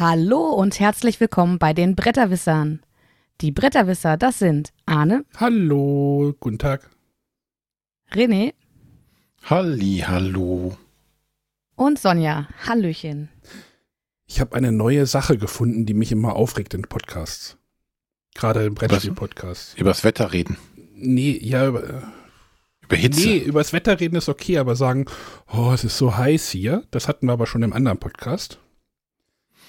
Hallo und herzlich willkommen bei den Bretterwissern. Die Bretterwisser, das sind Arne, Hallo, guten Tag. René Halli, hallo. und Sonja. Hallöchen. Ich habe eine neue Sache gefunden, die mich immer aufregt in Podcasts. Gerade im Brettspiel-Podcast. Übers Wetter reden. Nee, ja, über, Über Hitze. nee, übers Wetter reden ist okay, aber sagen, oh, es ist so heiß hier, das hatten wir aber schon im anderen Podcast.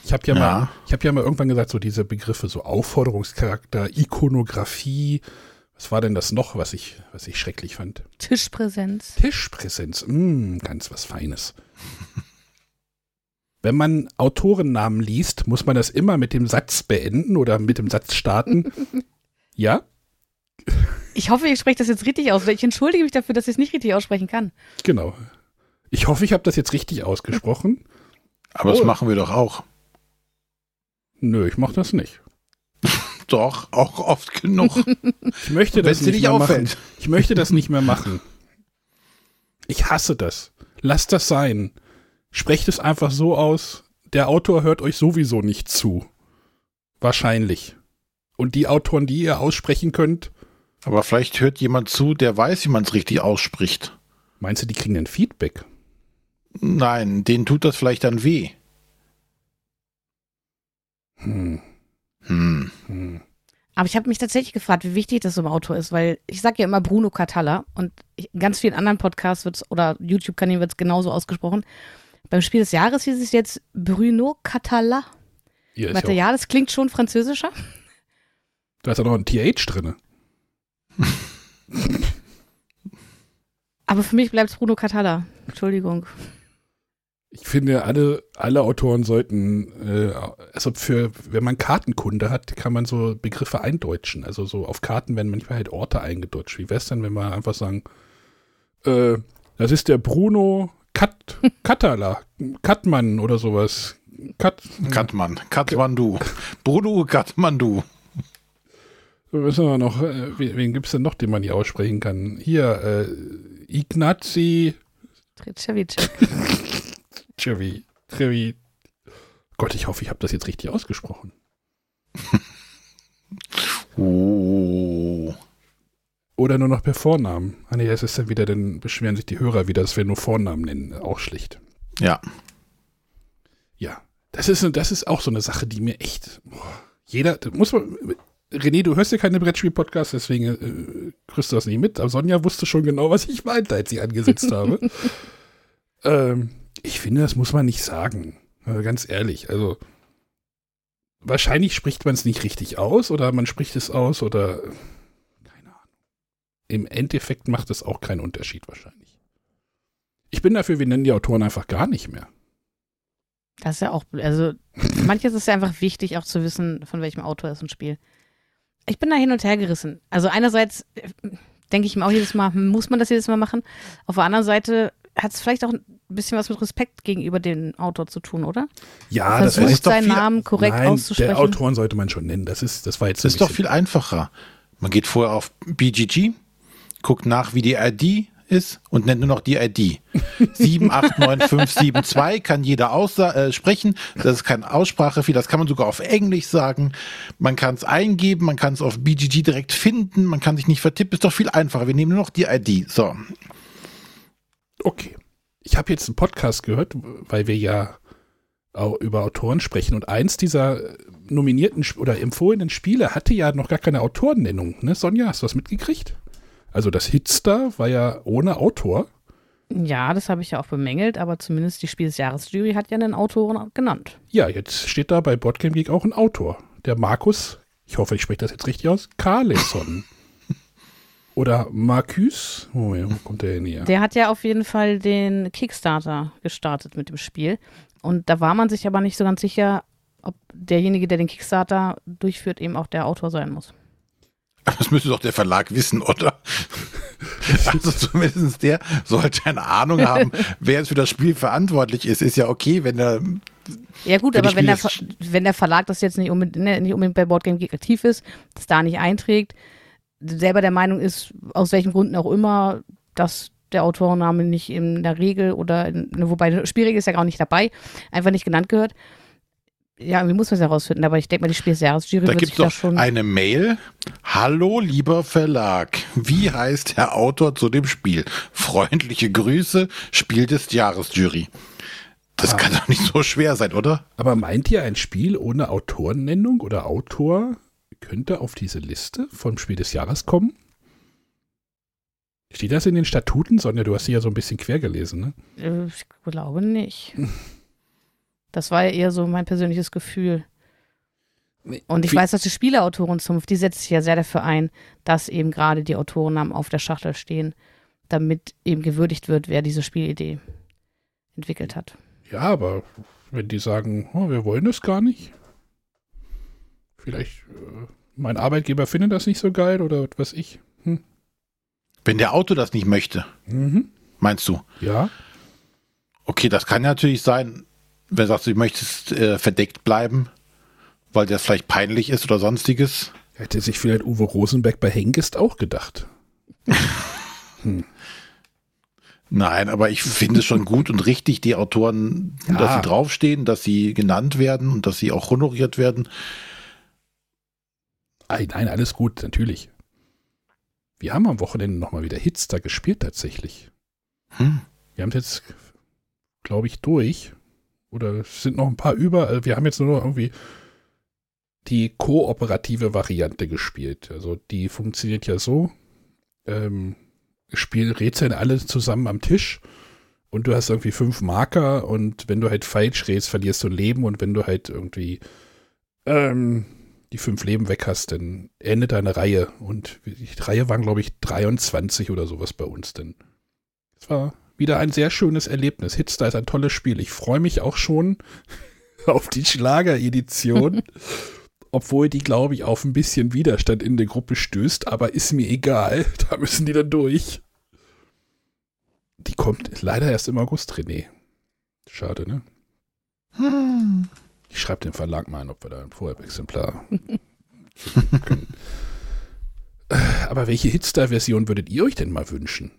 Ich habe ja, Ja. mal, ich habe ja mal irgendwann gesagt, so diese Begriffe, so Aufforderungscharakter, Ikonografie, was war denn das noch, was ich, was ich schrecklich fand? Tischpräsenz. Tischpräsenz, mh, ganz was Feines. Wenn man Autorennamen liest, muss man das immer mit dem Satz beenden oder mit dem Satz starten. ja, Ich hoffe, ich spreche das jetzt richtig aus. weil Ich entschuldige mich dafür, dass ich es nicht richtig aussprechen kann. genau. Ich hoffe, ich habe das jetzt richtig ausgesprochen. Aber das Oh. machen wir doch auch. Nö, ich mache das nicht. Doch, auch oft genug. Ich möchte das nicht nicht mehr machen. Ich möchte das nicht mehr machen. Ich hasse das. Lasst das sein. Sprecht es einfach so aus. Der Autor hört euch sowieso nicht zu. Wahrscheinlich. Und die Autoren, die ihr aussprechen könnt, Aber vielleicht hört jemand zu, der weiß, wie man es richtig ausspricht. meinst du, die kriegen ein Feedback? Nein, denen tut das vielleicht dann weh. Hm, Hm. hm. Aber ich habe mich tatsächlich gefragt, wie wichtig das im Auto ist, weil ich sage ja immer Bruno Catalla und in ganz vielen anderen Podcasts wird's oder YouTube-Kanälen wird es genauso ausgesprochen. Beim Spiel des Jahres hieß es jetzt Bruno Catalla. Warte, ja auch, ja, das klingt schon französischer. da ist ja noch ein TH drin. Aber für mich bleibt es Bruno Catalla. Entschuldigung. Ich finde, alle, alle Autoren sollten, äh, also für, wenn man Kartenkunde hat, kann man so Begriffe eindeutschen. Also so auf Karten werden manchmal halt Orte eingedeutscht. Wie wär's denn, wenn wir einfach sagen, äh, das ist der Bruno Kat, Katala, Katmann oder sowas. Kat, Katmann, Katmandu. Bruno Katmandu. wissen wir noch, äh, wen, wen gibt's denn noch, den man hier aussprechen kann? Hier, äh, Ignazi Tretschewitsch. Trevi, Trevi. Gott, ich hoffe, ich habe das jetzt richtig ausgesprochen. Oh. Oder nur noch per Vornamen. Ah nee, das ist dann wieder, dann beschweren sich die Hörer wieder, dass wir nur Vornamen nennen. Auch schlicht. Ja. Ja. Das ist, das ist auch so eine Sache, die mir echt. Boah, jeder, muss man. René, du hörst ja keine Brettspiel-Podcasts, deswegen äh, kriegst du das nicht mit. Aber Sonja wusste schon genau, was ich meinte, als ich angesetzt habe. ähm, ich finde, das muss man nicht sagen. Also ganz ehrlich. Also, wahrscheinlich spricht man es nicht richtig aus oder man spricht es aus oder. Keine Ahnung. Im Endeffekt macht es auch keinen Unterschied wahrscheinlich. Ich bin dafür, wir nennen die Autoren einfach gar nicht mehr. Das ist ja auch, also manches ist ja einfach wichtig, auch zu wissen, von welchem Autor ist ein Spiel. Ich bin da hin und her gerissen. Also einerseits äh, denke ich mir auch jedes Mal, hm, muss man das jedes Mal machen? Auf der anderen Seite hat es vielleicht auch ein bisschen was mit Respekt gegenüber dem Autor zu tun, oder? Ja, Versucht ist doch seinen viel- Namen korrekt Nein, auszusprechen. der Autoren sollte man schon nennen. Das ist, das war jetzt Das ist doch viel einfacher. Man geht vorher auf BGG, guckt nach, wie die ID ist und nennt nur noch die ID. 789572 kann jeder aussa äh, sprechen. Das ist kein Aussprachefehler. Das kann man sogar auf Englisch sagen. Man kann es eingeben, man kann es auf BGG direkt finden, man kann sich nicht vertippen. Ist doch viel einfacher. Wir nehmen nur noch die ID. So. Okay. Ich habe jetzt einen Podcast gehört, weil wir ja auch über Autoren sprechen. Und eins dieser nominierten Sp- oder empfohlenen Spiele hatte ja noch gar keine Autorennennung. Ne? Sonja, hast du das mitgekriegt? Also das Hitstar war ja ohne Autor. Ja, das habe ich ja auch bemängelt, aber zumindest die Spiel des Jahres-Jury hat ja einen Autoren genannt. Ja, jetzt steht da bei Boardgame Geek auch ein Autor. Der Markus, ich hoffe, ich spreche das jetzt richtig aus, Carlesson. Oder Marcus. Oh, ja, wo kommt der denn her? Der hat ja auf jeden Fall den Kickstarter gestartet mit dem Spiel. Und da war man sich aber nicht so ganz sicher, ob derjenige, der den Kickstarter durchführt, eben auch der Autor sein muss. Das müsste doch der Verlag wissen, oder? Also zumindest der sollte eine Ahnung haben, wer jetzt für das Spiel verantwortlich ist. Ist ja okay, wenn er Ja gut, aber wenn der, wenn der Verlag das jetzt nicht unbedingt, ne, nicht unbedingt bei Boardgame Geek aktiv ist, das da nicht einträgt, selber der Meinung ist, aus welchen Gründen auch immer, dass der Autorenname nicht in der Regel oder, in, ne, wobei die Spielregel ist ja auch nicht dabei, einfach nicht genannt gehört, Ja, wie muss man es herausfinden? Aber ich denke mal, die Spiel des Jahres-Jury Da wird gibt sich es da doch schon. eine Mail. Hallo, lieber Verlag. Wie heißt der Autor zu dem Spiel? Freundliche Grüße, Spiel des Jahres-Jury. Das kann doch nicht so schwer sein, oder? Aber meint ihr, ein Spiel ohne Autorennennung oder Autor könnte auf diese Liste vom Spiel des Jahres kommen? Steht das in den Statuten? Sonja, du hast sie ja so ein bisschen quer gelesen, ne? Äh, Ich glaube nicht. Das war ja eher so mein persönliches Gefühl. Und ich Wie- weiß, dass die Spieleautorenzunft, die setzt sich ja sehr dafür ein, dass eben gerade die Autorennamen auf der Schachtel stehen, damit eben gewürdigt wird, wer diese Spielidee entwickelt hat. Ja, aber wenn die sagen, oh, wir wollen das gar nicht, vielleicht äh, mein Arbeitgeber findet das nicht so geil oder was ich. Hm. Wenn der Autor das nicht möchte, Mhm. meinst du? Ja, Okay, das kann natürlich sein, wenn du sagst, du möchtest äh, verdeckt bleiben, weil das vielleicht peinlich ist oder sonstiges. hätte sich vielleicht Uwe Rosenberg bei Hengist auch gedacht. Nein, aber ich finde es schon gut und richtig, die Autoren, Ja. dass sie draufstehen, dass sie genannt werden und dass sie auch honoriert werden. Nein, nein, alles gut, natürlich. Wir haben am Wochenende nochmal wieder Hits da gespielt tatsächlich. Hm. Wir haben es jetzt, glaube ich, durch. Oder es sind noch ein paar über. Also Wir haben jetzt nur noch irgendwie die kooperative Variante gespielt. Also die funktioniert ja so. Ähm, Spiel Rätseln alle zusammen am Tisch und du hast irgendwie fünf Marker und wenn du halt falsch rätst, verlierst du Leben und wenn du halt irgendwie ähm, die fünf Leben weg hast, dann endet deine Reihe. Und die Reihe waren, glaube ich, 23 oder sowas bei uns denn. Es war wieder ein sehr schönes Erlebnis. Hitstar ist ein tolles Spiel. Ich freue mich auch schon auf die Schlager-Edition. Obwohl die, glaube ich, auf ein bisschen Widerstand in der Gruppe stößt, aber ist mir egal. Da müssen die dann durch. Die kommt leider erst im August, René. Schade, ne? Hm. Ich schreibe dem Verlag mal an, ob wir da ein Vorab-Exemplar können. Aber welche Hitstar-Version würdet ihr euch denn mal wünschen?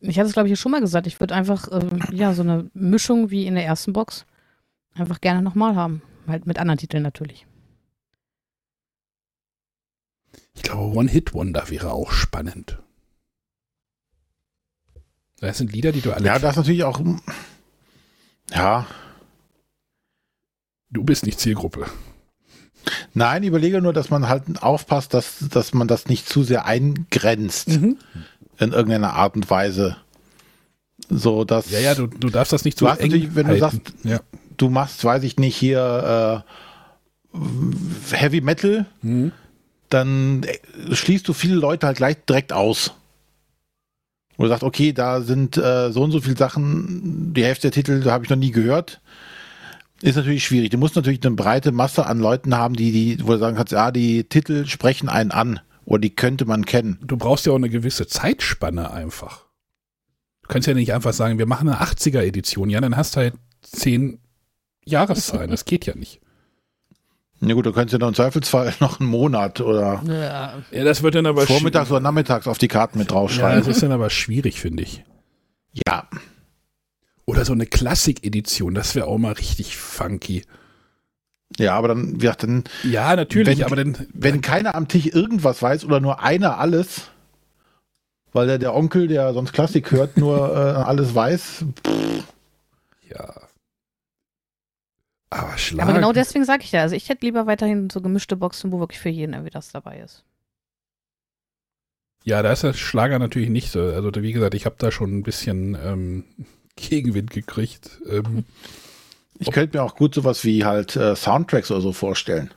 Ich hatte es, glaube ich, schon mal gesagt. Ich würde einfach, ähm, ja, so eine Mischung wie in der ersten Box einfach gerne nochmal haben. Halt mit anderen Titeln natürlich. Ich glaube, One-Hit-Wonder wäre auch spannend. Das sind Lieder, die du alle. Ja, das ist natürlich auch. Ja, du bist nicht Zielgruppe. nein, ich überlege nur, dass man halt aufpasst, dass, dass man das nicht zu sehr eingrenzt Mhm. in irgendeiner Art und Weise. So, dass Ja, ja, du, du darfst das nicht hast eng natürlich, wenn du halten. ja. du machst, weiß ich nicht, hier äh, Heavy Metal, Mhm. dann schließt du viele Leute halt gleich direkt aus. Wo du sagst, okay, da sind äh, so und so viele Sachen, die Hälfte der Titel habe ich noch nie gehört. Ist natürlich schwierig. Du musst natürlich eine breite Masse an Leuten haben, die, die, wo du sagen kannst, ja, die Titel sprechen einen an oder die könnte man kennen. Du brauchst ja auch eine gewisse Zeitspanne einfach. Du kannst ja nicht einfach sagen, wir machen eine 80er-Edition. Ja, dann hast du halt zehn Jahreszahlen. Das geht ja nicht. Na gut, du könntest ja noch im Zweifelsfall noch einen Monat oder Ja. Ja, das wird dann aber vormittags oder nachmittags auf die Karten mit Ja, draufschreiben. das ist dann aber schwierig, finde ich. ja. Oder so eine Klassik-Edition, das wäre auch mal richtig funky. Ja, aber dann, gesagt, dann, Ja, natürlich, Wenn- aber dann. wenn keiner am Tisch irgendwas weiß oder nur einer alles, weil der, der Onkel, der sonst Klassik hört, nur äh, alles weiß, Ja. Aber Schlag. Aber genau deswegen sage ich ja. Also ich hätte lieber weiterhin so gemischte Boxen, wo wirklich für jeden irgendwie das dabei ist. Ja, da ist der Schlager natürlich nicht so. Also wie gesagt, ich habe da schon ein bisschen ähm, Gegenwind gekriegt. Ähm, ich könnte mir auch gut sowas wie halt äh, Soundtracks oder so vorstellen.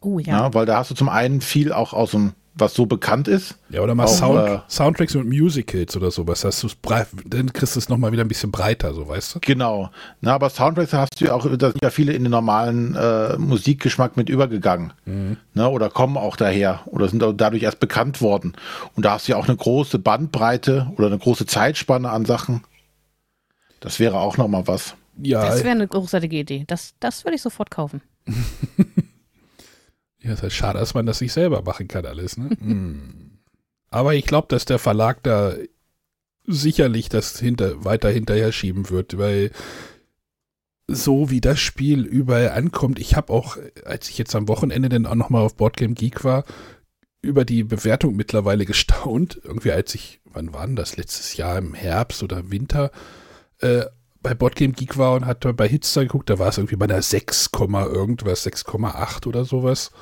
Oh Ja. ja. weil da hast du zum einen viel auch aus dem, was so bekannt ist. ja, oder mal Auch, Sound, äh, Soundtracks und Musicals oder sowas. Hast du's dann kriegst du es nochmal wieder ein bisschen breiter, so weißt du? Genau. Na, aber Soundtracks hast du ja auch, da sind ja viele in den normalen äh, Musikgeschmack mit übergegangen. Ne, oder kommen auch daher oder sind dadurch erst bekannt worden. Und da hast du ja auch eine große Bandbreite oder eine große Zeitspanne an Sachen. Das wäre auch nochmal was. Ja, Das wäre eine großartige Idee. Das, das würde ich sofort kaufen. ja, ist halt schade, dass man das nicht selber machen kann, alles, ne? Aber ich glaube, dass der Verlag da sicherlich das hinter, weiter hinterher schieben wird, weil so wie das Spiel überall ankommt. Ich habe auch, als ich jetzt am Wochenende dann auch nochmal auf Boardgame Geek war, über die Bewertung mittlerweile gestaunt. Irgendwie als ich, wann war denn das, letztes Jahr im Herbst oder Winter, äh, bei Boardgame Geek war und hatte bei Hitster geguckt, da war es irgendwie bei einer 6, irgendwas, 6,8 oder sowas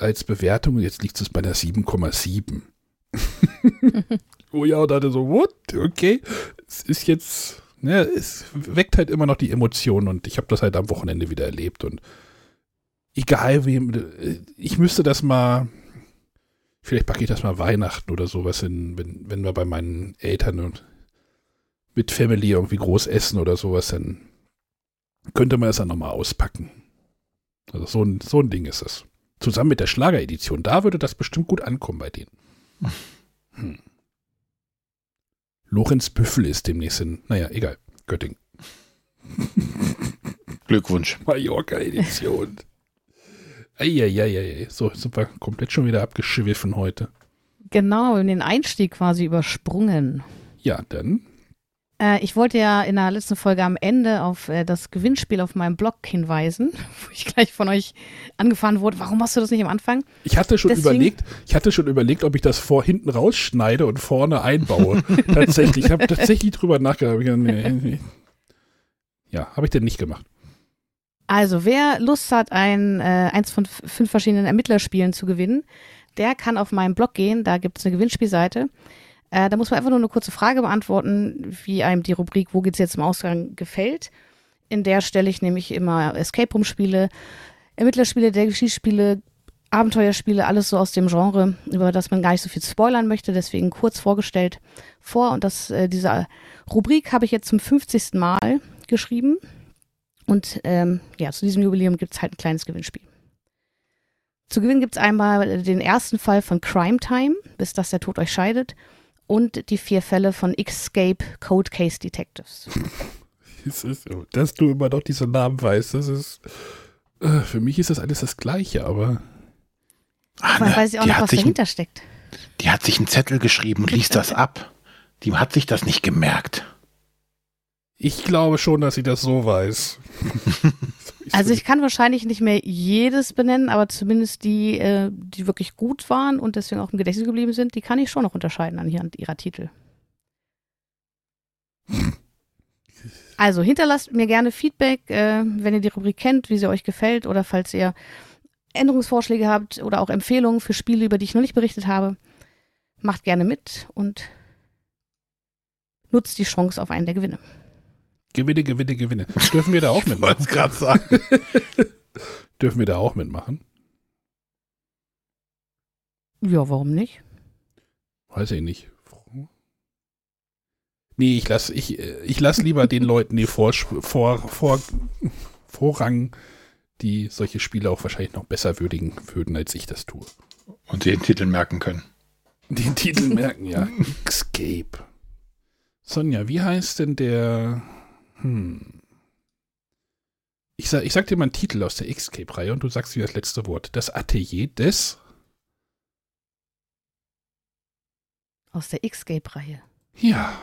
als Bewertung und jetzt liegt es bei einer 7,7. oh ja, und hatte so, what? Okay, es ist jetzt, ne, es weckt halt immer noch die Emotionen und ich habe das halt am Wochenende wieder erlebt und egal wem, ich müsste das mal, vielleicht packe ich das mal Weihnachten oder sowas hin, wenn, wenn wir bei meinen Eltern und mit Family irgendwie groß essen oder sowas, dann könnte man das dann nochmal auspacken. Also so ein, so ein Ding ist das. Zusammen mit der Schlageredition. Da würde das bestimmt gut ankommen bei denen. Hm. Lorenz Büffel ist demnächst in, naja, egal, Göttingen. Glückwunsch. Mallorca-Edition. Eieieiei. So, sind wir komplett schon wieder abgeschwiffen heute. Genau, in den Einstieg quasi übersprungen. Ja, dann äh, ich wollte ja in der letzten Folge am Ende auf äh, das Gewinnspiel auf meinem Blog hinweisen, wo ich gleich von euch angefahren wurde. Warum machst du das nicht am Anfang? Ich hatte schon Deswegen, überlegt, ich hatte schon überlegt, ob ich das vor hinten rausschneide und vorne einbaue. tatsächlich, ich habe tatsächlich drüber nachgedacht. Ja, habe ich denn nicht gemacht. Also, wer Lust hat, ein, äh, eins von fünf verschiedenen Ermittlerspielen zu gewinnen, der kann auf meinen Blog gehen. Da gibt es eine Gewinnspielseite. Äh, da muss man einfach nur eine kurze Frage beantworten, wie einem die Rubrik Wo geht's jetzt im Ausgang gefällt. In der stelle ich nämlich immer Escape Room Spiele, Ermittlerspiele, Geschichtsspiele, Abenteuerspiele, alles so aus dem Genre, über das man gar nicht so viel spoilern möchte, deswegen kurz vorgestellt vor. Und das, äh, diese Rubrik habe ich jetzt zum 50. Mal geschrieben. Und ähm, ja, zu diesem Jubiläum gibt es halt ein kleines Gewinnspiel. Zu gewinnen gibt es einmal den ersten Fall von Crime Time, bis dass der Tod euch scheidet und die vier Fälle von Escape Code Case Detectives. ist, dass du immer noch diese Namen weißt, das ist. Äh, für mich ist das alles das Gleiche, aber. Anne, Man weiß ja auch noch, was dahinter ein, steckt. Die hat sich einen Zettel geschrieben und liest das ab. Die hat sich das nicht gemerkt. Ich glaube schon, dass sie das so weiß. also ich kann wahrscheinlich nicht mehr jedes benennen, aber zumindest die, äh, die wirklich gut waren und deswegen auch im Gedächtnis geblieben sind, die kann ich schon noch unterscheiden anhand ihrer Titel. Also hinterlasst mir gerne Feedback, äh, wenn ihr die Rubrik kennt, wie sie euch gefällt oder falls ihr Änderungsvorschläge habt oder auch Empfehlungen für Spiele, über die ich noch nicht berichtet habe. Macht gerne mit und nutzt die Chance auf einen der Gewinne. Gewinne, Gewinne, Gewinne. Dürfen wir da auch mitmachen? Ich gerade sagen. Dürfen wir da auch mitmachen? Ja, warum nicht? Weiß ich nicht. Nee, ich lasse ich, ich lass lieber den Leuten die vor, vor, vor, Vorrang, die solche Spiele auch wahrscheinlich noch besser würdigen würden, als ich das tue. Und den Titel merken können. Den Titel merken, ja. Escape. Sonja, wie heißt denn der hm. Ich sag, ich sag dir mal einen Titel aus der Escape-Reihe und du sagst mir das letzte Wort. Das Atelier des. Aus der Escape-Reihe. Ja.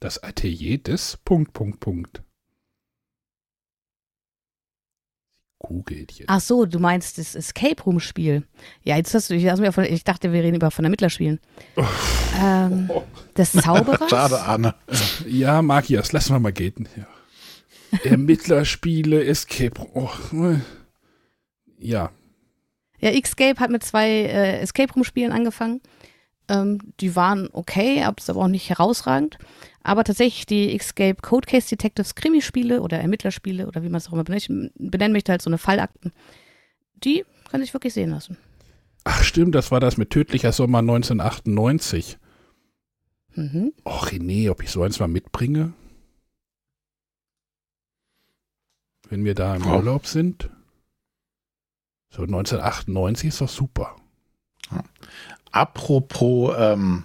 Das Atelier des. Punkt, Punkt, Punkt. Jetzt. Ach so, du meinst das Escape Room Spiel. Ja, jetzt hast du, ich, hast von, ich dachte, wir reden über von Ermittlerspielen. ähm, des Zauberers? Schade, Arne. Ja, Magias, lassen wir mal gelten. Ja. Ermittlerspiele, Escape Room. Oh, ja. Ja, Escape hat mit zwei äh, Escape Room Spielen angefangen. Ähm, die waren okay, aber auch nicht herausragend. Aber tatsächlich die Escape Code Case Detectives Krimispiele oder Ermittlerspiele oder wie man es auch immer benennen möchte, halt so eine Fallakten, die kann ich wirklich sehen lassen. Ach stimmt, das war das mit Tödlicher Sommer 1998. Mhm. Och, René, ob ich so eins mal mitbringe? Wenn wir da im oh. Urlaub sind. So 1998 ist doch super. Apropos ähm,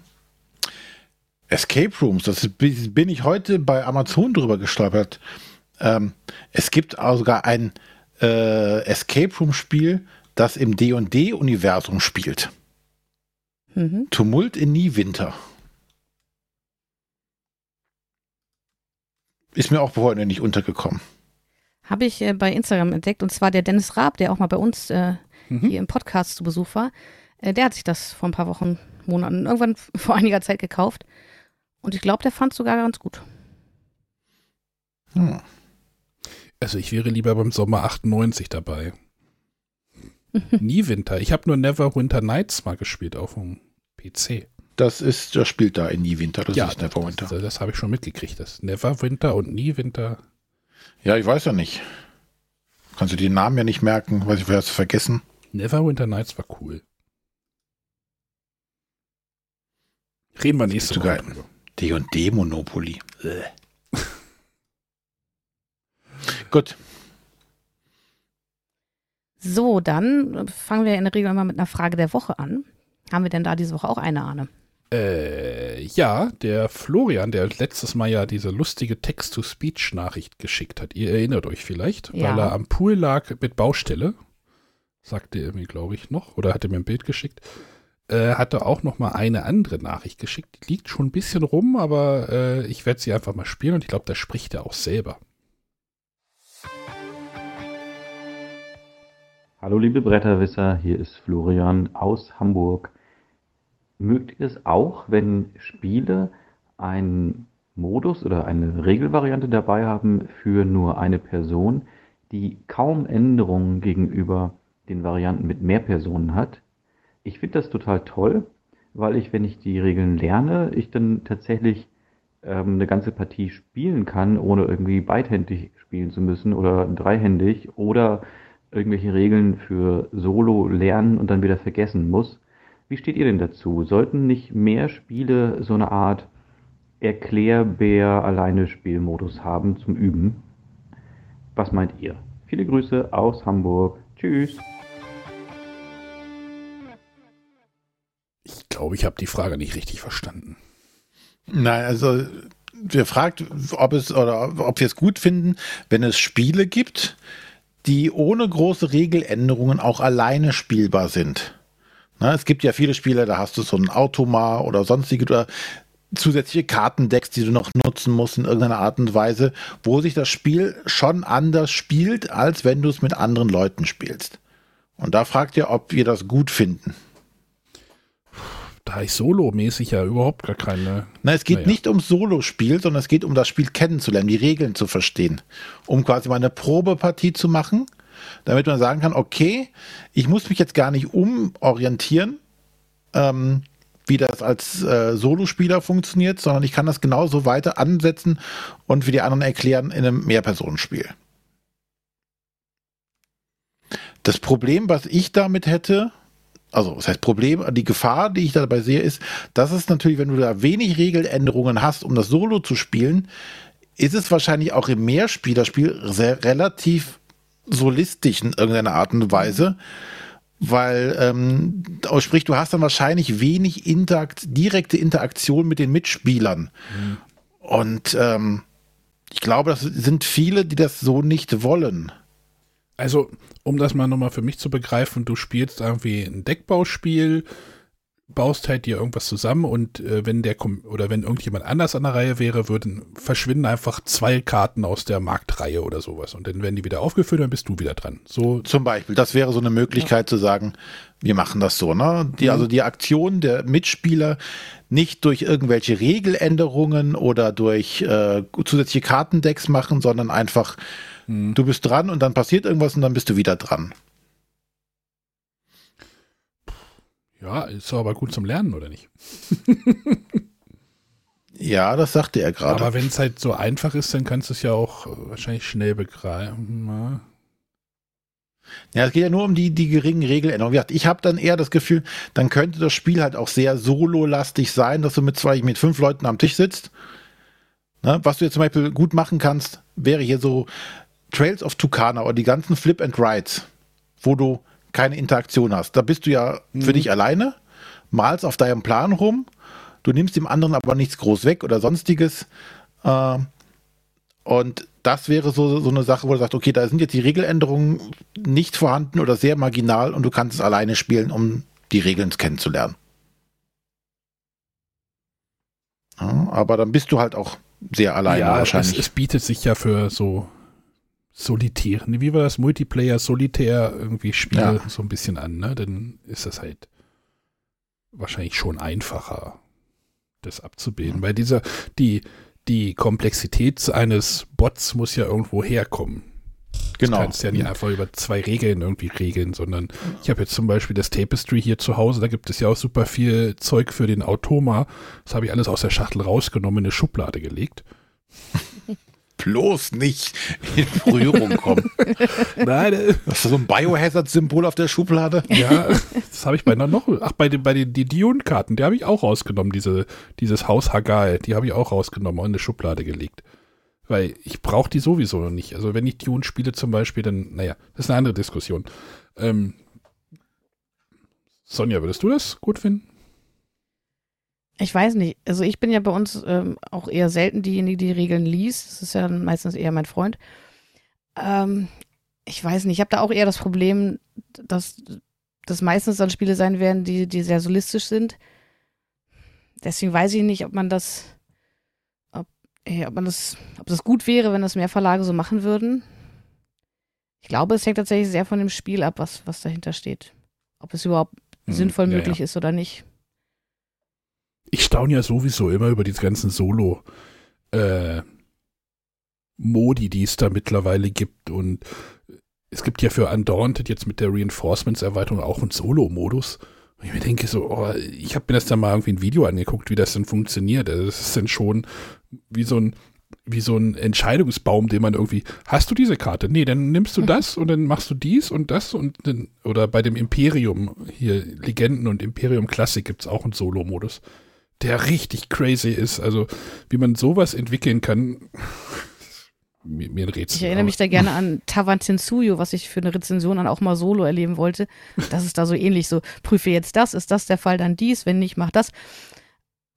Escape Rooms, das bin ich heute bei Amazon drüber gestolpert. Ähm, es gibt auch sogar ein äh, Escape Room Spiel, das im D&D-Universum spielt. Mhm. Tumult in Niewinter. Ist mir auch heute nicht untergekommen. habe ich äh, bei Instagram entdeckt. Und zwar der Dennis Raab, der auch mal bei uns äh, Mhm. hier im Podcast zu Besuch war. Äh, der hat sich das vor ein paar Wochen, Monaten, irgendwann vor einiger Zeit gekauft. Und ich glaube, der fand es sogar ganz gut. Hm. Also ich wäre lieber beim Sommer 98 dabei. Nie Winter. Ich habe nur Never Winter Nights mal gespielt auf dem PC. Das ist, das spielt da in Nie Winter. Das ist Neverwinter. Das, das habe ich schon mitgekriegt. Das Never Winter und Nie Winter. Ja, ich weiß ja nicht. Kannst du den Namen ja nicht merken, weiß ich, wer es vergessen. Never Winter Nights war cool. Reden wir nächste Woche drüber. D&D Monopoly. Äh. Gut. So, dann fangen wir in der Regel immer mit einer Frage der Woche an. Haben wir denn da diese Woche auch eine, Arne? Äh, ja, der Florian, der letztes Mal ja diese lustige Text-to-Speech-Nachricht geschickt hat. Ihr erinnert euch vielleicht, Ja. weil er am Pool lag mit Baustelle. Sagte er mir, glaube ich, noch. Oder hat er mir ein Bild geschickt. Äh, hat er auch noch mal eine andere Nachricht geschickt. Die liegt schon ein bisschen rum, aber äh, ich werde sie einfach mal spielen und ich glaube, da spricht er auch selber. Hallo liebe Bretterwisser, hier ist Florian aus Hamburg. Mögt ihr es auch, wenn Spiele einen Modus oder eine Regelvariante dabei haben für nur eine Person, die kaum Änderungen gegenüber den Varianten mit mehr Personen hat? Ich finde das total toll, weil ich, wenn ich die Regeln lerne, ich dann tatsächlich ähm, eine ganze Partie spielen kann, ohne irgendwie beidhändig spielen zu müssen oder dreihändig oder irgendwelche Regeln für Solo lernen und dann wieder vergessen muss. Wie steht ihr denn dazu? Sollten nicht mehr Spiele so eine Art Erklärbär-Alleine-Spielmodus haben zum Üben? Was meint ihr? Viele Grüße aus Hamburg. Tschüss. Ich glaube, ich habe die Frage nicht richtig verstanden. Nein, also wir fragt, ob es oder ob wir es gut finden, wenn es Spiele gibt, die ohne große Regeländerungen auch alleine spielbar sind. Na, es gibt ja viele Spiele, da hast du so ein Automar oder sonstige oder zusätzliche Kartendecks, die du noch nutzen musst in irgendeiner Art und Weise, wo sich das Spiel schon anders spielt, als wenn du es mit anderen Leuten spielst. Und da fragt ihr, ob wir das gut finden. Da ich solomäßig ja überhaupt gar keine. Na, es geht Naja. nicht ums Solo-Spiel, sondern es geht um das Spiel kennenzulernen, die Regeln zu verstehen. Um quasi mal eine Probepartie zu machen, damit man sagen kann, okay, ich muss mich jetzt gar nicht umorientieren, ähm, wie das als äh, Solospieler funktioniert, sondern ich kann das genauso weiter ansetzen und für die anderen erklären in einem Mehrpersonenspiel. Das Problem, was ich damit hätte, also das heißt Problem, die Gefahr, die ich dabei sehe, ist, dass es natürlich, wenn du da wenig Regeländerungen hast, um das Solo zu spielen, ist es wahrscheinlich auch im Mehrspielerspiel sehr relativ solistisch in irgendeiner Art und Weise, weil ähm, oh, sprich, du hast dann wahrscheinlich wenig Interakt, direkte Interaktion mit den Mitspielern. Und ähm, ich glaube, das sind viele, die das so nicht wollen. Also, um das mal nochmal für mich zu begreifen, du spielst irgendwie ein Deckbauspiel, baust halt dir irgendwas zusammen und äh, wenn der oder wenn irgendjemand anders an der Reihe wäre, würden verschwinden einfach zwei Karten aus der Marktreihe oder sowas und dann werden die wieder aufgefüllt, dann bist du wieder dran. So Zum Beispiel, das wäre so eine Möglichkeit zu sagen, wir machen das so, ne? Die, Also die Aktion der Mitspieler nicht durch irgendwelche Regeländerungen oder durch äh, zusätzliche Kartendecks machen, sondern einfach, du bist dran und dann passiert irgendwas und dann bist du wieder dran. ja, ist aber gut zum Lernen oder nicht? Ja, das sagte er gerade. Aber wenn es halt so einfach ist, dann kannst du es ja auch äh, wahrscheinlich schnell begreifen. Ja. Ja, es geht ja nur um die, die geringen Regeländerungen. Wie gesagt, Ich habe dann eher das Gefühl, dann könnte das Spiel halt auch sehr solo-lastig sein, dass du mit zwei, mit fünf Leuten am Tisch sitzt. Ne? Was du jetzt zum Beispiel gut machen kannst, wäre hier so Trails of Tucana oder die ganzen Flip and Rides, wo du keine Interaktion hast. Da bist du ja für dich alleine, malst auf deinem Plan rum, du nimmst dem anderen aber nichts groß weg oder sonstiges. Äh, und das wäre so, so eine Sache, wo du sagst, okay, da sind jetzt die Regeländerungen nicht vorhanden oder sehr marginal und du kannst es alleine spielen, um die Regeln kennenzulernen. Ja, aber dann bist du halt auch sehr alleine ja, es, wahrscheinlich. es bietet sich ja für so Solitär, wie war das? Multiplayer, Solitär irgendwie Spiele Ja. so ein bisschen an, ne? Dann ist das halt wahrscheinlich schon einfacher, das abzubilden. Weil dieser, die, die Komplexität eines Bots muss ja irgendwo herkommen. Genau. Du kannst ja nicht einfach über zwei Regeln irgendwie regeln, sondern ich habe jetzt zum Beispiel das Tapestry hier zu Hause, da gibt es ja auch super viel Zeug für den Automa. Das habe ich alles aus der Schachtel rausgenommen, in eine Schublade gelegt. Bloß nicht in Berührung kommen. Nein, Hast du so ein Biohazard-Symbol auf der Schublade? ja, das habe ich bei einer noch. Ach, bei den, bei den die Dune-Karten, die habe ich auch rausgenommen, diese, dieses Haus Hagal, die habe ich auch rausgenommen und in eine Schublade gelegt. Weil ich brauche die sowieso noch nicht. Also wenn ich Dune spiele zum Beispiel, dann, naja, das ist eine andere Diskussion. Ähm, Sonja, würdest du das gut finden? Ich weiß nicht. Also ich bin ja bei uns ähm, auch eher selten diejenige, die Regeln liest. Das ist ja dann meistens eher mein Freund. Ähm, ich weiß nicht. Ich habe da auch eher das Problem, dass das meistens dann Spiele sein werden, die, die sehr solistisch sind. Deswegen weiß ich nicht, ob man das, ob, eh, ob man das, ob das gut wäre, wenn das mehr Verlage so machen würden. Ich glaube, es hängt tatsächlich sehr von dem Spiel ab, was, was dahinter steht. Ob es überhaupt Hm, sinnvoll ja, möglich ja. ist oder nicht. Ich staune ja sowieso immer über diese ganzen Solo äh, Modi, die es da mittlerweile gibt und es gibt ja für Undaunted jetzt mit der Reinforcements-Erweiterung auch einen Solo-Modus. Und ich mir denke so, oh, ich habe mir das dann mal irgendwie ein Video angeguckt, wie das denn funktioniert. Also das ist dann schon wie so ein wie so ein Entscheidungsbaum, den man irgendwie, hast du diese Karte? Nee, dann nimmst du das und dann machst du dies und das und dann, oder bei dem Imperium, hier Legenden und Imperium Classic gibt es auch einen Solo-Modus, der richtig crazy ist. Also, wie man sowas entwickeln kann, mir, mir ein Rätsel. Ich erinnere mich da gerne an Tawantinsuyo, was ich für eine Rezension dann auch mal solo erleben wollte. Das ist da so ähnlich. So, prüfe jetzt das, ist das der Fall, dann dies, wenn nicht, mach das.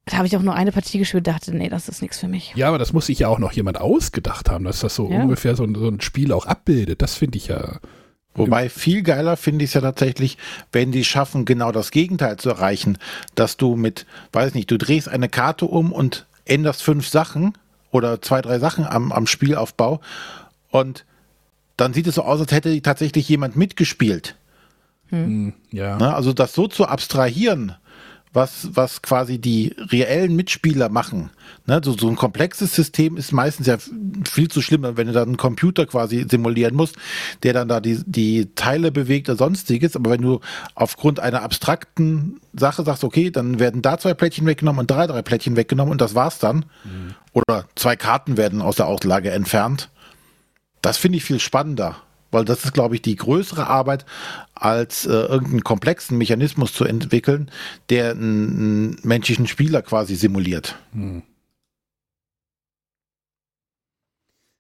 Da habe ich auch nur eine Partie gespielt, dachte, nee, das ist nichts für mich. Ja, aber das muss sich ja auch noch jemand ausgedacht haben, dass das so Ja. ungefähr so so ein Spiel auch abbildet. Das finde ich ja. Wobei viel geiler finde ich es ja tatsächlich, wenn die schaffen, genau das Gegenteil zu erreichen, dass du mit, weiß nicht, du drehst eine Karte um und änderst fünf Sachen oder zwei, drei Sachen am, am Spielaufbau und dann sieht es so aus, als hätte tatsächlich jemand mitgespielt. Hm, ja. Ne? Also das so zu abstrahieren, was, was quasi die reellen Mitspieler machen. Ne? So, so ein komplexes System ist meistens ja viel zu schlimm, wenn du dann einen Computer quasi simulieren musst, der dann da die, die Teile bewegt oder sonstiges. Aber wenn du aufgrund einer abstrakten Sache sagst, okay, dann werden da zwei Plättchen weggenommen und drei, drei Plättchen weggenommen und das war's dann. Oder zwei Karten werden aus der Auslage entfernt. Das finde ich viel spannender, weil das ist, glaube ich, die größere Arbeit, als äh, irgendeinen komplexen Mechanismus zu entwickeln, der einen, einen menschlichen Spieler quasi simuliert. Hm.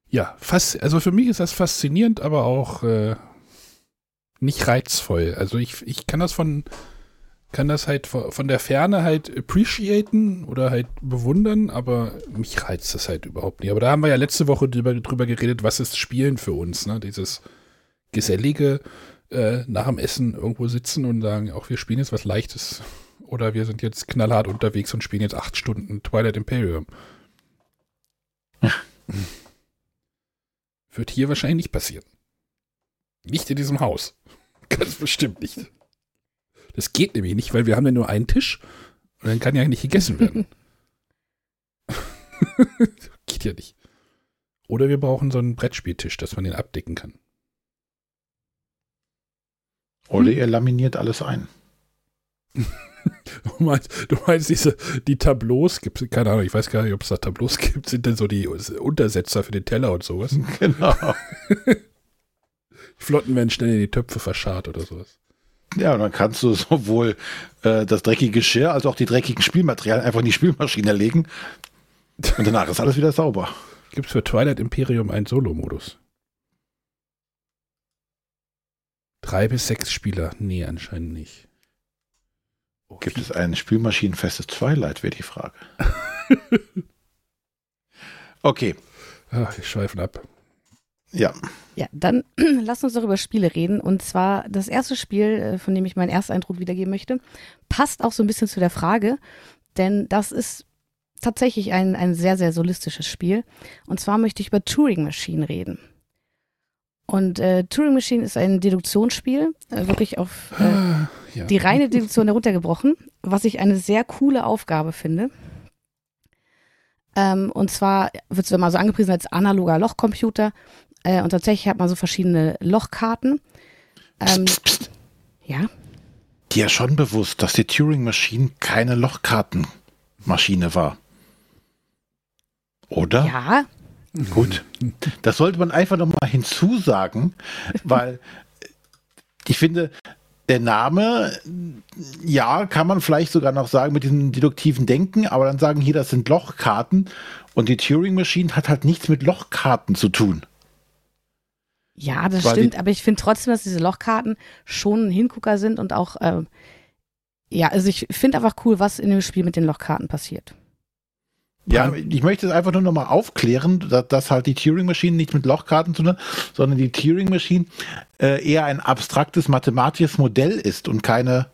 Ja, fast, also für mich ist das faszinierend, aber auch äh, nicht reizvoll. Also ich, ich kann das von, kann das halt von der Ferne halt appreciaten oder halt bewundern, aber mich reizt das halt überhaupt nicht. Aber da haben wir ja letzte Woche drüber, drüber geredet, was ist Spielen für uns, ne? Dieses gesellige äh, nach dem Essen irgendwo sitzen und sagen, auch wir spielen jetzt was Leichtes. Oder wir sind jetzt knallhart unterwegs und spielen jetzt acht Stunden Twilight Imperium. Wird hier wahrscheinlich nicht passieren. Nicht in diesem Haus. Ganz bestimmt nicht. Das geht nämlich nicht, weil wir haben ja nur einen Tisch und dann kann ja nicht gegessen werden. geht ja nicht. Oder wir brauchen so einen Brettspieltisch, dass man den abdecken kann. Oder ihr laminiert alles ein. Du meinst, du meinst diese, die Tableaus, gibt keine Ahnung, ich weiß gar nicht, ob es da Tableaus gibt, sind denn so die Untersetzer für den Teller und sowas. Genau. Flotten werden schnell in die Töpfe verscharrt oder sowas. Ja, und dann kannst du sowohl äh, das dreckige Geschirr als auch die dreckigen Spielmaterialien einfach in die Spielmaschine legen. Und danach ist alles wieder sauber. Gibt es für Twilight Imperium einen Solo-Modus? Drei bis sechs Spieler? Nee, anscheinend nicht. Oh, Gibt es ein spielmaschinenfestes Twilight, wäre die Frage. Okay, Ach, wir schweifen ab. ja. Ja, dann lass uns doch über Spiele reden. Und zwar das erste Spiel, äh, von dem ich meinen Ersteindruck wiedergeben möchte, passt auch so ein bisschen zu der Frage, denn das ist tatsächlich ein, ein sehr, sehr solistisches Spiel. Und zwar möchte ich über Turing Machine reden. Und äh, Turing Machine ist ein Deduktionsspiel, äh, wirklich auf äh, ja. die reine Deduktion heruntergebrochen, was ich eine sehr coole Aufgabe finde. Ähm, und zwar wird es immer so angepriesen als analoger Lochcomputer. Äh, und tatsächlich hat man so verschiedene Lochkarten. Ähm, Psst, psst. ja, Dir schon bewusst, dass die Turing Machine keine Lochkartenmaschine war. Oder? ja, Gut. Das sollte man einfach nochmal hinzusagen, weil ich finde, der Name, ja, kann man vielleicht sogar noch sagen mit diesem deduktiven Denken, aber dann sagen hier, das sind Lochkarten und die Turing Machine hat halt nichts mit Lochkarten zu tun. ja, das Weil stimmt. Aber ich finde trotzdem, dass diese Lochkarten schon ein Hingucker sind und auch, ähm, ja, also ich finde einfach cool, was in dem Spiel mit den Lochkarten passiert. Ja, ich möchte es einfach nur nochmal aufklären, dass, dass halt die Turing Machine nicht mit Lochkarten zu tun hat, sondern die Turing Machine äh, eher ein abstraktes mathematisches Modell ist und keine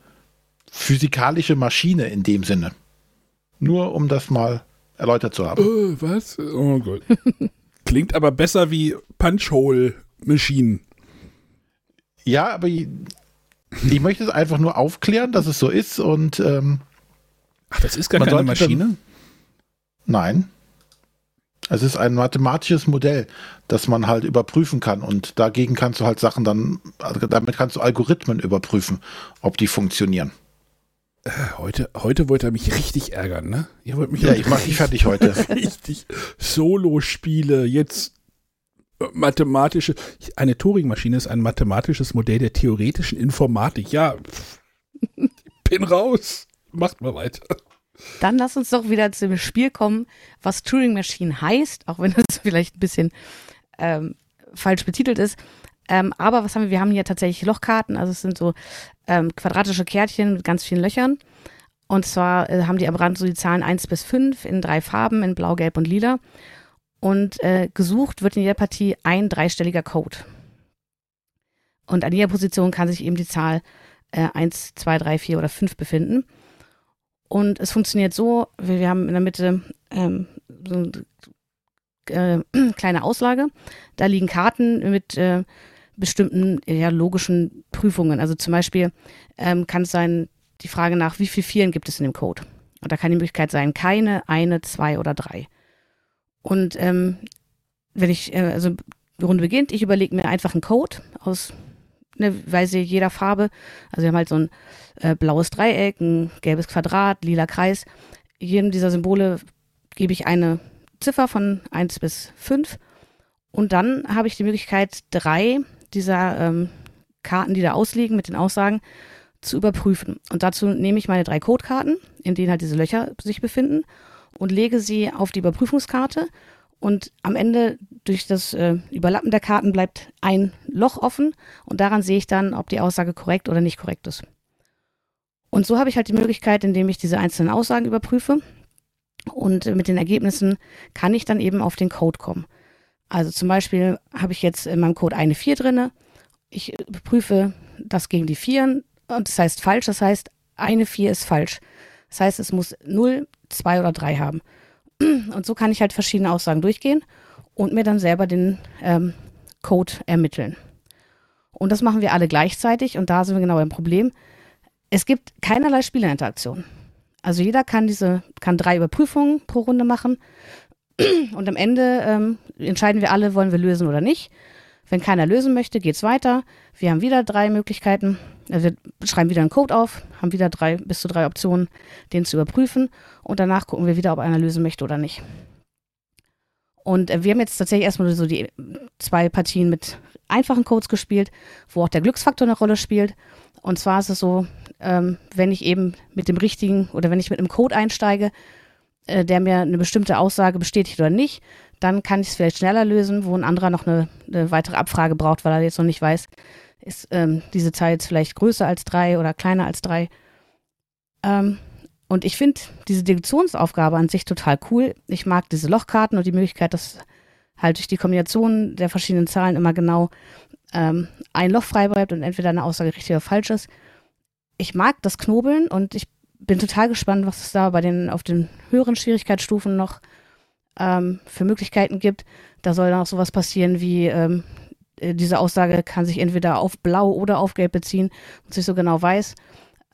physikalische Maschine in dem Sinne. Nur um das mal erläutert zu haben. Äh, was? Oh Gott. Klingt aber besser wie Punchhole Machine. Ja, aber ich, ich möchte es einfach nur aufklären, dass es so ist und ähm, Ach, das ist gar keine sollte dann- Maschine? Nein. Es ist ein mathematisches Modell, das man halt überprüfen kann und dagegen kannst du halt Sachen dann, also damit kannst du Algorithmen überprüfen, ob die funktionieren. Heute, heute wollt ihr mich richtig ärgern, ne? Ihr wollt mich Ja, ich mach dich fertig heute. richtig Solo-Spiele, jetzt äh, mathematische. Eine Turing-Maschine ist ein mathematisches Modell der theoretischen Informatik. Ja, pff, ich bin raus. Macht mal weiter. Dann lass uns doch wieder zu dem Spiel kommen, was Turing Machine heißt, auch wenn das vielleicht ein bisschen ähm, falsch betitelt ist. Ähm, aber was haben wir? Wir haben hier tatsächlich Lochkarten, also es sind so ähm, quadratische Kärtchen mit ganz vielen Löchern. Und zwar äh, haben die am Rand so die Zahlen 1 bis 5 in drei Farben, in Blau, Gelb und Lila. Und äh, gesucht wird in jeder Partie ein dreistelliger Code. Und an jeder Position kann sich eben die Zahl äh, 1, 2, 3, 4 oder 5 befinden. Und es funktioniert so, wir, wir haben in der Mitte ähm, so eine äh, kleine Auslage. Da liegen Karten mit äh, bestimmten ja, logischen Prüfungen. Also zum Beispiel ähm, kann es sein, die Frage nach, wie viel Vieren gibt es in dem Code? Und da kann die Möglichkeit sein, keine, eine, zwei oder drei. Und ähm, wenn ich, äh, also die Runde beginnt, ich überlege mir einfach einen Code aus ne, weiß ich, jeder Farbe. Also wir haben halt so ein äh, blaues Dreieck, ein gelbes Quadrat, lila Kreis. Jedem dieser Symbole gebe ich eine Ziffer von 1 bis 5. Und dann habe ich die Möglichkeit, drei dieser ähm, Karten, die da ausliegen, mit den Aussagen zu überprüfen. Und dazu nehme ich meine drei Codekarten, in denen halt diese Löcher sich befinden, und lege sie auf die Überprüfungskarte. Und am Ende, durch das äh, Überlappen der Karten, bleibt ein Loch offen. Und daran sehe ich dann, ob die Aussage korrekt oder nicht korrekt ist. Und so habe ich halt die Möglichkeit, indem ich diese einzelnen Aussagen überprüfe. Und äh, mit den Ergebnissen kann ich dann eben auf den Code kommen. Also zum Beispiel habe ich jetzt in meinem Code eine 4 drinne. Ich äh, prüfe das gegen die 4 und das heißt falsch. Das heißt, eine 4 ist falsch. Das heißt, es muss 0, 2 oder 3 haben. Und so kann ich halt verschiedene Aussagen durchgehen und mir dann selber den ähm, Code ermitteln. Und das machen wir alle gleichzeitig und da sind wir genau beim Problem. Es gibt keinerlei Spielerinteraktion. Also jeder kann diese, kann drei Überprüfungen pro Runde machen und am Ende ähm, entscheiden wir alle, wollen wir lösen oder nicht. Wenn keiner lösen möchte, geht's weiter. Wir haben wieder drei Möglichkeiten. Also wir schreiben wieder einen Code auf, haben wieder drei bis zu drei Optionen, den zu überprüfen und danach gucken wir wieder, ob einer lösen möchte oder nicht. Und äh, wir haben jetzt tatsächlich erstmal so die zwei Partien mit einfachen Codes gespielt, wo auch der Glücksfaktor eine Rolle spielt. Und zwar ist es so, ähm, wenn ich eben mit dem richtigen oder wenn ich mit einem Code einsteige, äh, der mir eine bestimmte Aussage bestätigt oder nicht, dann kann ich es vielleicht schneller lösen, wo ein anderer noch eine, eine weitere Abfrage braucht, weil er jetzt noch nicht weiß, ist ähm, diese Zahl jetzt vielleicht größer als drei oder kleiner als drei. Ähm, und ich finde diese Deduktionsaufgabe an sich total cool. Ich mag diese Lochkarten und die Möglichkeit, dass halt durch die Kombination der verschiedenen Zahlen immer genau ähm, ein Loch frei bleibt und entweder eine Aussage richtig oder falsch ist. Ich mag das Knobeln und ich bin total gespannt, was es da bei den auf den höheren Schwierigkeitsstufen noch ähm, für Möglichkeiten gibt. Da soll dann auch sowas passieren wie ähm, äh, diese Aussage kann sich entweder auf Blau oder auf Gelb beziehen und sich so genau weiß.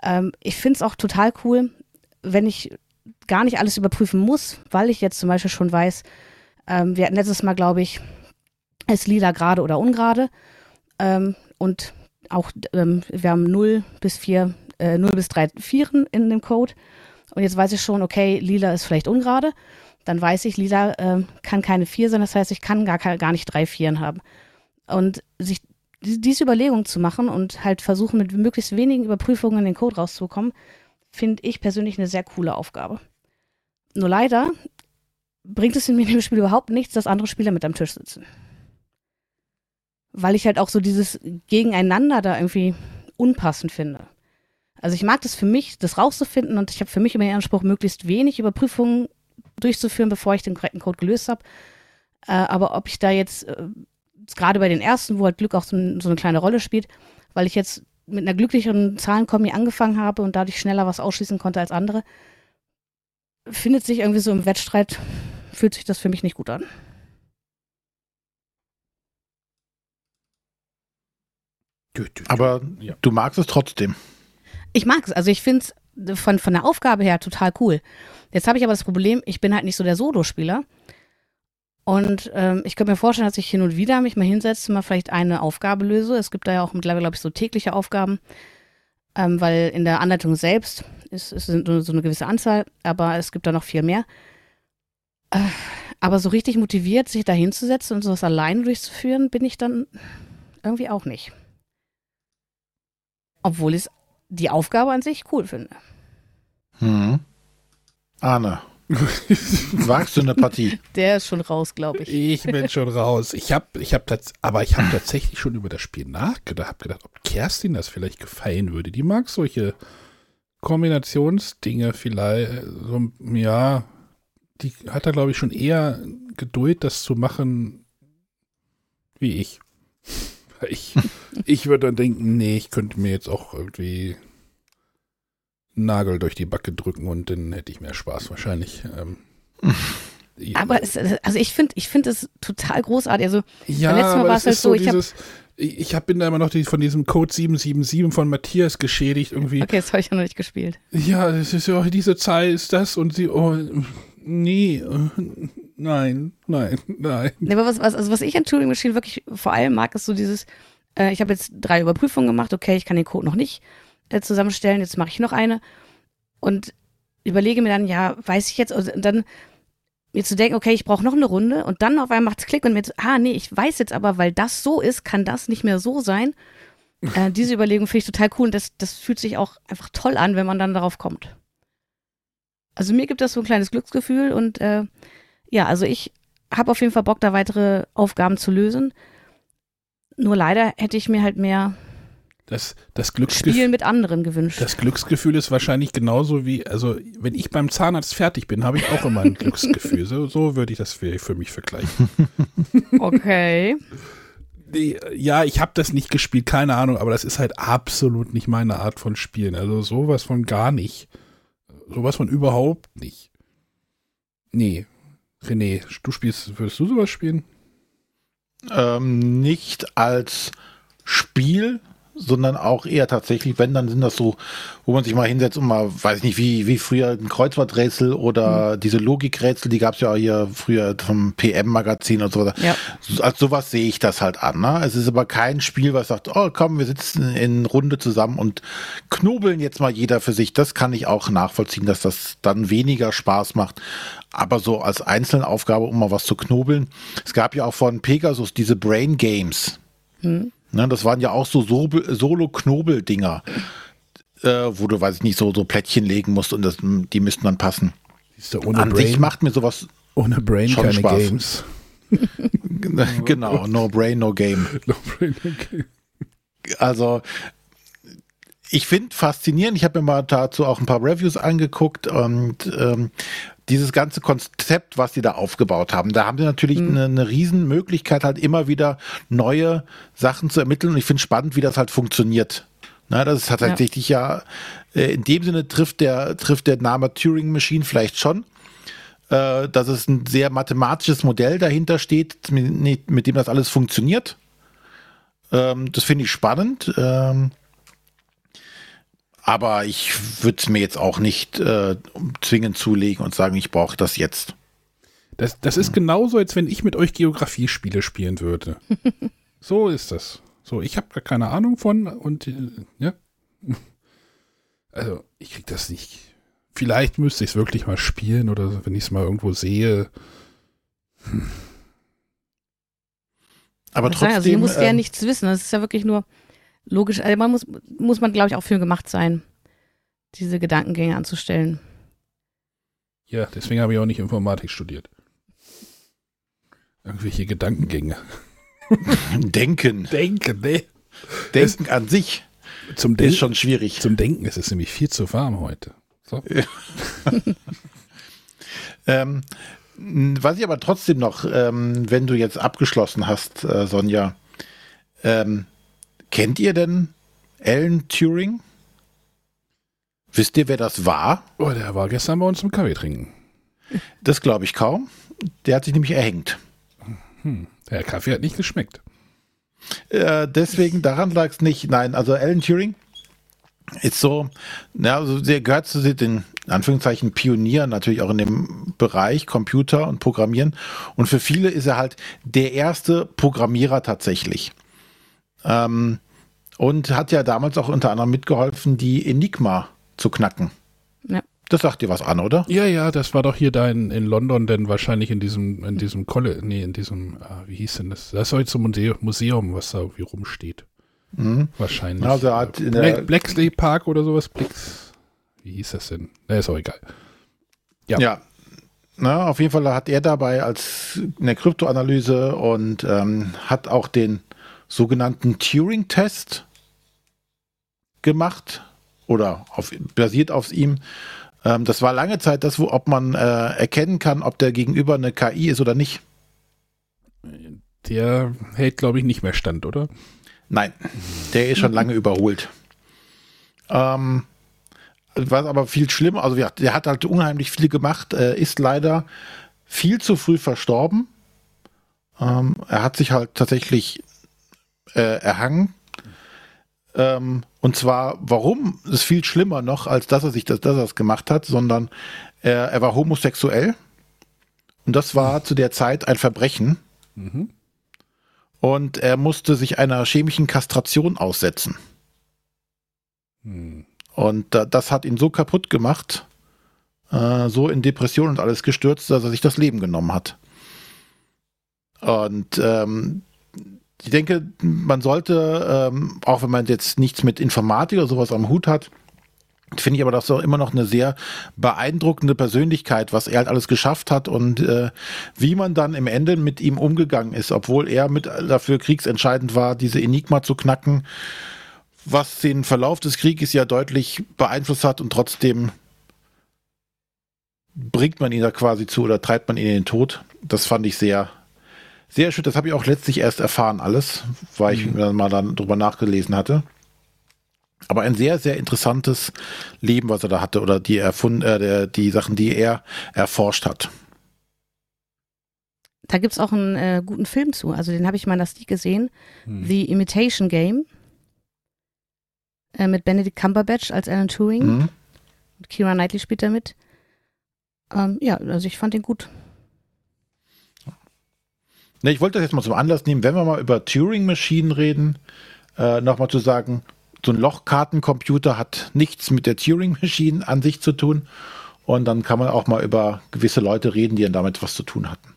Ähm, ich finde es auch total cool, wenn ich gar nicht alles überprüfen muss, weil ich jetzt zum Beispiel schon weiß, ähm, wir hatten letztes Mal, glaube ich, ist lila gerade oder ungerade. Ähm, und auch, ähm, wir haben 0 bis 4, äh, 0 bis 3 Vieren in dem Code. Und jetzt weiß ich schon, okay, lila ist vielleicht ungerade. Dann weiß ich, lila äh, kann keine 4 sein. Das heißt, ich kann gar, gar nicht drei Vieren haben. Und sich diese Überlegung zu machen und halt versuchen, mit möglichst wenigen Überprüfungen den Code rauszubekommen, finde ich persönlich eine sehr coole Aufgabe. Nur leider bringt es in in dem Spiel überhaupt nichts, dass andere Spieler mit am Tisch sitzen. Weil ich halt auch so dieses Gegeneinander da irgendwie unpassend finde. Also ich mag das für mich, das rauszufinden und ich habe für mich immer den Anspruch, möglichst wenig Überprüfungen durchzuführen, bevor ich den korrekten Code gelöst habe. Äh, aber ob ich da jetzt, äh, gerade bei den ersten, wo halt Glück auch so, so, eine kleine Rolle spielt, weil ich jetzt mit einer glücklicheren Zahlenkombi angefangen habe und dadurch schneller was ausschließen konnte als andere, findet sich irgendwie so im Wettstreit, fühlt sich das für mich nicht gut an. Aber ja. du magst es trotzdem. Ich mag es. Also ich finde es von, von der Aufgabe her total cool. Jetzt habe ich aber das Problem, ich bin halt nicht so der Solospieler. Und ähm, ich könnte mir vorstellen, dass ich hin und wieder mich mal hinsetze, mal vielleicht eine Aufgabe löse. Es gibt da ja auch mittlerweile, glaube ich, so tägliche Aufgaben, ähm, weil in der Anleitung selbst ist, ist so eine gewisse Anzahl, aber es gibt da noch viel mehr. Äh, aber so richtig motiviert, sich da hinzusetzen und sowas alleine durchzuführen, bin ich dann irgendwie auch nicht. Obwohl ich die Aufgabe an sich cool finde. Hm. Arne. Wagst du eine Partie? Der ist schon raus, glaube ich. Ich bin schon raus. Ich habe, ich habe aber ich habe tatsächlich schon über das Spiel nachgedacht, habe gedacht, ob Kerstin das vielleicht gefallen würde. Die mag solche Kombinationsdinge vielleicht. So, ja, die hat da glaube ich schon eher Geduld, das zu machen, wie ich. Ich, ich würde dann denken, nee, ich könnte mir jetzt auch irgendwie Nagel durch die Backe drücken und dann hätte ich mehr Spaß wahrscheinlich. Ähm, Aber es, also ich finde ich finde es total großartig. Also ja, letztes Mal war es halt so, ich habe ich hab, bin da immer noch die, von diesem Code 777 von Matthias geschädigt irgendwie. Okay, das habe ich ja noch nicht gespielt. Ja, das ist ja, diese Zahl ist das und sie, oh, nee, nein, nein, nein. Nee, aber was, was, also was ich an Turing Machine wirklich vor allem mag, ist so dieses, äh, ich habe jetzt drei Überprüfungen gemacht, okay, ich kann den Code noch nicht äh, zusammenstellen, jetzt mache ich noch eine und überlege mir dann, ja, weiß ich jetzt, und dann mir zu denken, okay, ich brauche noch eine Runde und dann auf einmal macht es Klick und mir zu, ah, nee, ich weiß jetzt aber, weil das so ist, kann das nicht mehr so sein. Äh, diese Überlegung finde ich total cool und das, das fühlt sich auch einfach toll an, wenn man dann darauf kommt. Also mir gibt das so ein kleines Glücksgefühl und äh, ja, also ich habe auf jeden Fall Bock, da weitere Aufgaben zu lösen. Nur leider hätte ich mir halt mehr das, das Glücksgefühl, Spiel mit anderen gewünscht. Das Glücksgefühl ist wahrscheinlich genauso wie, also wenn ich beim Zahnarzt fertig bin, habe ich auch immer ein Glücksgefühl. So, so würde ich das für, für mich vergleichen. Okay. Ja, ich habe das nicht gespielt, keine Ahnung, aber das ist halt absolut nicht meine Art von Spielen. Also sowas von gar nicht. Sowas von überhaupt nicht. Nee. René, du spielst, würdest du sowas spielen? Ähm, nicht als Spiel, sondern auch eher tatsächlich, wenn, dann sind das so, wo man sich mal hinsetzt und mal, weiß ich nicht, wie, wie früher ein Kreuzworträtsel oder mhm. diese Logikrätsel, die gab es ja hier früher vom PM-Magazin und so weiter. Ja. Als sowas sehe ich das halt an. Ne? Es ist aber kein Spiel, was sagt, oh komm, wir sitzen in Runde zusammen und knobeln jetzt mal jeder für sich. Das kann ich auch nachvollziehen, dass das dann weniger Spaß macht. Aber so als Einzelaufgabe, um mal was zu knobeln. Es gab ja auch von Pegasus diese Brain Games. Mhm. Ne, das waren ja auch so Solo-Knobel-Dinger, äh, wo du, weiß ich nicht, so, so Plättchen legen musst und das, die müssten dann passen. ohne An Brain, sich macht mir sowas ohne Brain schon keine Spaß. Games. genau, no brain, no game. No brain, no game. Also, ich finde faszinierend, ich habe mir mal dazu auch ein paar Reviews angeguckt und ähm, dieses ganze Konzept, was sie da aufgebaut haben, da haben sie natürlich mhm. eine, eine Riesenmöglichkeit, halt immer wieder neue Sachen zu ermitteln. Und ich finde spannend, wie das halt funktioniert. Na, das ist tatsächlich ja, ja äh, in dem Sinne trifft der, trifft der Name Turing Machine vielleicht schon, äh, dass es ein sehr mathematisches Modell dahinter steht, mit, mit dem das alles funktioniert. Ähm, das finde ich spannend. Ähm, aber ich würde es mir jetzt auch nicht äh, zwingend zulegen und sagen, ich brauche das jetzt. Das, das ist genauso, als wenn ich mit euch Geografiespiele spielen würde. so ist das. So, ich habe gar keine Ahnung von und äh, ja. Also, ich krieg das nicht. Vielleicht müsste ich es wirklich mal spielen oder wenn ich es mal irgendwo sehe. Hm. Aber Ich sagen, trotzdem. also hier muss der ähm, nichts wissen. Das ist ja wirklich nur logisch. Also man muss, muss man, glaube ich, auch für gemacht sein, diese Gedankengänge anzustellen. Ja, deswegen habe ich auch nicht Informatik studiert. Irgendwelche Gedankengänge. Denken. Denken, ne? Denken an sich Zum, ist Den schon schwierig. zum Denken ist es nämlich viel zu warm heute. So. Ähm, was ich aber trotzdem noch, ähm, wenn du jetzt abgeschlossen hast, äh, Sonja, ähm, kennt ihr denn Alan Turing? Wisst ihr, wer das war? Oh, der war gestern bei uns zum Kaffee trinken. Das glaube ich kaum. Der hat sich nämlich erhängt. Der Kaffee hat nicht geschmeckt. Äh, deswegen, daran lag es nicht. Nein, also Alan Turing ist so, na, also der gehört zu den, in Anführungszeichen, Pionieren natürlich auch in dem Bereich Computer und Programmieren. Und für viele ist er halt der erste Programmierer tatsächlich. Ähm, und hat ja damals auch unter anderem mitgeholfen, die Enigma zu knacken. Ja. Das sagt dir was an, oder? Ja, ja, das war doch hier da in, in London, denn wahrscheinlich in diesem, in diesem Kolle, nee, in diesem, ah, wie hieß denn das? Das ist heute so ein Museum, Museum, was da irgendwie rumsteht. Mhm. Wahrscheinlich. Also hat in Bla der, Blacksley Park oder sowas. Blix, wie hieß das denn? Na, ist auch egal. Ja. Ja. Na, auf jeden Fall hat er dabei als in der Kryptoanalyse und ähm, hat auch den sogenannten Turing-Test gemacht oder auf, basiert auf ihm. Ähm, das war lange Zeit das, wo, ob man äh, erkennen kann, ob der Gegenüber eine KI ist oder nicht. Der hält, glaube ich, nicht mehr stand, oder? Nein, der ist schon lange überholt. Ähm, was aber viel schlimmer, also ja, der hat halt unheimlich viel gemacht, äh, ist leider viel zu früh verstorben. Ähm, er hat sich halt tatsächlich äh, erhangen. Ähm, und zwar, warum, ist viel schlimmer noch, als dass er sich das, dass er es gemacht hat, sondern er, er war homosexuell. Und das war zu der Zeit ein Verbrechen. Mhm. Und er musste sich einer chemischen Kastration aussetzen. Hm. Und da, das hat ihn so kaputt gemacht, äh, so in Depression und alles gestürzt, dass er sich das Leben genommen hat. Und ähm, ich denke, man sollte, ähm, auch wenn man jetzt nichts mit Informatik oder sowas am Hut hat, finde ich aber das auch immer noch eine sehr beeindruckende Persönlichkeit, was er halt alles geschafft hat und äh, wie man dann im Ende mit ihm umgegangen ist, obwohl er mit dafür kriegsentscheidend war, diese Enigma zu knacken, was den Verlauf des Krieges ja deutlich beeinflusst hat und trotzdem bringt man ihn da quasi zu oder treibt man ihn in den Tod. Das fand ich sehr, sehr schön. Das habe ich auch letztlich erst erfahren, alles, weil ich mir dann mal dann drüber nachgelesen hatte. Aber ein sehr, sehr interessantes Leben, was er da hatte, oder die erfunden, äh, der, die Sachen, die er erforscht hat. Da gibt es auch einen äh, guten Film zu. Also den habe ich mal in der Sneak gesehen. Hm. The Imitation Game. Äh, mit Benedict Cumberbatch als Alan Turing. Mhm. Und Kira Knightley spielt da mit. Ähm, ja, also ich fand den gut. Ne, ich wollte das jetzt mal zum Anlass nehmen, wenn wir mal über Turing-Maschinen reden, äh, nochmal zu sagen, so ein Lochkartencomputer hat nichts mit der Turing-Maschine an sich zu tun. Und dann kann man auch mal über gewisse Leute reden, die dann damit was zu tun hatten.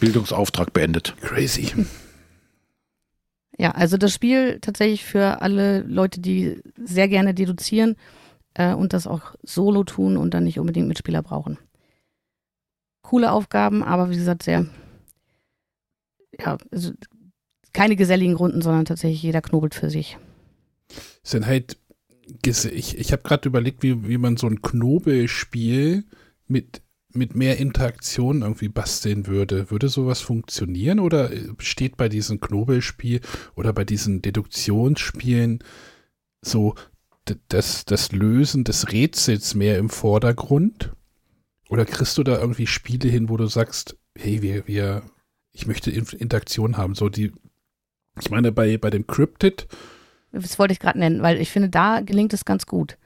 Bildungsauftrag beendet. Crazy. Ja, also das Spiel tatsächlich für alle Leute, die sehr gerne deduzieren äh, und das auch solo tun und dann nicht unbedingt Mitspieler brauchen. Coole Aufgaben, aber wie gesagt, sehr, ja, also keine geselligen Runden, sondern tatsächlich jeder knobelt für sich. sind halt, ich, ich habe gerade überlegt, wie, wie man so ein Knobelspiel mit, mit mehr Interaktion irgendwie basteln würde. Würde sowas funktionieren oder steht bei diesem Knobelspiel oder bei diesen Deduktionsspielen so das, das Lösen des Rätsels mehr im Vordergrund? Oder kriegst du da irgendwie Spiele hin, wo du sagst, hey, wir, wir ich möchte Interaktion haben. So die, ich meine, bei, bei dem Cryptid. Das wollte ich gerade nennen, weil ich finde, da gelingt es ganz gut.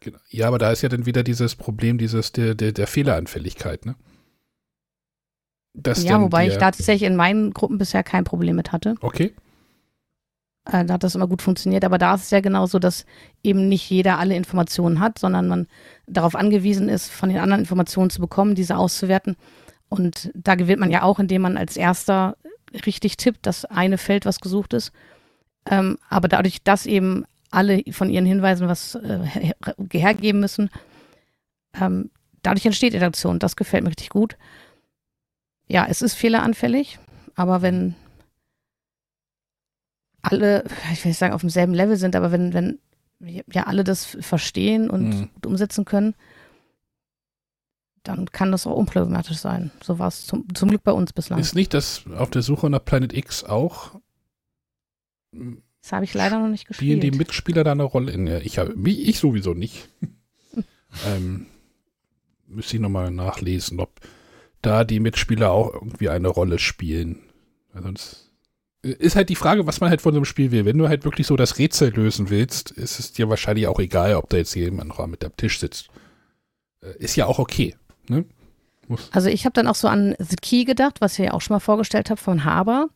Genau. Ja, aber da ist ja dann wieder dieses Problem, dieses der, der, der Fehleranfälligkeit, ne? Dass ja, wobei ich da tatsächlich in meinen Gruppen bisher kein Problem mit hatte. Okay. Äh, da hat das immer gut funktioniert. Aber da ist es ja genauso, dass eben nicht jeder alle Informationen hat, sondern man darauf angewiesen ist, von den anderen Informationen zu bekommen, diese auszuwerten. Und da gewinnt man ja auch, indem man als erster richtig tippt, das eine Feld, was gesucht ist. Ähm, aber dadurch, dass eben alle von ihren Hinweisen was äh, hergeben müssen, ähm, dadurch entsteht Interaktion. Das gefällt mir richtig gut. Ja, es ist fehleranfällig, aber wenn alle, ich will nicht sagen, auf demselben Level sind, aber wenn, wenn ja alle das verstehen und mhm. gut umsetzen können, dann kann das auch unproblematisch sein. So war es zum, zum Glück bei uns bislang. Ist nicht das auf der Suche nach Planet X auch? Das habe ich leider noch nicht gespielt. Spielen die Mitspieler da eine Rolle? In, ich, hab, ich sowieso nicht. ähm, müsste ich nochmal nachlesen, ob da die Mitspieler auch irgendwie eine Rolle spielen. Sonst ist halt die Frage, was man halt von so einem Spiel will. Wenn du halt wirklich so das Rätsel lösen willst, ist es dir wahrscheinlich auch egal, ob da jetzt jemand noch mit am Tisch sitzt. Äh, ist ja auch okay. Ne? Also ich habe dann auch so an The Key gedacht, was ich ja auch schon mal vorgestellt habe von Haber.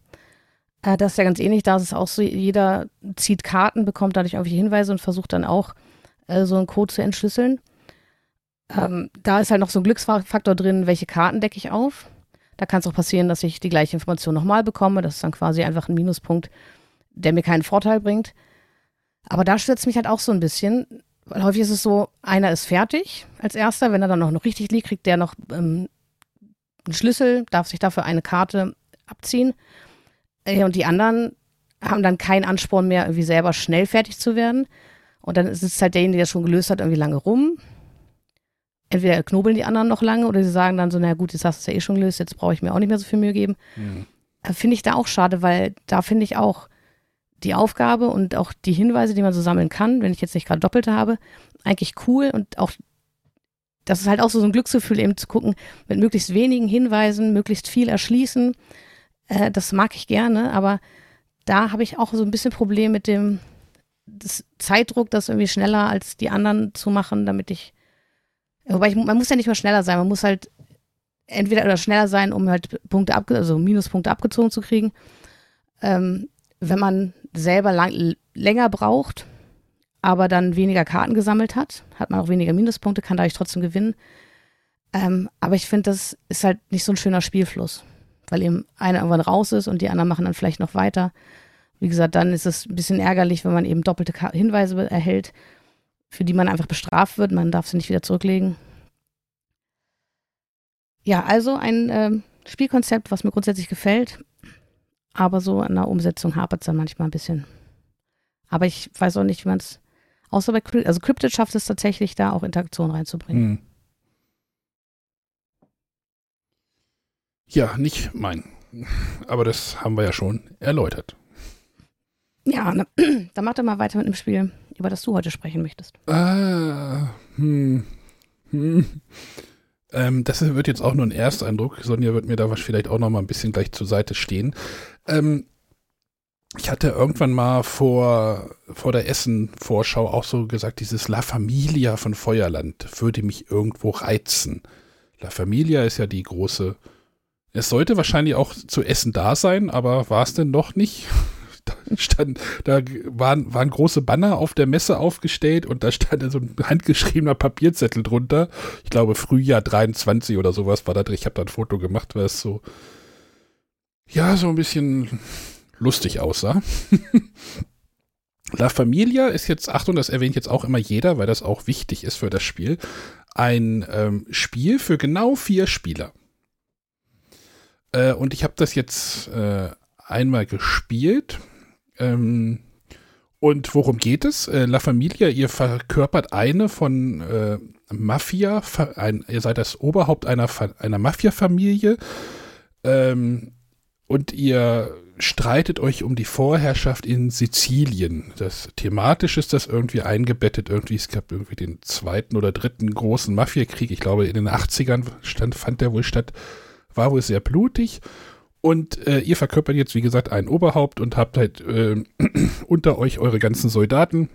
Äh, das ist ja ganz ähnlich, da ist es auch so, jeder zieht Karten, bekommt dadurch irgendwelche Hinweise und versucht dann auch äh, so einen Code zu entschlüsseln. Ähm, da ist halt noch so ein Glücksfaktor drin, welche Karten decke ich auf. Da kann es auch passieren, dass ich die gleiche Information nochmal bekomme. Das ist dann quasi einfach ein Minuspunkt, der mir keinen Vorteil bringt. Aber da stürzt mich halt auch so ein bisschen, weil häufig ist es so, einer ist fertig als erster, wenn er dann noch, richtig liegt, kriegt der noch ähm, einen Schlüssel, darf sich dafür eine Karte abziehen. Äh, und die anderen haben dann keinen Ansporn mehr, irgendwie selber schnell fertig zu werden. Und dann ist es halt derjenige, der schon gelöst hat, irgendwie lange rum. Entweder knobeln die anderen noch lange oder sie sagen dann so, na gut, jetzt hast du es ja eh schon gelöst, jetzt brauche ich mir auch nicht mehr so viel Mühe geben. Mhm. Finde ich da auch schade, weil da finde ich auch, die Aufgabe und auch die Hinweise, die man so sammeln kann, wenn ich jetzt nicht gerade Doppelte habe, eigentlich cool und auch das ist halt auch so ein Glücksgefühl, eben zu gucken, mit möglichst wenigen Hinweisen, möglichst viel erschließen. Äh, das mag ich gerne, aber da habe ich auch so ein bisschen Problem mit dem Zeitdruck, das irgendwie schneller als die anderen zu machen, damit ich. Wobei ich, man muss ja nicht mal schneller sein, man muss halt entweder oder schneller sein, um halt Punkte ab, also Minuspunkte abgezogen zu kriegen. Ähm, wenn man selber lang, länger braucht, aber dann weniger Karten gesammelt hat, hat man auch weniger Minuspunkte, kann dadurch trotzdem gewinnen. Ähm, aber ich finde, das ist halt nicht so ein schöner Spielfluss, weil eben einer irgendwann raus ist und die anderen machen dann vielleicht noch weiter. Wie gesagt, dann ist es ein bisschen ärgerlich, wenn man eben doppelte Hinweise erhält, für die man einfach bestraft wird. Man darf sie nicht wieder zurücklegen. Ja, also ein äh, Spielkonzept, was mir grundsätzlich gefällt. Aber so an der Umsetzung hapert es dann manchmal ein bisschen. Aber ich weiß auch nicht, wie man es, außer bei Cryptid, also Cryptid schafft es tatsächlich, da auch Interaktion reinzubringen. Hm. Ja, nicht mein. Aber das haben wir ja schon erläutert. Ja, ne, dann mach doch mal weiter mit dem Spiel, über das du heute sprechen möchtest. Ah, hm, hm. Ähm, das wird jetzt auch nur ein Ersteindruck. Sonja wird mir da vielleicht auch noch mal ein bisschen gleich zur Seite stehen. Ähm, ich hatte irgendwann mal vor, vor der Essen-Vorschau auch so gesagt, dieses La Familia von Feuerland würde mich irgendwo reizen. La Familia ist ja die große. Es sollte wahrscheinlich auch zu Essen da sein, aber war es denn noch nicht? Da, stand, da waren, waren große Banner auf der Messe aufgestellt und da stand so ein handgeschriebener Papierzettel drunter. Ich glaube, Frühjahr 23 oder sowas war da drin. Ich habe da ein Foto gemacht, weil es so ja, so ein bisschen lustig aussah. La Familia ist jetzt, Achtung, das erwähnt jetzt auch immer jeder, weil das auch wichtig ist für das Spiel, ein ähm, Spiel für genau vier Spieler. Äh, und ich habe das jetzt äh, einmal gespielt. Ähm, und worum geht es? Äh, La Familia, ihr verkörpert eine von äh, Mafia, ein, ihr seid das Oberhaupt einer, einer Mafia-Familie. Ähm, und ihr streitet euch um die Vorherrschaft in Sizilien. Das thematisch ist das irgendwie eingebettet. Irgendwie, es gab irgendwie den zweiten oder dritten großen Mafiakrieg. Ich glaube, in den 80ern stand, fand der wohl statt. War wohl sehr blutig. Und äh, ihr verkörpert jetzt, wie gesagt, ein Oberhaupt und habt halt äh, unter euch eure ganzen Soldaten,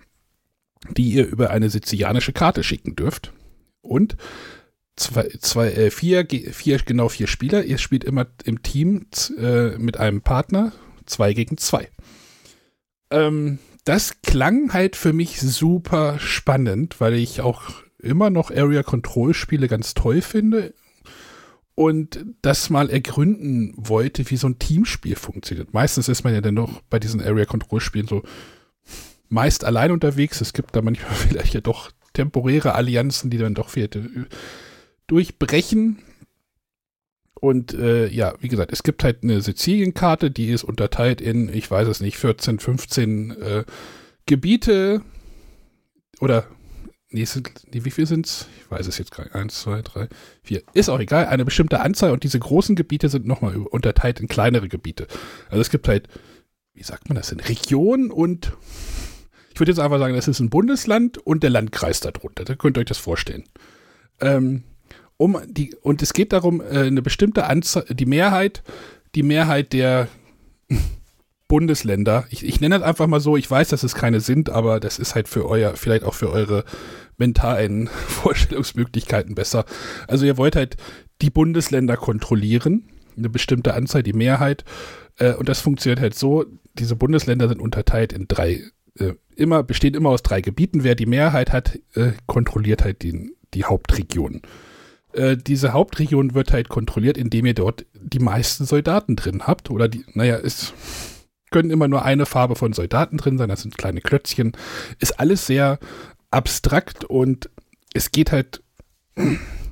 die ihr über eine sizilianische Karte schicken dürft. Und zwei, zwei, äh, vier, vier, genau vier Spieler. Ihr spielt immer im Team äh, mit einem Partner, zwei gegen zwei. Ähm, das klang halt für mich super spannend, weil ich auch immer noch Area Control Spiele ganz toll finde und das mal ergründen wollte, wie so ein Teamspiel funktioniert. Meistens ist man ja dann noch bei diesen Area Control Spielen so meist allein unterwegs. Es gibt da manchmal vielleicht ja doch temporäre Allianzen, die dann doch vielleicht durchbrechen. Und äh, ja, wie gesagt, es gibt halt eine Sizilienkarte, die ist unterteilt in, ich weiß es nicht, 14, 15 äh, Gebiete oder nee, sind, nee, wie viel sind's? Ich weiß es jetzt gar nicht. Eins, zwei, drei, vier. Ist auch egal, eine bestimmte Anzahl und diese großen Gebiete sind nochmal unterteilt in kleinere Gebiete. Also es gibt halt, wie sagt man das denn, Region und ich würde jetzt einfach sagen, das ist ein Bundesland und der Landkreis darunter. Da könnt ihr euch das vorstellen. Ähm, um die, und es geht darum, äh, eine bestimmte Anzahl, die Mehrheit, die Mehrheit der Bundesländer, ich, ich nenne das einfach mal so, ich weiß, dass es keine sind, aber das ist halt für euer, vielleicht auch für eure mentalen Vorstellungsmöglichkeiten besser. Also ihr wollt halt die Bundesländer kontrollieren, eine bestimmte Anzahl, die Mehrheit, äh, und das funktioniert halt so, diese Bundesländer sind unterteilt in drei, äh, immer, bestehen immer aus drei Gebieten. Wer die Mehrheit hat, äh, kontrolliert halt die, die Hauptregion. Äh, diese Hauptregion wird halt kontrolliert, indem ihr dort die meisten Soldaten drin habt. Oder die, naja, es können immer nur eine Farbe von Soldaten drin sein, das sind kleine Klötzchen. Ist alles sehr abstrakt und es geht halt,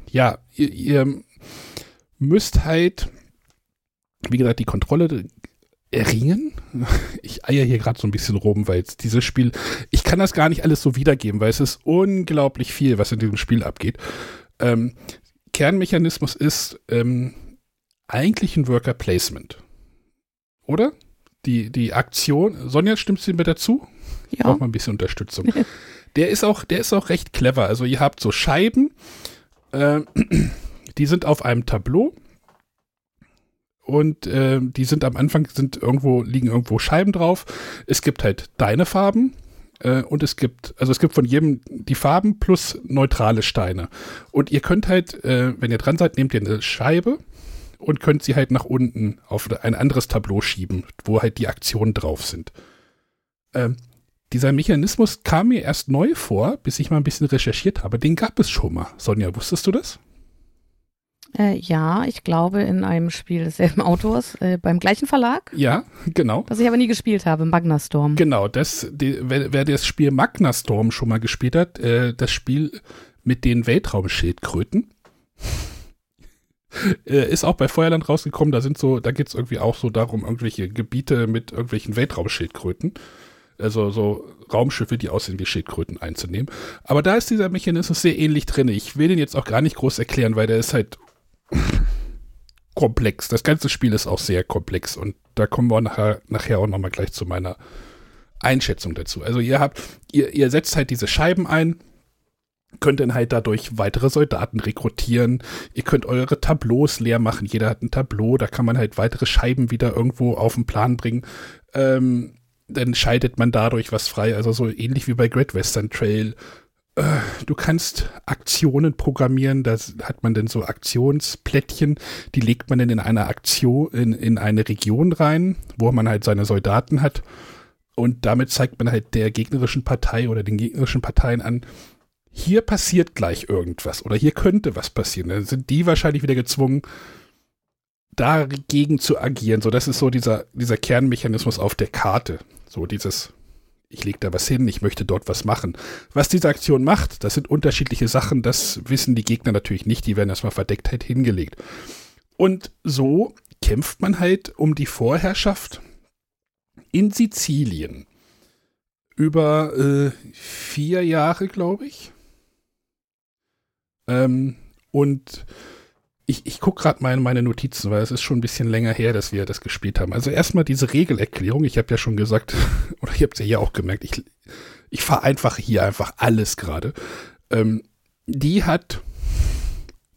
ja, ihr, ihr müsst halt, wie gesagt, die Kontrolle erringen. Ich eier hier gerade so ein bisschen rum, weil jetzt dieses Spiel, ich kann das gar nicht alles so wiedergeben, weil es ist unglaublich viel, was in diesem Spiel abgeht. Ähm, Kernmechanismus ist ähm, eigentlich ein Worker Placement. Oder? Die, die Aktion, Sonja, stimmst du mir dazu? Ja. Braucht mal ein bisschen Unterstützung. der ist auch, der ist auch recht clever. Also ihr habt so Scheiben, äh, die sind auf einem Tableau und äh, die sind am Anfang sind irgendwo liegen irgendwo Scheiben drauf. Es gibt halt deine Farben, äh, und es gibt, also es gibt von jedem die Farben plus neutrale Steine. Und ihr könnt halt, äh, wenn ihr dran seid, nehmt ihr eine Scheibe und könnt sie halt nach unten auf ein anderes Tableau schieben, wo halt die Aktionen drauf sind. Ähm, dieser Mechanismus kam mir erst neu vor, bis ich mal ein bisschen recherchiert habe. Den gab es schon mal. Sonja, wusstest du das? Äh, ja, ich glaube in einem Spiel desselben Autors, äh, beim gleichen Verlag. Ja, genau. Das ich aber nie gespielt habe, Magnastorm. Genau, das, die, wer, wer, das Spiel Magnastorm schon mal gespielt hat, äh, das Spiel mit den Weltraumschildkröten. Äh, ist auch bei Feuerland rausgekommen, da sind so, da geht es irgendwie auch so darum, irgendwelche Gebiete mit irgendwelchen Weltraumschildkröten also so Raumschiffe, die aussehen wie Schildkröten einzunehmen. Aber da ist dieser Mechanismus sehr ähnlich drin. Ich will den jetzt auch gar nicht groß erklären, weil der ist halt komplex. Das ganze Spiel ist auch sehr komplex und da kommen wir nachher, nachher auch nochmal gleich zu meiner Einschätzung dazu. Also ihr habt, ihr, ihr setzt halt diese Scheiben ein, könnt dann halt dadurch weitere Soldaten rekrutieren. Ihr könnt eure Tableaus leer machen. Jeder hat ein Tableau, da kann man halt weitere Scheiben wieder irgendwo auf den Plan bringen. Ähm, dann scheidet man dadurch was frei. Also so ähnlich wie bei Great Western Trail äh, du kannst Aktionen programmieren, da hat man dann so Aktionsplättchen, die legt man dann in eine Aktion, in, in eine Region rein, wo man halt seine Soldaten hat. Und damit zeigt man halt der gegnerischen Partei oder den gegnerischen Parteien an, hier passiert gleich irgendwas oder hier könnte was passieren. Dann sind die wahrscheinlich wieder gezwungen, dagegen zu agieren. So, das ist so dieser, dieser Kernmechanismus auf der Karte. So dieses ich lege da was hin, ich möchte dort was machen. Was diese Aktion macht, das sind unterschiedliche Sachen, das wissen die Gegner natürlich nicht, die werden erstmal verdeckt halt hingelegt. Und so kämpft man halt um die Vorherrschaft in Sizilien. Über äh, vier Jahre, glaube ich. Ähm, und ich, ich gucke gerade in meine Notizen, weil es ist schon ein bisschen länger her, dass wir das gespielt haben. Also erstmal diese Regelerklärung. Ich habe ja schon gesagt, oder ich habe es ja hier auch gemerkt, ich, ich vereinfache hier einfach alles gerade. Ähm, die hat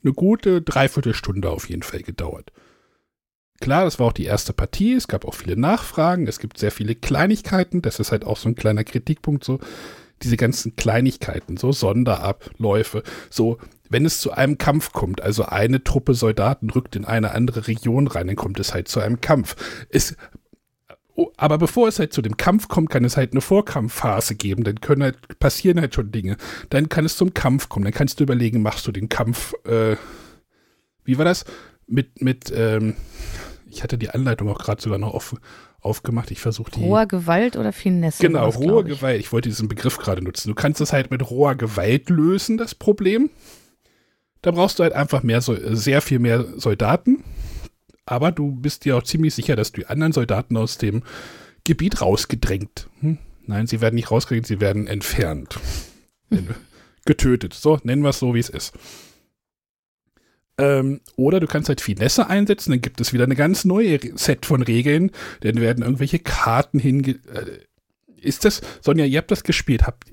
eine gute Dreiviertelstunde auf jeden Fall gedauert. klar, das war auch die erste Partie, es gab auch viele Nachfragen, es gibt sehr viele Kleinigkeiten, das ist halt auch so ein kleiner Kritikpunkt, so diese ganzen Kleinigkeiten, so Sonderabläufe, so wenn es zu einem Kampf kommt, also eine Truppe Soldaten rückt in eine andere Region rein, dann kommt es halt zu einem Kampf. Es, oh, aber bevor es halt zu dem Kampf kommt, kann es halt eine Vorkampfphase geben, dann können halt, passieren halt schon Dinge. Dann kann es zum Kampf kommen, dann kannst du überlegen, machst du den Kampf, äh, wie war das? Mit, mit, ähm, ich hatte die Anleitung auch gerade sogar noch offen aufgemacht. Ich versuche die. Roher Gewalt oder Finesse? Genau, rohe Gewalt. Ich wollte diesen Begriff gerade nutzen. Du kannst das halt mit roher Gewalt lösen, das Problem. Da brauchst du halt einfach mehr, sehr viel mehr Soldaten. Aber du bist dir auch ziemlich sicher, dass die anderen Soldaten aus dem Gebiet rausgedrängt. Hm? Nein, sie werden nicht rausgedrängt, sie werden entfernt. Getötet. So, nennen wir es so, wie es ist. Ähm, oder du kannst halt Finesse einsetzen, dann gibt es wieder eine ganz neue Set von Regeln, dann werden irgendwelche Karten hinge... Äh, ist das, Sonja, ihr habt das gespielt, habt,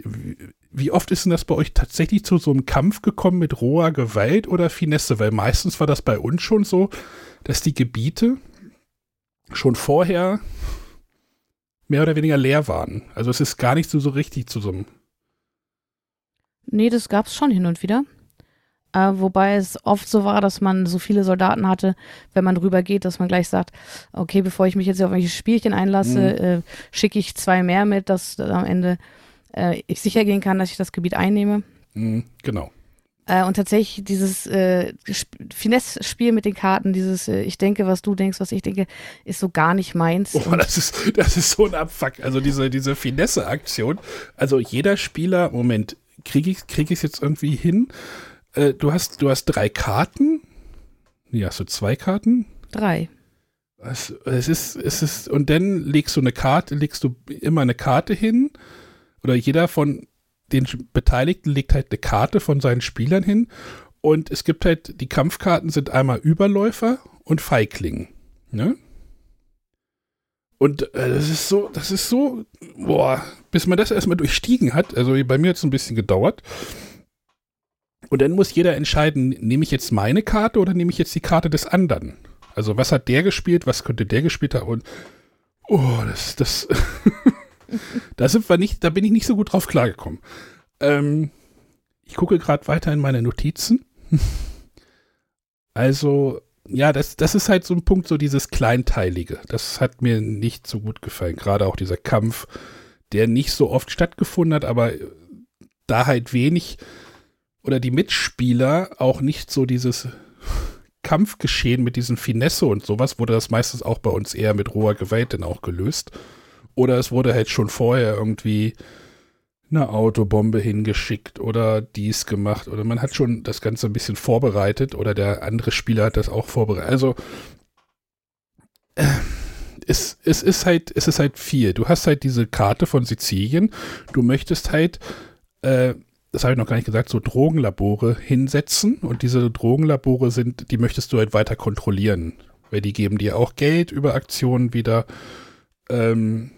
wie oft ist denn das bei euch tatsächlich zu so einem Kampf gekommen mit roher Gewalt oder Finesse? Weil meistens war das bei uns schon so, dass die Gebiete schon vorher mehr oder weniger leer waren. Also es ist gar nicht so, so richtig zu so einem. Nee, das gab es schon hin und wieder. Äh, wobei es oft so war, dass man so viele Soldaten hatte, wenn man drüber geht, dass man gleich sagt, okay, bevor ich mich jetzt auf welche Spielchen einlasse, mhm. äh, schicke ich zwei mehr mit, dass am Ende äh, ich sicher gehen kann, dass ich das Gebiet einnehme. Mhm, genau. Äh, und tatsächlich dieses äh, Finesse-Spiel mit den Karten, dieses äh, ich denke, was du denkst, was ich denke, ist so gar nicht meins. Oh, das ist, das ist so ein Abfuck. Also diese, diese Finesse-Aktion. Also jeder Spieler, Moment, kriege ich es krieg jetzt irgendwie hin? Äh, du, hast, du hast drei Karten. Nee, hast du zwei Karten? Drei. Es, es, ist, es ist, und dann legst du eine Karte, legst du immer eine Karte hin. Oder jeder von den Beteiligten legt halt eine Karte von seinen Spielern hin. Und es gibt halt, die Kampfkarten sind einmal Überläufer und Feigling. Ne? Und äh, das ist so, das ist so, boah, bis man das erstmal durchstiegen hat. Also bei mir hat es ein bisschen gedauert. Und dann muss jeder entscheiden, nehme ich jetzt meine Karte oder nehme ich jetzt die Karte des anderen? Also was hat der gespielt, was könnte der gespielt haben? Und oh, das, das, da sind wir nicht, da bin ich nicht so gut drauf klargekommen. Ähm, ich gucke gerade weiter in meine Notizen. also, ja, das, das ist halt so ein Punkt, so dieses Kleinteilige. Das hat mir nicht so gut gefallen. Gerade auch dieser Kampf, der nicht so oft stattgefunden hat, aber da halt wenig oder die Mitspieler auch nicht so dieses Kampfgeschehen mit diesen Finesse und sowas, wurde das meistens auch bei uns eher mit roher Gewalt dann auch gelöst. Oder es wurde halt schon vorher irgendwie eine Autobombe hingeschickt oder dies gemacht oder man hat schon das Ganze ein bisschen vorbereitet oder der andere Spieler hat das auch vorbereitet. Also äh, es, es ist halt, es ist halt viel. Du hast halt diese Karte von Sizilien. Du möchtest halt äh, das habe ich noch gar nicht gesagt, so Drogenlabore hinsetzen und diese Drogenlabore sind, die möchtest du halt weiter kontrollieren, weil die geben dir auch Geld über Aktionen wieder. Ähm,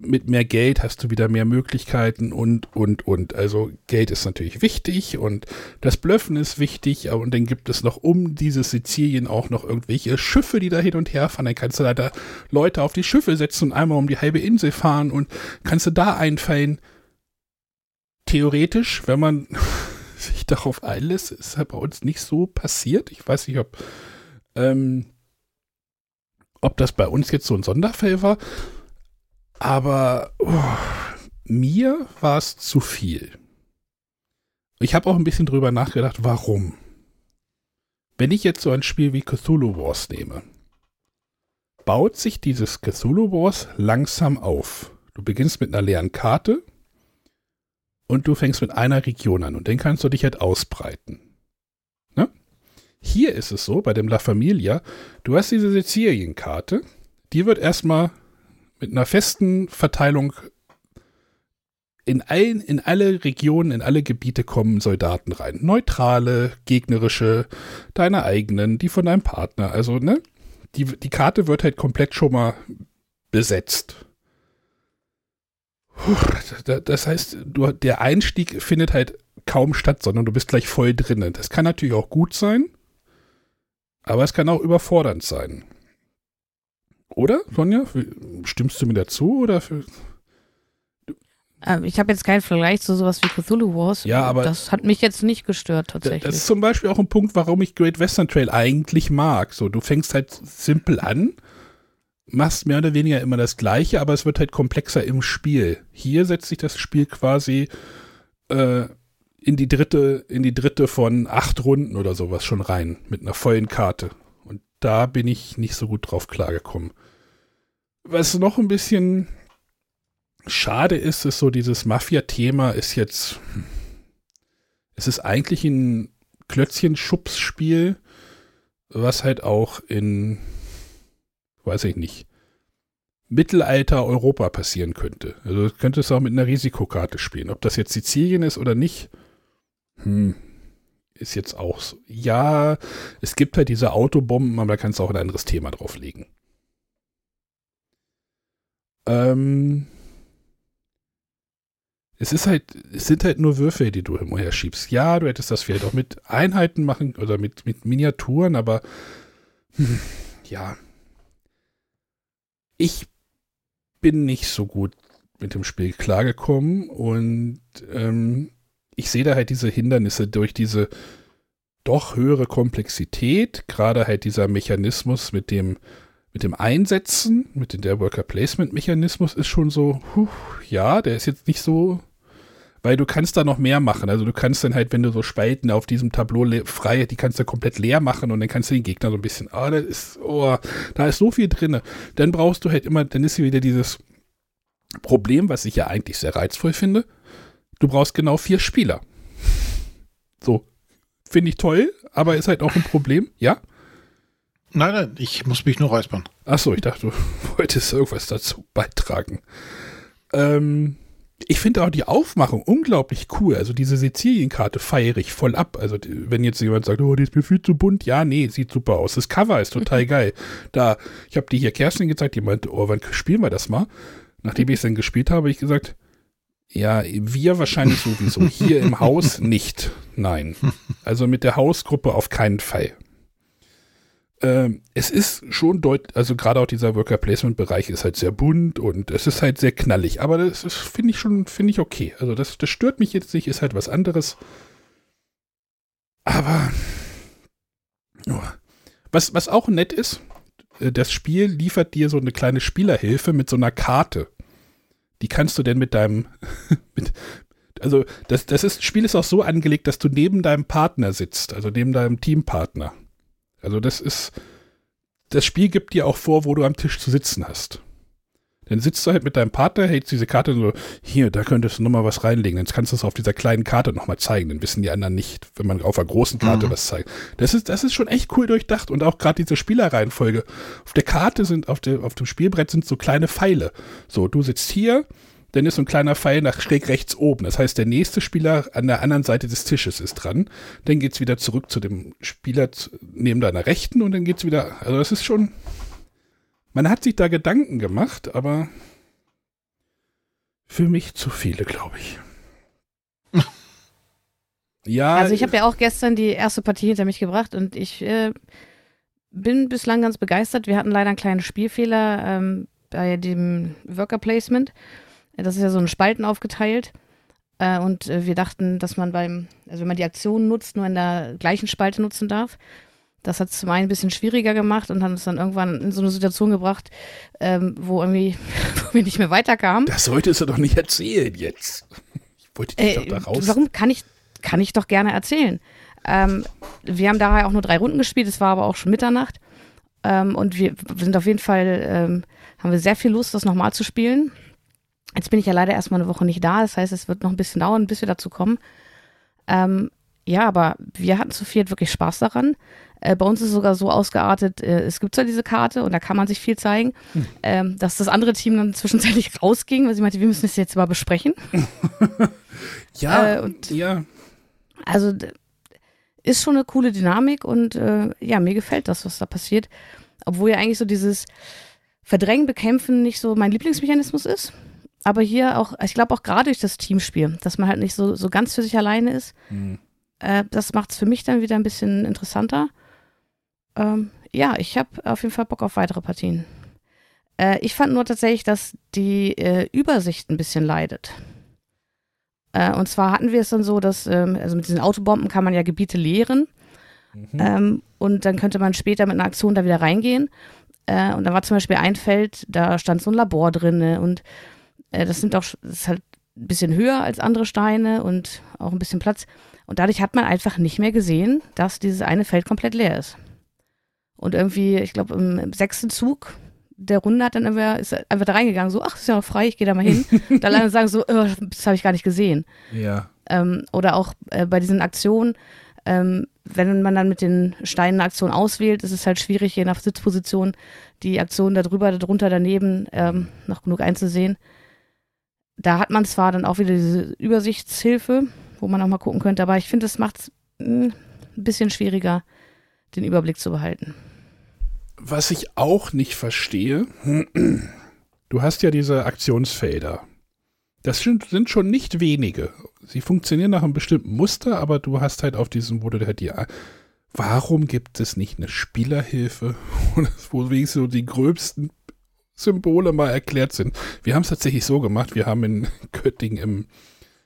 mit mehr Geld hast du wieder mehr Möglichkeiten und, und, und. Also Geld ist natürlich wichtig und das Blöffen ist wichtig und dann gibt es noch um dieses Sizilien auch noch irgendwelche Schiffe, die da hin und her fahren. Dann kannst du da Leute auf die Schiffe setzen und einmal um die halbe Insel fahren und kannst du da einfallen theoretisch, wenn man sich darauf einlässt, ist ja bei uns nicht so passiert. Ich weiß nicht, ob, ähm, ob das bei uns jetzt so ein Sonderfall war. Aber oh, mir war es zu viel. Ich habe auch ein bisschen drüber nachgedacht, warum. Wenn ich jetzt so ein Spiel wie Cthulhu Wars nehme, baut sich dieses Cthulhu Wars langsam auf. Du beginnst mit einer leeren Karte, und du fängst mit einer Region an und dann kannst du dich halt ausbreiten. Ne? Hier ist es so, bei dem La Familia, du hast diese Sizilienkarte, die wird erstmal mit einer festen Verteilung in, allen, in alle Regionen, in alle Gebiete kommen Soldaten rein. Neutrale, gegnerische, deine eigenen, die von deinem Partner. Also, ne? Die, die Karte wird halt komplett schon mal besetzt. Das heißt, du, der Einstieg findet halt kaum statt, sondern du bist gleich voll drinnen. Das kann natürlich auch gut sein, aber es kann auch überfordernd sein. Oder, Sonja? Stimmst du mir dazu? Oder Ähm, ich habe jetzt keinen Vergleich zu sowas wie Cthulhu Wars. Ja, aber- Das hat mich jetzt nicht gestört, tatsächlich. Das ist zum Beispiel auch ein Punkt, warum ich Great Western Trail eigentlich mag. So, du fängst halt simpel an, machst mehr oder weniger immer das Gleiche, aber es wird halt komplexer im Spiel. Hier setzt sich das Spiel quasi äh, in die dritte, in die dritte von acht Runden oder sowas schon rein mit einer vollen Karte. Und da bin ich nicht so gut drauf klargekommen. Was noch ein bisschen schade ist, ist so dieses Mafia-Thema ist jetzt hm, es ist eigentlich ein Klötzchen-Schubs-Spiel, was halt auch in, weiß ich nicht, Mittelalter Europa passieren könnte. Also du könntest auch mit einer Risikokarte spielen. Ob das jetzt Sizilien ist oder nicht, hm, ist jetzt auch so. Ja, es gibt halt diese Autobomben, aber da kannst du auch ein anderes Thema drauflegen. Ähm, es ist halt, es sind halt nur Würfel, die du hin und schiebst. Ja, du hättest das vielleicht auch mit Einheiten machen oder mit, mit Miniaturen, aber hm, ja. Ich bin nicht so gut mit dem Spiel klargekommen und ähm, ich sehe da halt diese Hindernisse durch diese doch höhere Komplexität, gerade halt dieser Mechanismus mit dem mit dem Einsetzen, mit dem der Worker Placement Mechanismus ist schon so, huh, ja, der ist jetzt nicht so weil du kannst da noch mehr machen. Also du kannst dann halt, wenn du so Spalten auf diesem Tableau le- frei, die kannst du komplett leer machen und dann kannst du den Gegner so ein bisschen, ah, das ist, oh, da ist so viel drin. Dann brauchst du halt immer, dann ist hier wieder dieses Problem, was ich ja eigentlich sehr reizvoll finde. Du brauchst genau vier Spieler. So. Finde ich toll, aber ist halt auch ein Problem, ja? Nein, nein, ich muss mich nur räuspern. Achso, ich dachte, du wolltest irgendwas dazu beitragen. Ähm, ich finde auch die Aufmachung unglaublich cool. Also diese Sizilienkarte feiere ich voll ab. Also wenn jetzt jemand sagt, oh, die ist mir viel zu bunt, ja, nee, sieht super aus. Das Cover ist total geil. Da, ich habe die hier Kerstin gezeigt, die meinte, oh, wann spielen wir das mal? Nachdem ich es dann gespielt habe, habe ich gesagt, ja, wir wahrscheinlich sowieso. Hier im Haus nicht. Nein. Also mit der Hausgruppe auf keinen Fall. Ähm, es ist schon deutlich, also gerade auch dieser Worker Placement Bereich ist halt sehr bunt und es ist halt sehr knallig, aber das finde ich schon, finde ich okay. Also das, das stört mich jetzt nicht, ist halt was anderes. Aber oh. was, was auch nett ist, äh, das Spiel liefert dir so eine kleine Spielerhilfe mit so einer Karte. Die kannst du denn mit deinem, mit, also das, das ist, Spiel ist auch so angelegt, dass du neben deinem Partner sitzt, also neben deinem Teampartner. Also das ist, das Spiel gibt dir auch vor, wo du am Tisch zu sitzen hast. Dann sitzt du halt mit deinem Partner, hältst diese Karte so, hier, da könntest du nochmal was reinlegen. Dann kannst du es auf dieser kleinen Karte nochmal zeigen. Dann wissen die anderen nicht, wenn man auf einer großen Karte Mhm. was zeigt. Das ist, das ist schon echt cool durchdacht. Und auch gerade diese Spielerreihenfolge. Auf der Karte sind, auf, der, auf dem Spielbrett sind so kleine Pfeile. So, du sitzt hier, dann ist so ein kleiner Pfeil nach schräg rechts oben. Das heißt, der nächste Spieler an der anderen Seite des Tisches ist dran. Dann geht's wieder zurück zu dem Spieler neben deiner Rechten und dann geht's wieder. Also, das ist schon. Man hat sich da Gedanken gemacht, aber für mich zu viele, glaube ich. ja. Also ich habe ja auch gestern die erste Partie hinter mich gebracht und ich äh, bin bislang ganz begeistert. Wir hatten leider einen kleinen Spielfehler ähm, bei dem Worker Placement. Das ist ja so in Spalten aufgeteilt. Äh, und äh, wir dachten, dass man beim, also wenn man die Aktion nutzt, nur in der gleichen Spalte nutzen darf. Das hat es zum einen ein bisschen schwieriger gemacht und hat uns dann irgendwann in so eine Situation gebracht, ähm, wo irgendwie wo wir nicht mehr weiterkamen. das solltest du doch nicht erzählen jetzt. Ich wollte dich Äh, doch da raus. warum kann ich, kann ich doch gerne erzählen. Ähm, wir haben daher auch nur drei Runden gespielt, es war aber auch schon Mitternacht. Ähm, und wir sind auf jeden Fall, ähm, haben wir sehr viel Lust, das nochmal zu spielen. Jetzt bin ich ja leider erstmal eine Woche nicht da, das heißt, es wird noch ein bisschen dauern, bis wir dazu kommen. Ähm, ja, aber wir hatten zu viert wirklich Spaß daran. Äh, bei uns ist es sogar so ausgeartet, äh, es gibt zwar diese Karte und da kann man sich viel zeigen, ähm, dass das andere Team dann zwischenzeitlich rausging, weil sie meinte, wir müssen das jetzt mal besprechen. ja, äh, und- ja. Also ist schon eine coole Dynamik und äh, ja, mir gefällt das, was da passiert. Obwohl ja eigentlich so dieses Verdrängen, Bekämpfen nicht so mein Lieblingsmechanismus ist. Aber hier auch, ich glaube auch gerade durch das Teamspiel, dass man halt nicht so, so ganz für sich alleine ist, Hm. äh, das macht es für mich dann wieder ein bisschen interessanter. Ähm, ja, ich habe auf jeden Fall Bock auf weitere Partien. Äh, ich fand nur tatsächlich, dass die äh, Übersicht ein bisschen leidet. Äh, und zwar hatten wir es dann so, dass, ähm, also mit diesen Autobomben kann man ja Gebiete leeren. Mhm. Ähm, und dann könnte man später mit einer Aktion da wieder reingehen. Äh, und da war zum Beispiel ein Feld, da stand so ein Labor drin. Und äh, das sind auch, das ist halt ein bisschen höher als andere Steine und auch ein bisschen Platz. Und dadurch hat man einfach nicht mehr gesehen, dass dieses eine Feld komplett leer ist. Und irgendwie, ich glaube, im, im sechsten Zug der Runde hat dann einfach, ist einfach da reingegangen, so, ach, ist ja noch frei, ich gehe da mal hin. Und alle sagen so, oh, das habe ich gar nicht gesehen. Ja. Ähm, oder auch äh, bei diesen Aktionen, ähm, wenn man dann mit den Steinen eine Aktion auswählt, ist es halt schwierig, je nach Sitzposition, die Aktion da drüber, darunter, daneben ähm, noch genug einzusehen. Da hat man zwar dann auch wieder diese Übersichtshilfe, wo man auch mal gucken könnte, aber ich finde, es macht es ein bisschen schwieriger, den Überblick zu behalten. Was ich auch nicht verstehe, du hast ja diese Aktionsfelder. Das sind, sind schon nicht wenige. Sie funktionieren nach einem bestimmten Muster, aber du hast halt auf diesem, wo du halt die. Warum gibt es nicht eine Spielerhilfe, wo wenigstens so die gröbsten Symbole mal erklärt sind? Wir haben es tatsächlich so gemacht. Wir haben in Göttingen im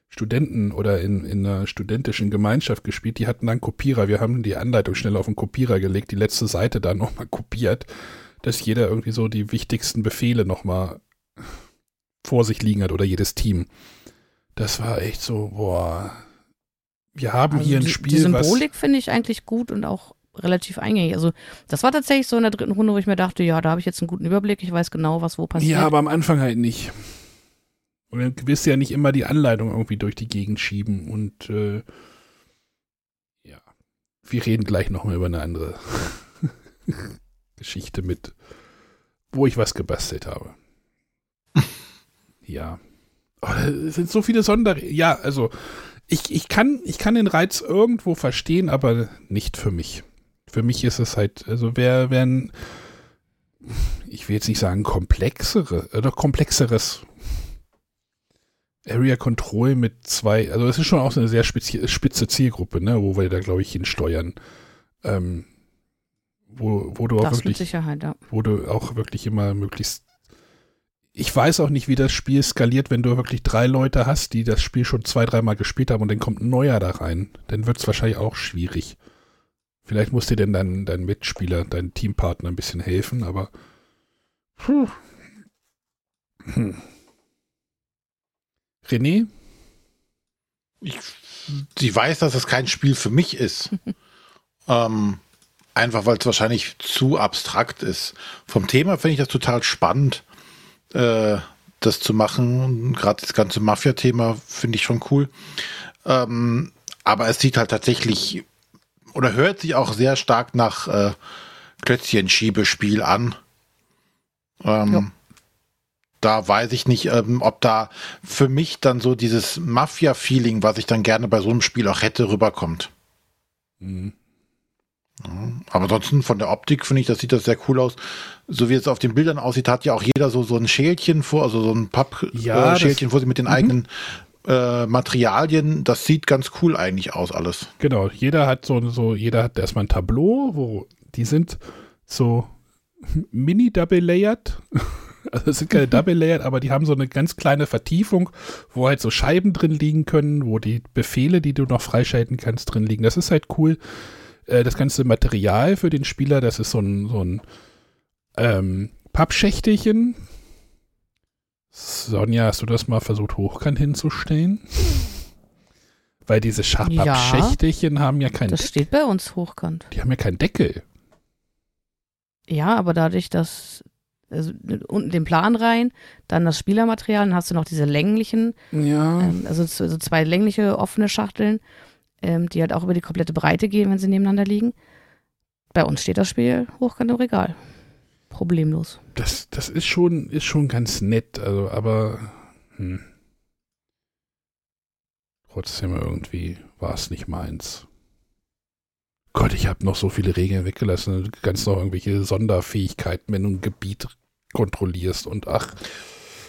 Studenten oder in, in einer studentischen Gemeinschaft gespielt, die hatten dann Kopierer. Wir haben die Anleitung schnell auf den Kopierer gelegt, die letzte Seite dann nochmal kopiert, dass jeder irgendwie so die wichtigsten Befehle nochmal vor sich liegen hat oder jedes Team. Das war echt so, boah. Wir haben Also hier ein die, Spiel, Die Symbolik finde ich eigentlich gut und auch relativ eingängig. Also das war tatsächlich so in der dritten Runde, wo ich mir dachte, ja, da habe ich jetzt einen guten Überblick, ich weiß genau, was wo passiert. Ja, aber am Anfang halt nicht. Und dann willst du ja nicht immer die Anleitung irgendwie durch die Gegend schieben und äh, ja. Wir reden gleich nochmal über eine andere Geschichte mit, wo ich was gebastelt habe. ja. Oh, es sind so viele Sonder... Ja, also ich, ich, kann, ich kann den Reiz irgendwo verstehen, aber nicht für mich. Für mich ist es halt, also wer, wer ein, ich will jetzt nicht sagen komplexere, oder komplexeres Area Control mit zwei, also es ist schon auch so eine sehr spitze Zielgruppe, ne, wo wir da, glaube ich, hinsteuern. Ähm, wo, wo du auch das wirklich Sicherheit, ja. wo du auch wirklich immer möglichst. Ich weiß auch nicht, wie das Spiel skaliert, wenn du wirklich drei Leute hast, die das Spiel schon zwei, dreimal gespielt haben und dann kommt ein neuer da rein. Dann wird es wahrscheinlich auch schwierig. Vielleicht muss dir denn dein, dein Mitspieler, dein Teampartner ein bisschen helfen, aber. Puh. Hm. René? Ich, sie weiß, dass es kein Spiel für mich ist. ähm, einfach weil es wahrscheinlich zu abstrakt ist. Vom Thema finde ich das total spannend, äh, das zu machen. Gerade das ganze Mafia-Thema finde ich schon cool. Ähm, aber es sieht halt tatsächlich oder hört sich auch sehr stark nach äh, Klötzchen-Schiebespiel an. Ähm, Ja. Da weiß ich nicht, ähm, ob da für mich dann so dieses Mafia-Feeling, was ich dann gerne bei so einem Spiel auch hätte, rüberkommt. Hm. Aber ansonsten von der Optik finde ich, das sieht das sehr cool aus. So wie es auf den Bildern aussieht, hat ja auch jeder so, so ein Schälchen vor, also so ein Pappschälchen Ja, äh, vor sich mit den Mhm. eigenen äh, Materialien. Das sieht ganz cool eigentlich aus, alles. Genau, jeder hat so, so, jeder hat erstmal ein Tableau, wo die sind so mini-double-layered. Also es sind keine double-layered, aber die haben so eine ganz kleine Vertiefung, wo halt so Scheiben drin liegen können, wo die Befehle, die du noch freischalten kannst, drin liegen. Das ist halt cool. Äh, Das ganze Material für den Spieler, das ist so ein, so ein ähm, Pappschächtelchen. Sonja, hast du das mal versucht, hochkant hinzustellen? Weil diese Scha- Ja. Haben ja keinen Das steht bei uns hochkant. die haben ja keinen Deckel. Ja, aber dadurch, dass also unten den Plan rein, dann das Spielermaterial, dann hast du noch diese länglichen, Ja. ähm, also so so zwei längliche offene Schachteln, ähm, die halt auch über die komplette Breite gehen, wenn sie nebeneinander liegen. Bei uns steht das Spiel hochkant im Regal. Problemlos. Das, das ist schon, ist schon ganz nett, also, aber hm. trotzdem irgendwie war es nicht meins. Gott, ich habe noch so viele Regeln weggelassen. Du kannst noch irgendwelche Sonderfähigkeiten, wenn du ein Gebiet kontrollierst und ach,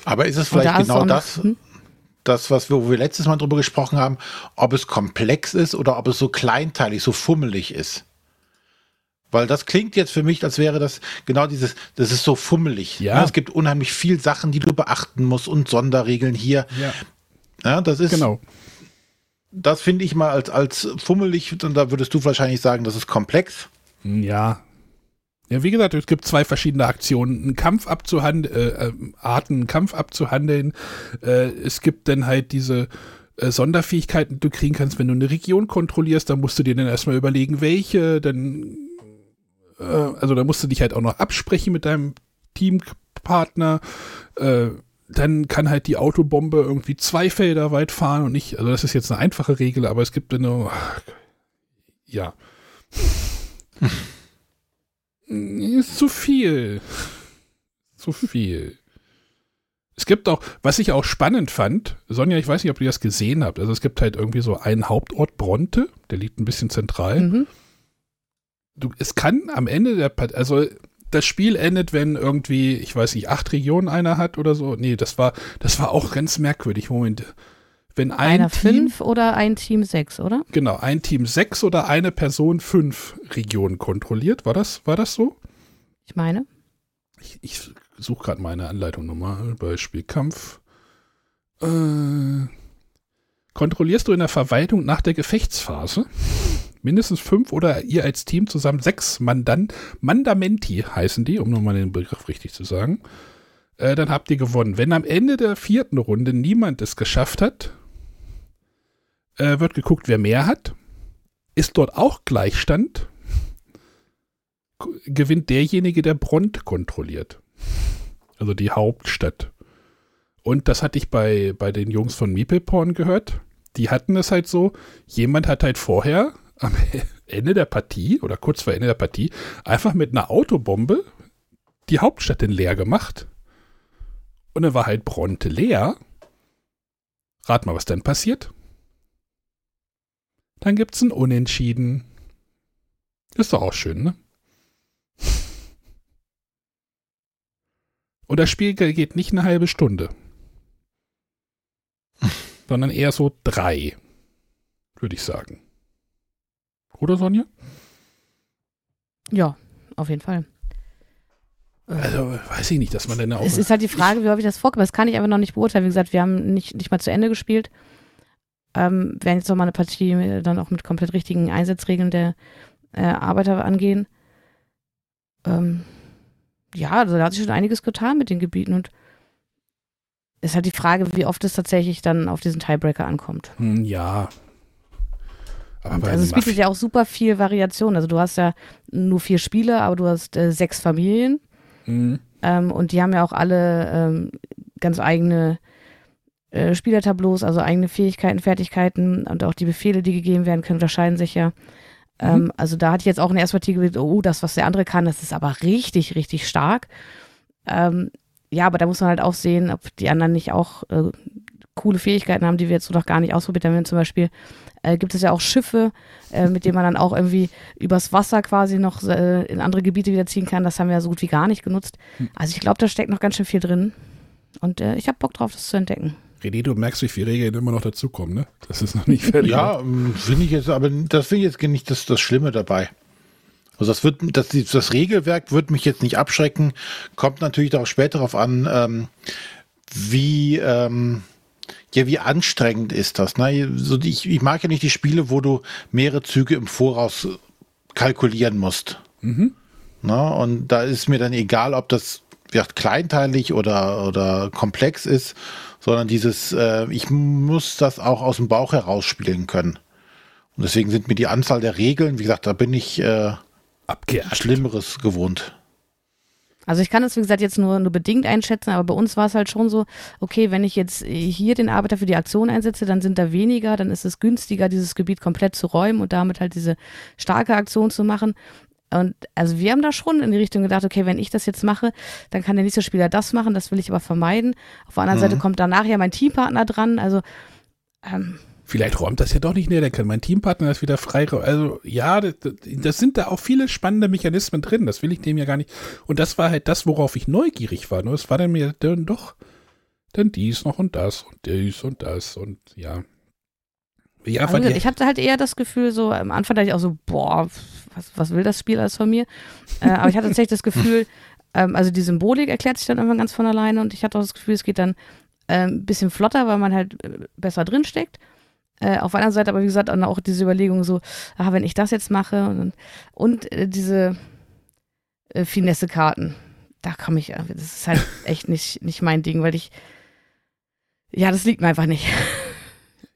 Aber ist es vielleicht genau das, hm? das, was wir, wo wir letztes Mal drüber gesprochen haben, ob es komplex ist oder ob es so kleinteilig, so fummelig ist? Weil das klingt jetzt für mich, als wäre das genau dieses, das ist so fummelig. Ja. Es gibt unheimlich viel Sachen, die du beachten musst und Sonderregeln hier. Ja, Ja, das ist, genau. das finde ich mal als, als fummelig, und da würdest du wahrscheinlich sagen, das ist komplex. Ja. Ja, wie gesagt, es gibt zwei verschiedene Aktionen. Einen Kampf abzuhandeln, äh, äh, Arten, einen Kampf abzuhandeln. Äh, es gibt dann halt diese äh, Sonderfähigkeiten, die du kriegen kannst, wenn du eine Region kontrollierst, dann musst du dir dann erstmal überlegen, welche, dann, äh, also da musst du dich halt auch noch absprechen mit deinem Teampartner. Äh, dann kann halt die Autobombe irgendwie zwei Felder weit fahren und nicht, also das ist jetzt eine einfache Regel, aber es gibt nur, ja. Ist zu viel. Zu viel. Es gibt auch, was ich auch spannend fand, Sonja, ich weiß nicht, ob ihr das gesehen habt. Also es gibt halt irgendwie so einen Hauptort Bronte, der liegt ein bisschen zentral. Mhm. Du, es kann am Ende der Part also das Spiel endet, wenn irgendwie, ich weiß nicht, acht Regionen einer hat oder so. Nee, das war, das war auch ganz merkwürdig. Moment. Wenn ein Einer Team, fünf oder ein Team sechs, oder? genau, ein Team sechs oder eine Person fünf Regionen kontrolliert, war das, war das so? Ich meine. Ich, ich suche gerade meine Anleitung nochmal. Beispiel Kampf. Äh, kontrollierst du in der Verwaltung nach der Gefechtsphase mindestens fünf oder ihr als Team zusammen sechs Mandan Mandamenti heißen die, um nochmal den Begriff richtig zu sagen. Äh, dann habt ihr gewonnen. Wenn am Ende der vierten Runde niemand es geschafft hat, äh, wird geguckt, wer mehr hat. Ist dort auch Gleichstand, gewinnt derjenige, der Bront kontrolliert. Also die Hauptstadt. Und das hatte ich bei, bei den Jungs von Meepleporn gehört. Die hatten es halt so, jemand hat halt vorher am Ende der Partie oder kurz vor Ende der Partie einfach mit einer Autobombe die Hauptstadt in leer gemacht. Und dann war halt Bronte leer. Rat mal, was dann passiert. Dann gibt's ein Unentschieden. Ist doch auch schön, ne? Und das Spiel ge- geht nicht eine halbe Stunde. sondern eher so drei, würde ich sagen. Oder Sonja? Ja, auf jeden Fall. Also, weiß ich nicht, dass man dann auch. Es ist halt die Frage, wie häufig das vorkommt. Das kann ich einfach noch nicht beurteilen. Wie gesagt, wir haben nicht, nicht mal zu Ende gespielt. Ähm, werden jetzt noch mal eine Partie äh, dann auch mit komplett richtigen Einsatzregeln der äh, Arbeiter angehen. Ähm, ja, also da hat sich schon einiges getan mit den Gebieten und ist halt die Frage, wie oft es tatsächlich dann auf diesen Tiebreaker ankommt. Hm, ja. Aber also es bietet ja auch super viel Variation. Also du hast ja nur vier Spiele, aber du hast äh, sechs Familien. Hm, Ähm, und die haben ja auch alle ähm, ganz eigene äh, Spielertableaus, also eigene Fähigkeiten, Fertigkeiten und auch die Befehle, die gegeben werden können, unterscheiden sich ja. Ähm, also da hatte ich jetzt auch in der ersten Partie gedacht, oh, das, was der andere kann, das ist aber richtig, richtig stark. Ähm, ja, aber da muss man halt auch sehen, ob die anderen nicht auch äh, coole Fähigkeiten haben, die wir jetzt so noch gar nicht ausprobiert haben. Zum Beispiel äh, gibt es ja auch Schiffe, äh, mit denen man dann auch irgendwie übers Wasser quasi noch äh, in andere Gebiete wieder ziehen kann. Das haben wir ja so gut wie gar nicht genutzt. Also ich glaube, da steckt noch ganz schön viel drin. Und äh, ich habe Bock drauf, das zu entdecken. René, du merkst, wie viele Regeln immer noch dazukommen, ne? Das ist noch nicht fertig. Ja, ähm, finde ich jetzt, aber das finde ich jetzt nicht das, das Schlimme dabei. Also das wird, das, das Regelwerk wird mich jetzt nicht abschrecken. Kommt natürlich darauf später darauf an, ähm, wie, ähm, ja, wie anstrengend ist das. Ne? So, ich, ich mag ja nicht die Spiele, wo du mehrere Züge im Voraus kalkulieren musst. Na, und da ist mir dann egal, ob das ja, kleinteilig oder, oder komplex ist, sondern dieses, äh, ich muss das auch aus dem Bauch heraus spielen können. Und deswegen sind mir die Anzahl der Regeln, wie gesagt, da bin ich äh. Schlimmeres gewohnt. Also ich kann das, wie gesagt, jetzt nur, nur bedingt einschätzen, aber bei uns war es halt schon so, okay, wenn ich jetzt hier den Arbeiter für die Aktion einsetze, dann sind da weniger, dann ist es günstiger, dieses Gebiet komplett zu räumen und damit halt diese starke Aktion zu machen. Und also wir haben da schon in die Richtung gedacht, okay, wenn ich das jetzt mache, dann kann der nächste Spieler das machen, das will ich aber vermeiden. Auf der anderen Seite kommt danach ja mein Teampartner dran, also ähm, Vielleicht räumt das ja doch nicht näher, dann kann mein Teampartner das wieder frei. Also ja, das, das sind da auch viele spannende Mechanismen drin. Das will ich dem ja gar nicht. Und das war halt das, worauf ich neugierig war. Nur es war dann mir dann doch dann dies noch und das und dies und das und ja. Ja, Also, ich hatte halt eher das Gefühl, so am Anfang dachte ich auch so, boah, was, was will das Spiel alles von mir? äh, aber ich hatte tatsächlich das Gefühl, ähm, also die Symbolik erklärt sich dann irgendwann ganz von alleine und ich hatte auch das Gefühl, es geht dann ähm, ein bisschen flotter, weil man halt äh, besser drinsteckt. Äh, auf der anderen Seite aber, wie gesagt, auch diese Überlegung so, ah, wenn ich das jetzt mache und, und äh, diese äh, Finesse-Karten, da komme ich, äh, das ist halt echt nicht, nicht mein Ding, weil ich, ja, das liegt mir einfach nicht.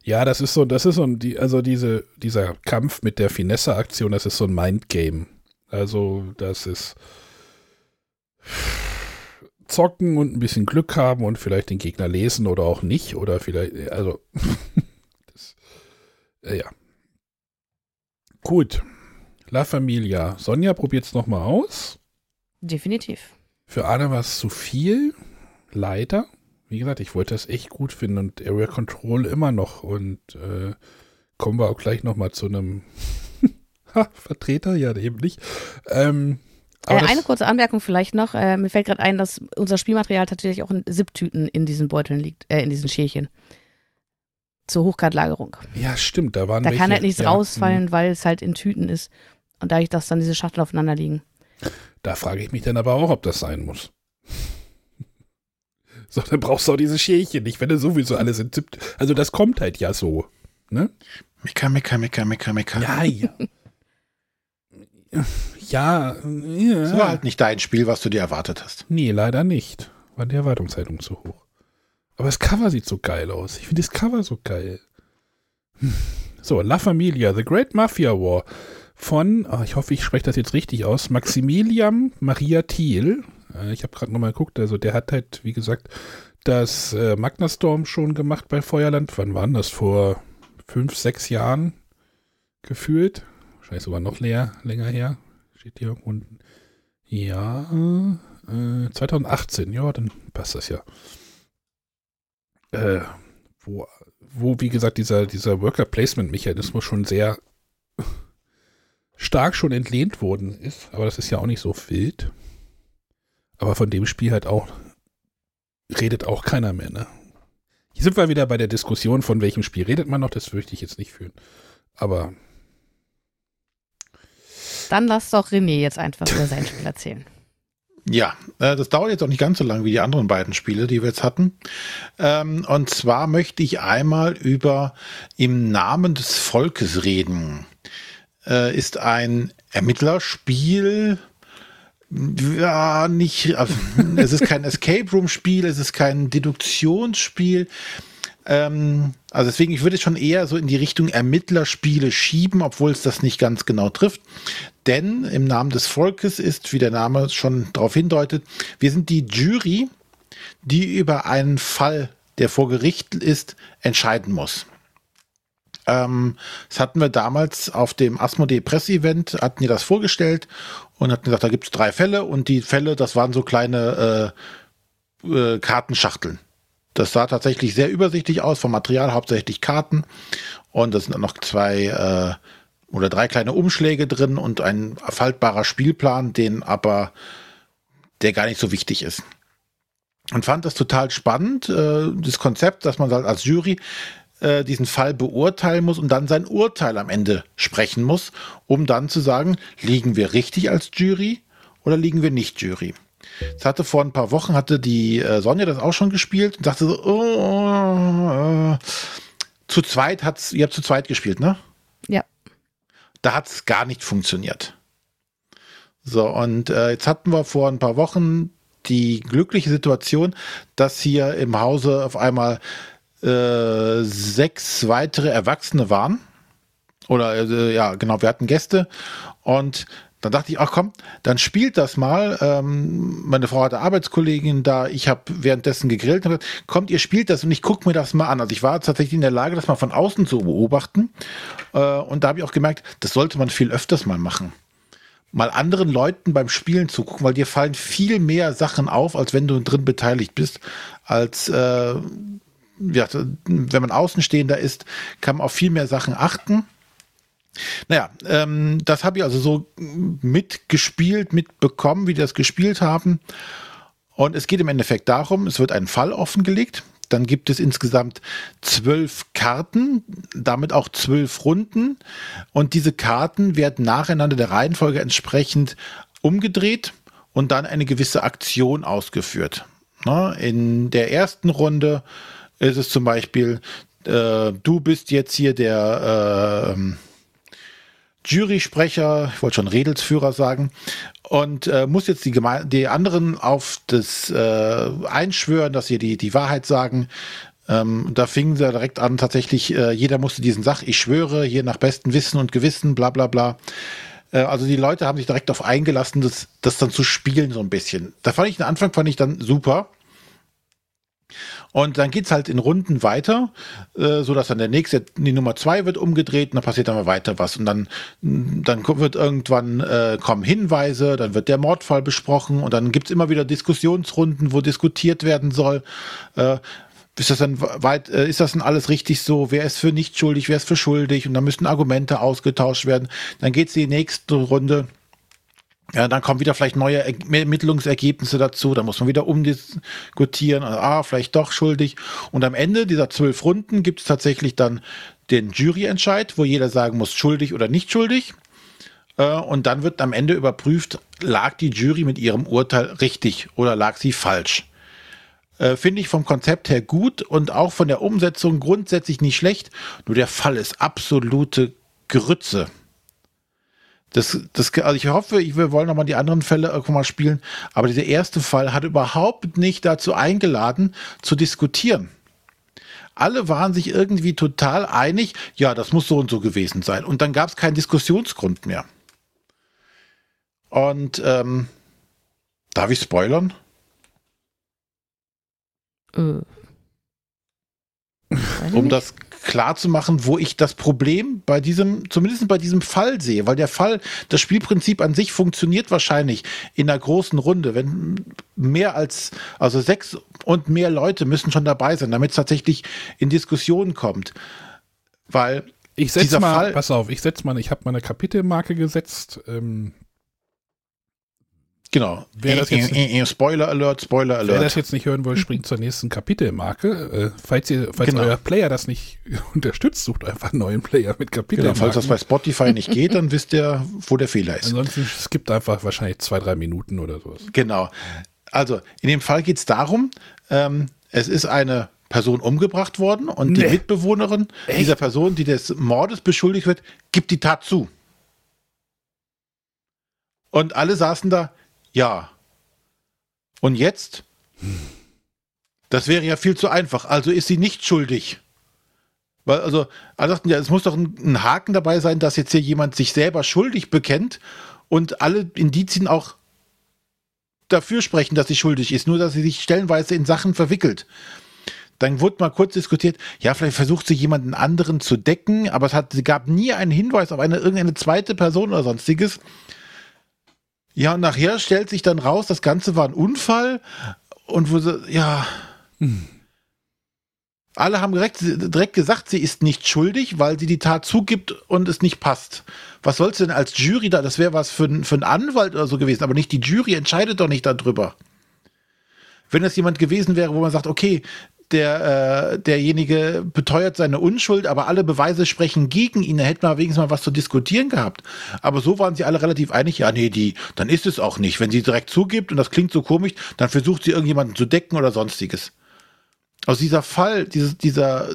Ja, das ist so, das ist so die, also diese, dieser Kampf mit der Finesse-Aktion, das ist so ein Mindgame. Also, das ist zocken und ein bisschen Glück haben und vielleicht den Gegner lesen oder auch nicht oder vielleicht, also, äh, ja. Gut. La Familia. Sonja probiert es nochmal aus. Definitiv. Für Anna war es zu viel. Leider. Wie gesagt, ich wollte das echt gut finden und Area Control immer noch. Und äh, kommen wir auch gleich nochmal zu einem Vertreter, ja, eben nicht. Ähm, Äh, eine kurze Anmerkung vielleicht noch. Äh, mir fällt gerade ein, dass unser Spielmaterial tatsächlich auch in Sipptüten in diesen Beuteln liegt, äh, in diesen Schälchen. Zur Hochgradlagerung. ja, stimmt, da waren Da welche, kann halt nichts ja, rausfallen, weil es halt in Tüten ist. Und dadurch, dass dann diese Schachteln aufeinander liegen. Da frage ich mich dann aber auch, ob das sein muss. So, dann brauchst du auch diese Schälchen nicht, wenn du sowieso alles in Zip. Also das kommt halt ja so. Ne? Mika, Mika, Mika, Mika, Mika. Ja, ja. ja, ja. Das war halt nicht dein Spiel, was du dir erwartet hast. Nee, leider nicht. War die Erwartungshaltung zu hoch. Aber das Cover sieht so geil aus. Ich finde das Cover so geil. Hm. So, La Familia, The Great Mafia War von, ah, ich hoffe, ich spreche das jetzt richtig aus, Maximilian Maria Thiel. Äh, ich habe gerade nochmal geguckt, also der hat halt, wie gesagt, das äh, Magna Storm schon gemacht bei Feuerland. Wann waren das? Vor fünf, sechs Jahren gefühlt. Wahrscheinlich sogar noch leer, länger her. Steht hier unten. Ja, äh, 2018, ja, dann passt das ja. Äh, wo, wo, wie gesagt, dieser, dieser Worker-Placement-Mechanismus schon sehr stark schon entlehnt worden ist, aber das ist ja auch nicht so wild. Aber von dem Spiel halt auch redet auch keiner mehr, ne? Hier sind wir wieder bei der Diskussion, von welchem Spiel redet man noch, das möchte ich jetzt nicht führen. Aber Dann lass doch René jetzt einfach über sein Spiel erzählen. Ja, äh, das dauert jetzt auch nicht ganz so lang wie die anderen beiden Spiele, die wir jetzt hatten. Ähm, und zwar möchte ich einmal über Im Namen des Volkes reden. Äh, ist ein Ermittlerspiel. Ja, nicht. also, es ist kein Escape Room Spiel, es ist kein Deduktionsspiel. Ähm, also deswegen, ich würde es schon eher so in die Richtung Ermittlerspiele schieben, obwohl es das nicht ganz genau trifft. Denn im Namen des Volkes ist, wie der Name schon darauf hindeutet, wir sind die Jury, die über einen Fall, der vor Gericht ist, entscheiden muss. Ähm, das hatten wir damals auf dem Asmodee Press-Event, hatten die das vorgestellt und hatten gesagt, da gibt es drei Fälle und die Fälle, das waren so kleine äh, äh, Kartenschachteln. Das sah tatsächlich sehr übersichtlich aus, vom Material hauptsächlich Karten. Und es sind noch zwei äh, oder drei kleine Umschläge drin und ein faltbarer Spielplan, den aber der gar nicht so wichtig ist. Und fand das total spannend, äh, das Konzept, dass man halt als Jury äh, diesen Fall beurteilen muss und dann sein Urteil am Ende sprechen muss, um dann zu sagen, liegen wir richtig als Jury oder liegen wir nicht Jury. Es hatte vor ein paar Wochen, hatte die äh, Sonja das auch schon gespielt und sagte so, oh, äh, zu zweit hat's, ihr habt zu zweit gespielt, ne? Ja. Da hat's gar nicht funktioniert. So, und äh, jetzt hatten wir vor ein paar Wochen die glückliche Situation, dass hier im Hause auf einmal äh, sechs weitere Erwachsene waren. Oder äh, ja, genau, wir hatten Gäste und dann dachte ich, ach komm, dann spielt das mal. Ähm, meine Frau hatte Arbeitskollegin da, ich habe währenddessen gegrillt und gesagt, kommt, ihr spielt das und ich gucke mir das mal an. Also ich war tatsächlich in der Lage, das mal von außen zu beobachten. Äh, und da habe ich auch gemerkt, das sollte man viel öfters mal machen. Mal anderen Leuten beim Spielen zugucken, weil dir fallen viel mehr Sachen auf, als wenn du drin beteiligt bist, als äh, ja, wenn man Außenstehender ist, kann man auf viel mehr Sachen achten. Naja, ähm, das habe ich also so mitgespielt, mitbekommen, wie die das gespielt haben. Und es geht im Endeffekt darum, es wird ein Fall offengelegt. Dann gibt es insgesamt zwölf Karten, damit auch zwölf Runden. Und diese Karten werden nacheinander der Reihenfolge entsprechend umgedreht und dann eine gewisse Aktion ausgeführt. In der ersten Runde ist es zum Beispiel, äh, du bist jetzt hier der äh, Jurysprecher, ich wollte schon Redelsführer sagen, und äh, muss jetzt die, Geme die anderen auf das äh, einschwören, dass sie die, die Wahrheit sagen. Ähm, da fingen sie direkt an, tatsächlich, äh, jeder musste diesen Sach, ich schwöre, hier nach bestem Wissen und Gewissen, bla bla bla. Äh, also die Leute haben sich direkt darauf eingelassen, das, das dann zu spielen so ein bisschen. Da fand ich den Anfang fand ich dann super. Und dann geht's halt in Runden weiter, äh, so dass dann der nächste, die Nummer zwei wird umgedreht und dann passiert dann mal weiter was. Und dann, dann wird irgendwann äh, kommen Hinweise, dann wird der Mordfall besprochen und dann gibt's immer wieder Diskussionsrunden, wo diskutiert werden soll. Äh, ist das dann weit, äh, ist das dann alles richtig so? Wer ist für nicht schuldig, wer ist für schuldig? Und dann müssen Argumente ausgetauscht werden. Dann geht's in die nächste Runde ja, dann kommen wieder vielleicht neue Ermittlungsergebnisse dazu, da muss man wieder umdiskutieren, also, ah, vielleicht doch schuldig. Und am Ende dieser zwölf Runden gibt es tatsächlich dann den Juryentscheid, wo jeder sagen muss, schuldig oder nicht schuldig. Äh, und dann wird am Ende überprüft, lag die Jury mit ihrem Urteil richtig oder lag sie falsch. Äh, finde ich vom Konzept her gut und auch von der Umsetzung grundsätzlich nicht schlecht. Nur der Fall ist absolute Grütze. Das, das, also ich hoffe, ich, wir wollen nochmal die anderen Fälle irgendwann mal spielen, aber dieser erste Fall hat überhaupt nicht dazu eingeladen, zu diskutieren. Alle waren sich irgendwie total einig, ja, das muss so und so gewesen sein. Und dann gab es keinen Diskussionsgrund mehr. Und ähm, darf ich spoilern? Äh. Um das klar zu machen, wo ich das Problem bei diesem, zumindest bei diesem Fall sehe, weil der Fall, das Spielprinzip an sich funktioniert wahrscheinlich in einer großen Runde, wenn mehr als, also sechs und mehr Leute müssen schon dabei sein, damit es tatsächlich in Diskussionen kommt. Weil ich setze mal, Fall, pass auf, ich setze mal, ich habe mal eine Kapitelmarke gesetzt. Ähm, Genau. Wer das jetzt, äh, äh, Spoiler Alert, Spoiler Alert. Wer das jetzt nicht hören will, springt zur nächsten Kapitelmarke. Äh, falls ihr, falls genau. euer Player das nicht unterstützt, sucht einfach einen neuen Player mit Kapitelmarken. Genau, falls das bei Spotify nicht geht, dann wisst ihr, wo der Fehler ist. Ansonsten skippt einfach wahrscheinlich zwei, drei Minuten oder sowas. Genau. Also, in dem Fall geht es darum, ähm, es ist eine Person umgebracht worden und nee. die Mitbewohnerin Echt? dieser Person, die des Mordes beschuldigt wird, gibt die Tat zu. Und alle saßen da, ja. Und jetzt? Das wäre ja viel zu einfach. Also ist sie nicht schuldig. Weil, also, alle sagten ja, es muss doch ein, ein Haken dabei sein, dass jetzt hier jemand sich selber schuldig bekennt und alle Indizien auch dafür sprechen, dass sie schuldig ist, nur dass sie sich stellenweise in Sachen verwickelt. Dann wurde mal kurz diskutiert, ja, vielleicht versucht sie jemanden anderen zu decken, aber es hat, gab nie einen Hinweis auf eine irgendeine zweite Person oder sonstiges. Ja, und nachher stellt sich dann raus, das Ganze war ein Unfall und wo sie, ja. Hm. Alle haben direkt, direkt gesagt, sie ist nicht schuldig, weil sie die Tat zugibt und es nicht passt. Was sollst du denn als Jury da? Das wäre was für, für einen Anwalt oder so gewesen, aber nicht die Jury entscheidet doch nicht darüber. Wenn das jemand gewesen wäre, wo man sagt, okay, der, äh, derjenige beteuert seine Unschuld, aber alle Beweise sprechen gegen ihn. Da hätte man wenigstens mal was zu diskutieren gehabt. Aber so waren sie alle relativ einig, ja, nee, die, dann ist es auch nicht. Wenn sie direkt zugibt und das klingt so komisch, dann versucht sie irgendjemanden zu decken oder sonstiges. Also dieser Fall, dieses, dieser,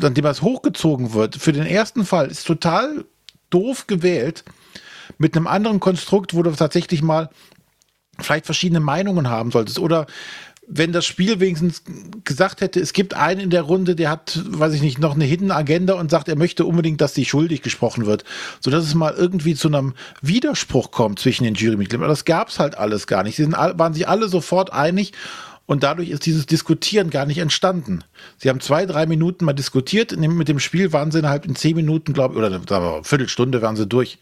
an dem das hochgezogen wird, für den ersten Fall ist total doof gewählt mit einem anderen Konstrukt, wo du tatsächlich mal vielleicht verschiedene Meinungen haben solltest oder wenn das Spiel wenigstens gesagt hätte, es gibt einen in der Runde, der hat, weiß ich nicht, noch eine Hidden Agenda und sagt, er möchte unbedingt, dass sie schuldig gesprochen wird, so dass es mal irgendwie zu einem Widerspruch kommt zwischen den Jurymitgliedern. Aber das gab es halt alles gar nicht. Sie sind, waren sich alle sofort einig und dadurch ist dieses Diskutieren gar nicht entstanden. Sie haben zwei, drei Minuten mal diskutiert. Mit dem Spiel waren sie innerhalb in zehn Minuten, glaube ich, oder eine Viertelstunde waren sie durch.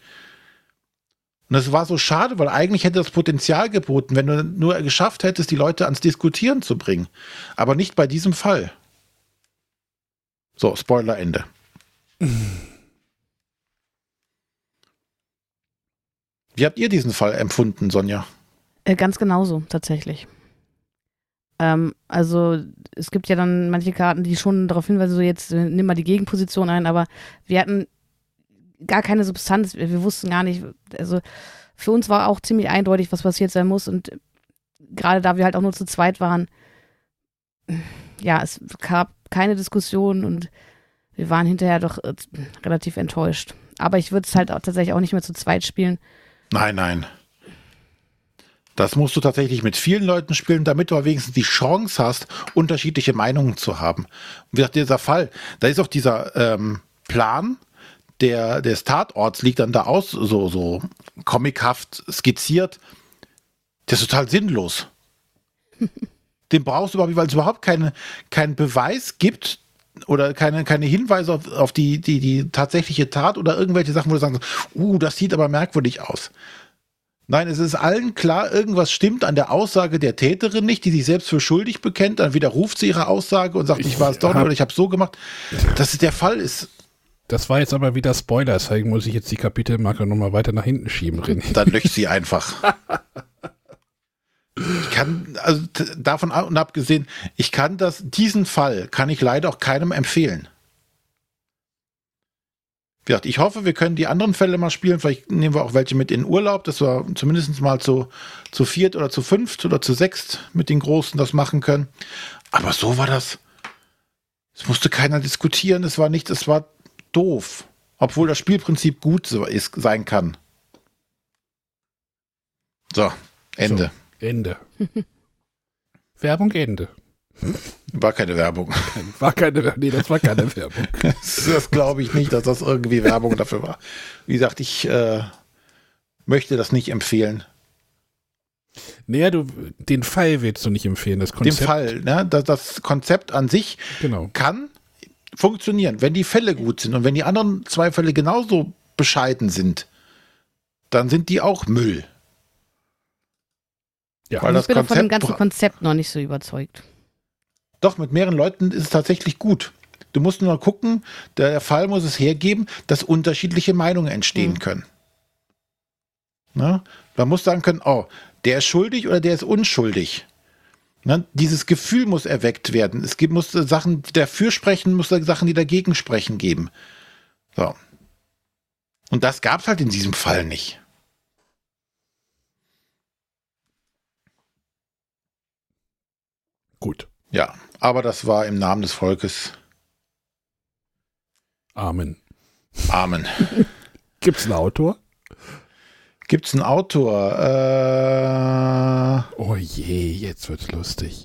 Und das war so schade, weil eigentlich hätte das Potenzial geboten, wenn du nur geschafft hättest, die Leute ans Diskutieren zu bringen. Aber nicht bei diesem Fall. So, Spoiler Ende. Wie habt ihr diesen Fall empfunden, Sonja? Äh, ganz genauso, tatsächlich. Ähm, also es gibt ja dann manche Karten, die schon darauf hinweisen, so jetzt äh, nimm mal die Gegenposition ein, aber wir hatten gar keine Substanz, wir, wussten gar nicht, also für uns war auch ziemlich eindeutig, was passiert sein muss und gerade da wir halt auch nur zu zweit waren, ja, es gab keine Diskussion und wir waren hinterher doch äh, relativ enttäuscht. Aber ich würde es halt auch tatsächlich auch nicht mehr zu zweit spielen. Nein, nein. Das musst du tatsächlich mit vielen Leuten spielen, damit du wenigstens die Chance hast, unterschiedliche Meinungen zu haben. Wie gesagt, dieser Fall, da ist auch dieser ähm, Plan der, des Tatorts liegt dann da aus, so, so comichaft skizziert. Der ist total sinnlos. Den brauchst du überhaupt nicht, weil es überhaupt keine, keinen Beweis gibt oder keine, keine Hinweise auf, auf die, die, die tatsächliche Tat oder irgendwelche Sachen, wo du sagst, uh, das sieht aber merkwürdig aus. Nein, es ist allen klar, irgendwas stimmt an der Aussage der Täterin nicht, die sich selbst für schuldig bekennt, dann widerruft sie ihre Aussage und sagt, ich, ich war es doch nicht oder ich habe so gemacht. Das ist der Fall ist. Das war jetzt aber wieder Spoiler, deswegen muss ich jetzt die Kapitelmarke nochmal weiter nach hinten schieben, René. Dann lösch sie einfach. Ich kann, also davon abgesehen, ich kann das, diesen Fall kann ich leider auch keinem empfehlen. Wie gesagt, ich hoffe, wir können die anderen Fälle mal spielen. Vielleicht nehmen wir auch welche mit in Urlaub, dass wir zumindest mal zu, zu viert oder zu fünft oder zu sechst mit den Großen das machen können. Aber so war das. Es musste keiner diskutieren. Es war nicht, es war doof. Obwohl das Spielprinzip gut so ist, sein kann. So, Ende. So. Ende. Werbung Ende. War keine Werbung. War keine Nee, das war keine Werbung. das, glaube ich nicht, dass das irgendwie Werbung dafür war. Wie gesagt, ich äh, möchte das nicht empfehlen. Naja, du, den Fall willst du nicht empfehlen, das Konzept. Den Fall, ne? Das, das Konzept an sich genau. kann funktionieren, wenn die Fälle gut sind und wenn die anderen zwei Fälle genauso bescheiden sind, dann sind die auch Müll. Ja. Weil ich bin Konzept, von dem ganzen Konzept noch nicht so überzeugt. Doch, mit mehreren Leuten ist es tatsächlich gut. Du musst nur gucken, der Fall muss es hergeben, dass unterschiedliche Meinungen entstehen mhm. können. Na? Man muss sagen können, oh, der ist schuldig oder der ist unschuldig. Na? Dieses Gefühl muss erweckt werden. Es gibt, muss Sachen, die dafür sprechen, muss Sachen, die dagegen sprechen geben. So. Und das gab es halt in diesem Fall nicht. Gut. Ja, aber das war im Namen des Volkes. Amen. Amen. Gibt es einen Autor? Gibt es einen Autor? Äh, oh je, jetzt wird's lustig.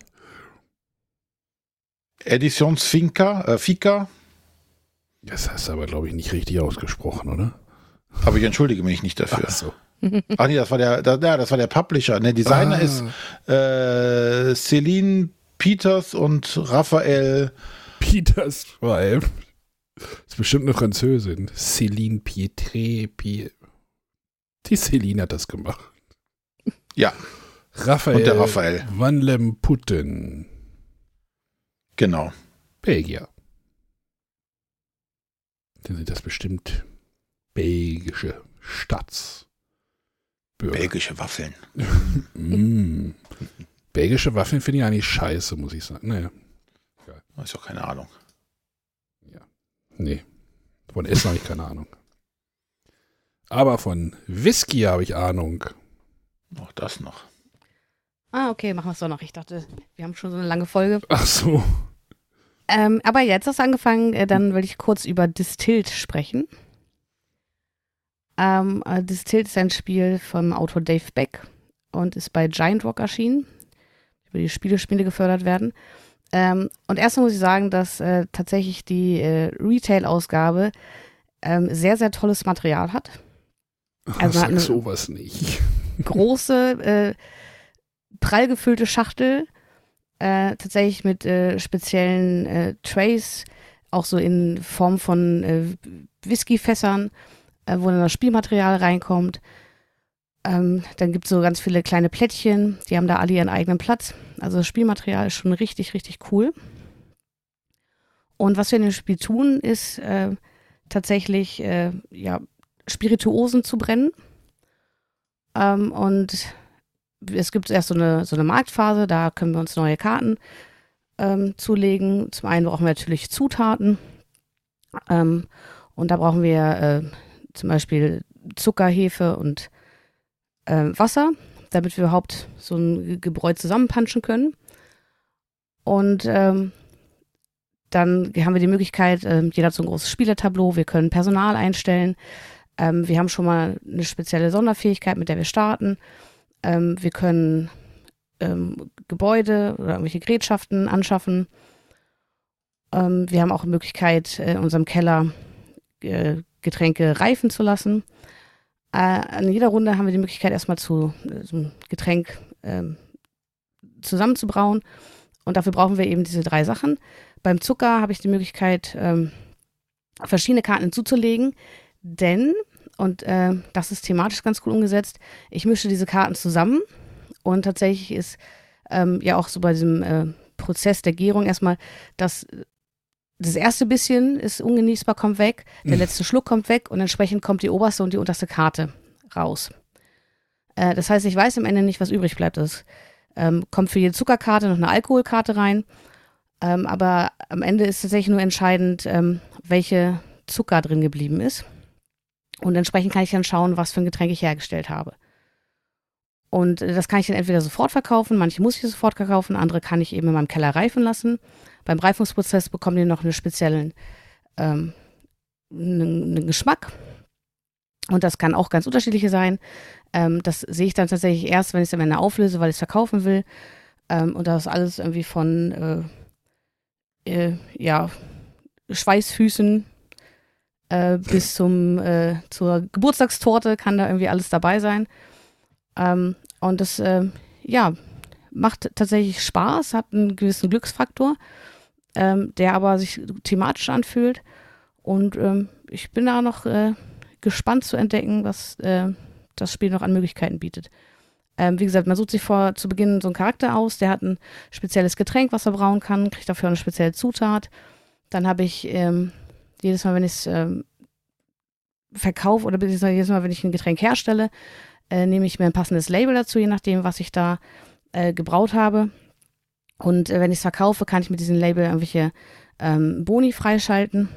Editions Finca, äh, Fika. Das hast du aber, glaube ich, nicht richtig ausgesprochen, oder? Aber ich entschuldige mich nicht dafür. Ach so. Ach nee, das war der, der, das war der Publisher. Der Designer ah. ist äh, Celine Peters und Raphael. Peters. Das ist bestimmt eine Französin. Céline Pietré. Pie Die Céline hat das gemacht. Ja. Raphael. Und der Raphael. Van Lemputten. Genau. Belgier. Dann sind das bestimmt belgische Staatsbürger. Belgische Waffeln. mm. Belgische Waffeln finde ich eigentlich scheiße, muss ich sagen. Naja. Geil. Ist doch keine Ahnung. Ja. Nee. Von Essen habe ich keine Ahnung. Aber von Whisky habe ich Ahnung. Noch das noch. Ah, okay, machen wir es doch noch. Ich dachte, wir haben schon so eine lange Folge. Ach so. Ähm, aber jetzt hast du angefangen, äh, dann will ich kurz über Distilled sprechen. Ähm, äh, Distilled ist ein Spiel vom Autor Dave Beck und ist bei Giant Rock erschienen über die Spielespiele gefördert werden. Ähm, und erstmal muss ich sagen, dass äh, tatsächlich die äh, Retail-Ausgabe ähm, sehr, sehr tolles Material hat. Also Ach, sag sowas nicht. Große, äh, prall gefüllte Schachtel, äh, tatsächlich mit äh, speziellen äh, Trays, auch so in Form von Whiskyfässern, wo dann das Spielmaterial reinkommt. Ähm, dann gibt es so ganz viele kleine Plättchen, die haben da alle ihren eigenen Platz. Also das Spielmaterial ist schon richtig, richtig cool. Und was wir in dem Spiel tun, ist äh, tatsächlich äh, ja, Spirituosen zu brennen. Ähm, und es gibt erst so eine, so eine Marktphase, da können wir uns neue Karten ähm, zulegen. Zum einen brauchen wir natürlich Zutaten. Ähm, und da brauchen wir äh, zum Beispiel Zucker, Hefe und äh, Wasser, damit wir überhaupt so ein Gebräu zusammenpanschen können. Und ähm, dann haben wir die Möglichkeit, äh, jeder hat so ein großes Spielertableau, wir können Personal einstellen. Ähm, wir haben schon mal eine spezielle Sonderfähigkeit, mit der wir starten. Ähm, wir können ähm, Gebäude oder irgendwelche Gerätschaften anschaffen. Ähm, wir haben auch die Möglichkeit, äh, in unserem Keller äh, Getränke reifen zu lassen. Äh, an jeder Runde haben wir die Möglichkeit, erstmal zu äh, so ein Getränk ähm, zusammenzubrauen. Und dafür brauchen wir eben diese drei Sachen. Beim Zucker habe ich die Möglichkeit, ähm, verschiedene Karten hinzuzulegen, denn, und äh, das ist thematisch ganz gut umgesetzt, ich mische diese Karten zusammen und tatsächlich ist ähm, ja auch so bei diesem äh, Prozess der Gärung erstmal, dass das erste bisschen ist ungenießbar, kommt weg, der letzte Schluck kommt weg und entsprechend kommt die oberste und die unterste Karte raus. Äh, das heißt, ich weiß am Ende nicht, was übrig bleibt. Es ähm, kommt für jede Zuckerkarte noch eine Alkoholkarte rein, ähm, aber am Ende ist tatsächlich nur entscheidend, ähm, welche Zucker drin geblieben ist. Und entsprechend kann ich dann schauen, was für ein Getränk ich hergestellt habe. Und das kann ich dann entweder sofort verkaufen, manche muss ich sofort verkaufen, andere kann ich eben in meinem Keller reifen lassen. Beim Reifungsprozess bekommen die noch einen speziellen ähm, einen Geschmack. Und das kann auch ganz unterschiedliche sein. Ähm, das sehe ich dann tatsächlich erst, wenn ich es am Ende auflöse, weil ich es verkaufen will. Ähm, und das ist alles irgendwie von äh, äh, ja, Schweißfüßen äh, bis zum äh, zur Geburtstagstorte kann da irgendwie alles dabei sein. Ähm, und das äh, ja, macht tatsächlich Spaß, hat einen gewissen Glücksfaktor ähm, der aber sich thematisch anfühlt. Und ähm, ich bin da noch äh, gespannt zu entdecken, was äh, das Spiel noch an Möglichkeiten bietet. Ähm, wie gesagt, man sucht sich vor zu Beginn so einen Charakter aus, der hat ein spezielles Getränk, was er brauen kann, kriegt dafür eine spezielle Zutat. Dann habe ich ähm, jedes Mal, wenn ich es ähm, verkaufe oder jedes Mal, wenn ich ein Getränk herstelle, äh, nehme ich mir ein passendes Label dazu, je nachdem, was ich da äh, gebraut habe. Und äh, wenn ich es verkaufe, kann ich mit diesem Label irgendwelche ähm, Boni freischalten.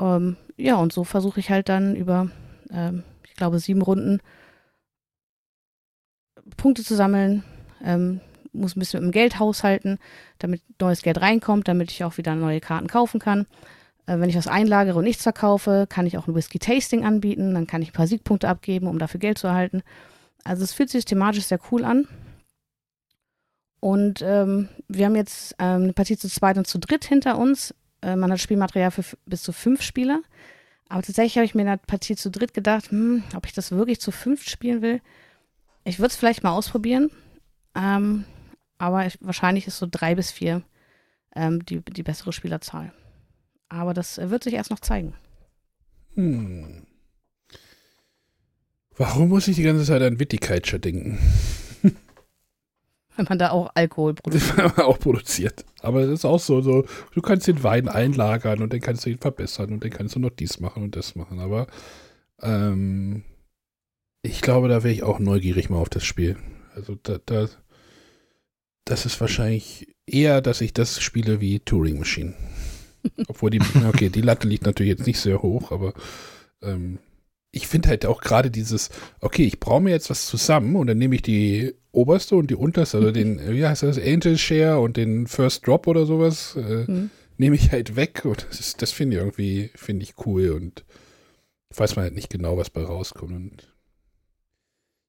Ähm, ja, und so versuche ich halt dann über, ähm, ich glaube, sieben Runden Punkte zu sammeln. Muss ein bisschen mit dem Geld haushalten, damit neues Geld reinkommt, damit ich auch wieder neue Karten kaufen kann. Äh, wenn ich was einlagere und nichts verkaufe, kann ich auch ein Whisky-Tasting anbieten. Dann kann ich ein paar Siegpunkte abgeben, um dafür Geld zu erhalten. Also es fühlt sich thematisch sehr cool an. Und ähm, wir haben jetzt ähm, eine Partie zu zweit und zu dritt hinter uns. Äh, man hat Spielmaterial für bis zu fünf Spieler. Aber tatsächlich habe ich mir in der Partie zu dritt gedacht, hm, ob ich das wirklich zu fünf spielen will. Ich würde es vielleicht mal ausprobieren. Ähm, aber ich, wahrscheinlich ist so drei bis vier ähm, die, die bessere Spielerzahl. Aber das wird sich erst noch zeigen. Hm. Warum muss ich die ganze Zeit an Wittigkeitscher denken? Wenn man da auch Alkohol produziert. auch produziert. Aber es ist auch so, so, du kannst den Wein einlagern und dann kannst du ihn verbessern und dann kannst du noch dies machen und das machen. Aber ähm, ich glaube, da wäre ich auch neugierig mal auf das Spiel. Also da, da, das ist wahrscheinlich eher, dass ich das spiele wie Turing Machine. Obwohl die, okay, die Latte liegt natürlich jetzt nicht sehr hoch, aber ähm, ich finde halt auch gerade dieses, okay, ich brauche mir jetzt was zusammen und dann nehme ich die oberste und die unterste, also den, wie heißt das, Angel Share und den First Drop oder sowas, äh, mhm. nehme ich halt weg und das, das finde ich irgendwie, finde ich cool und weiß man halt nicht genau, was bei rauskommt und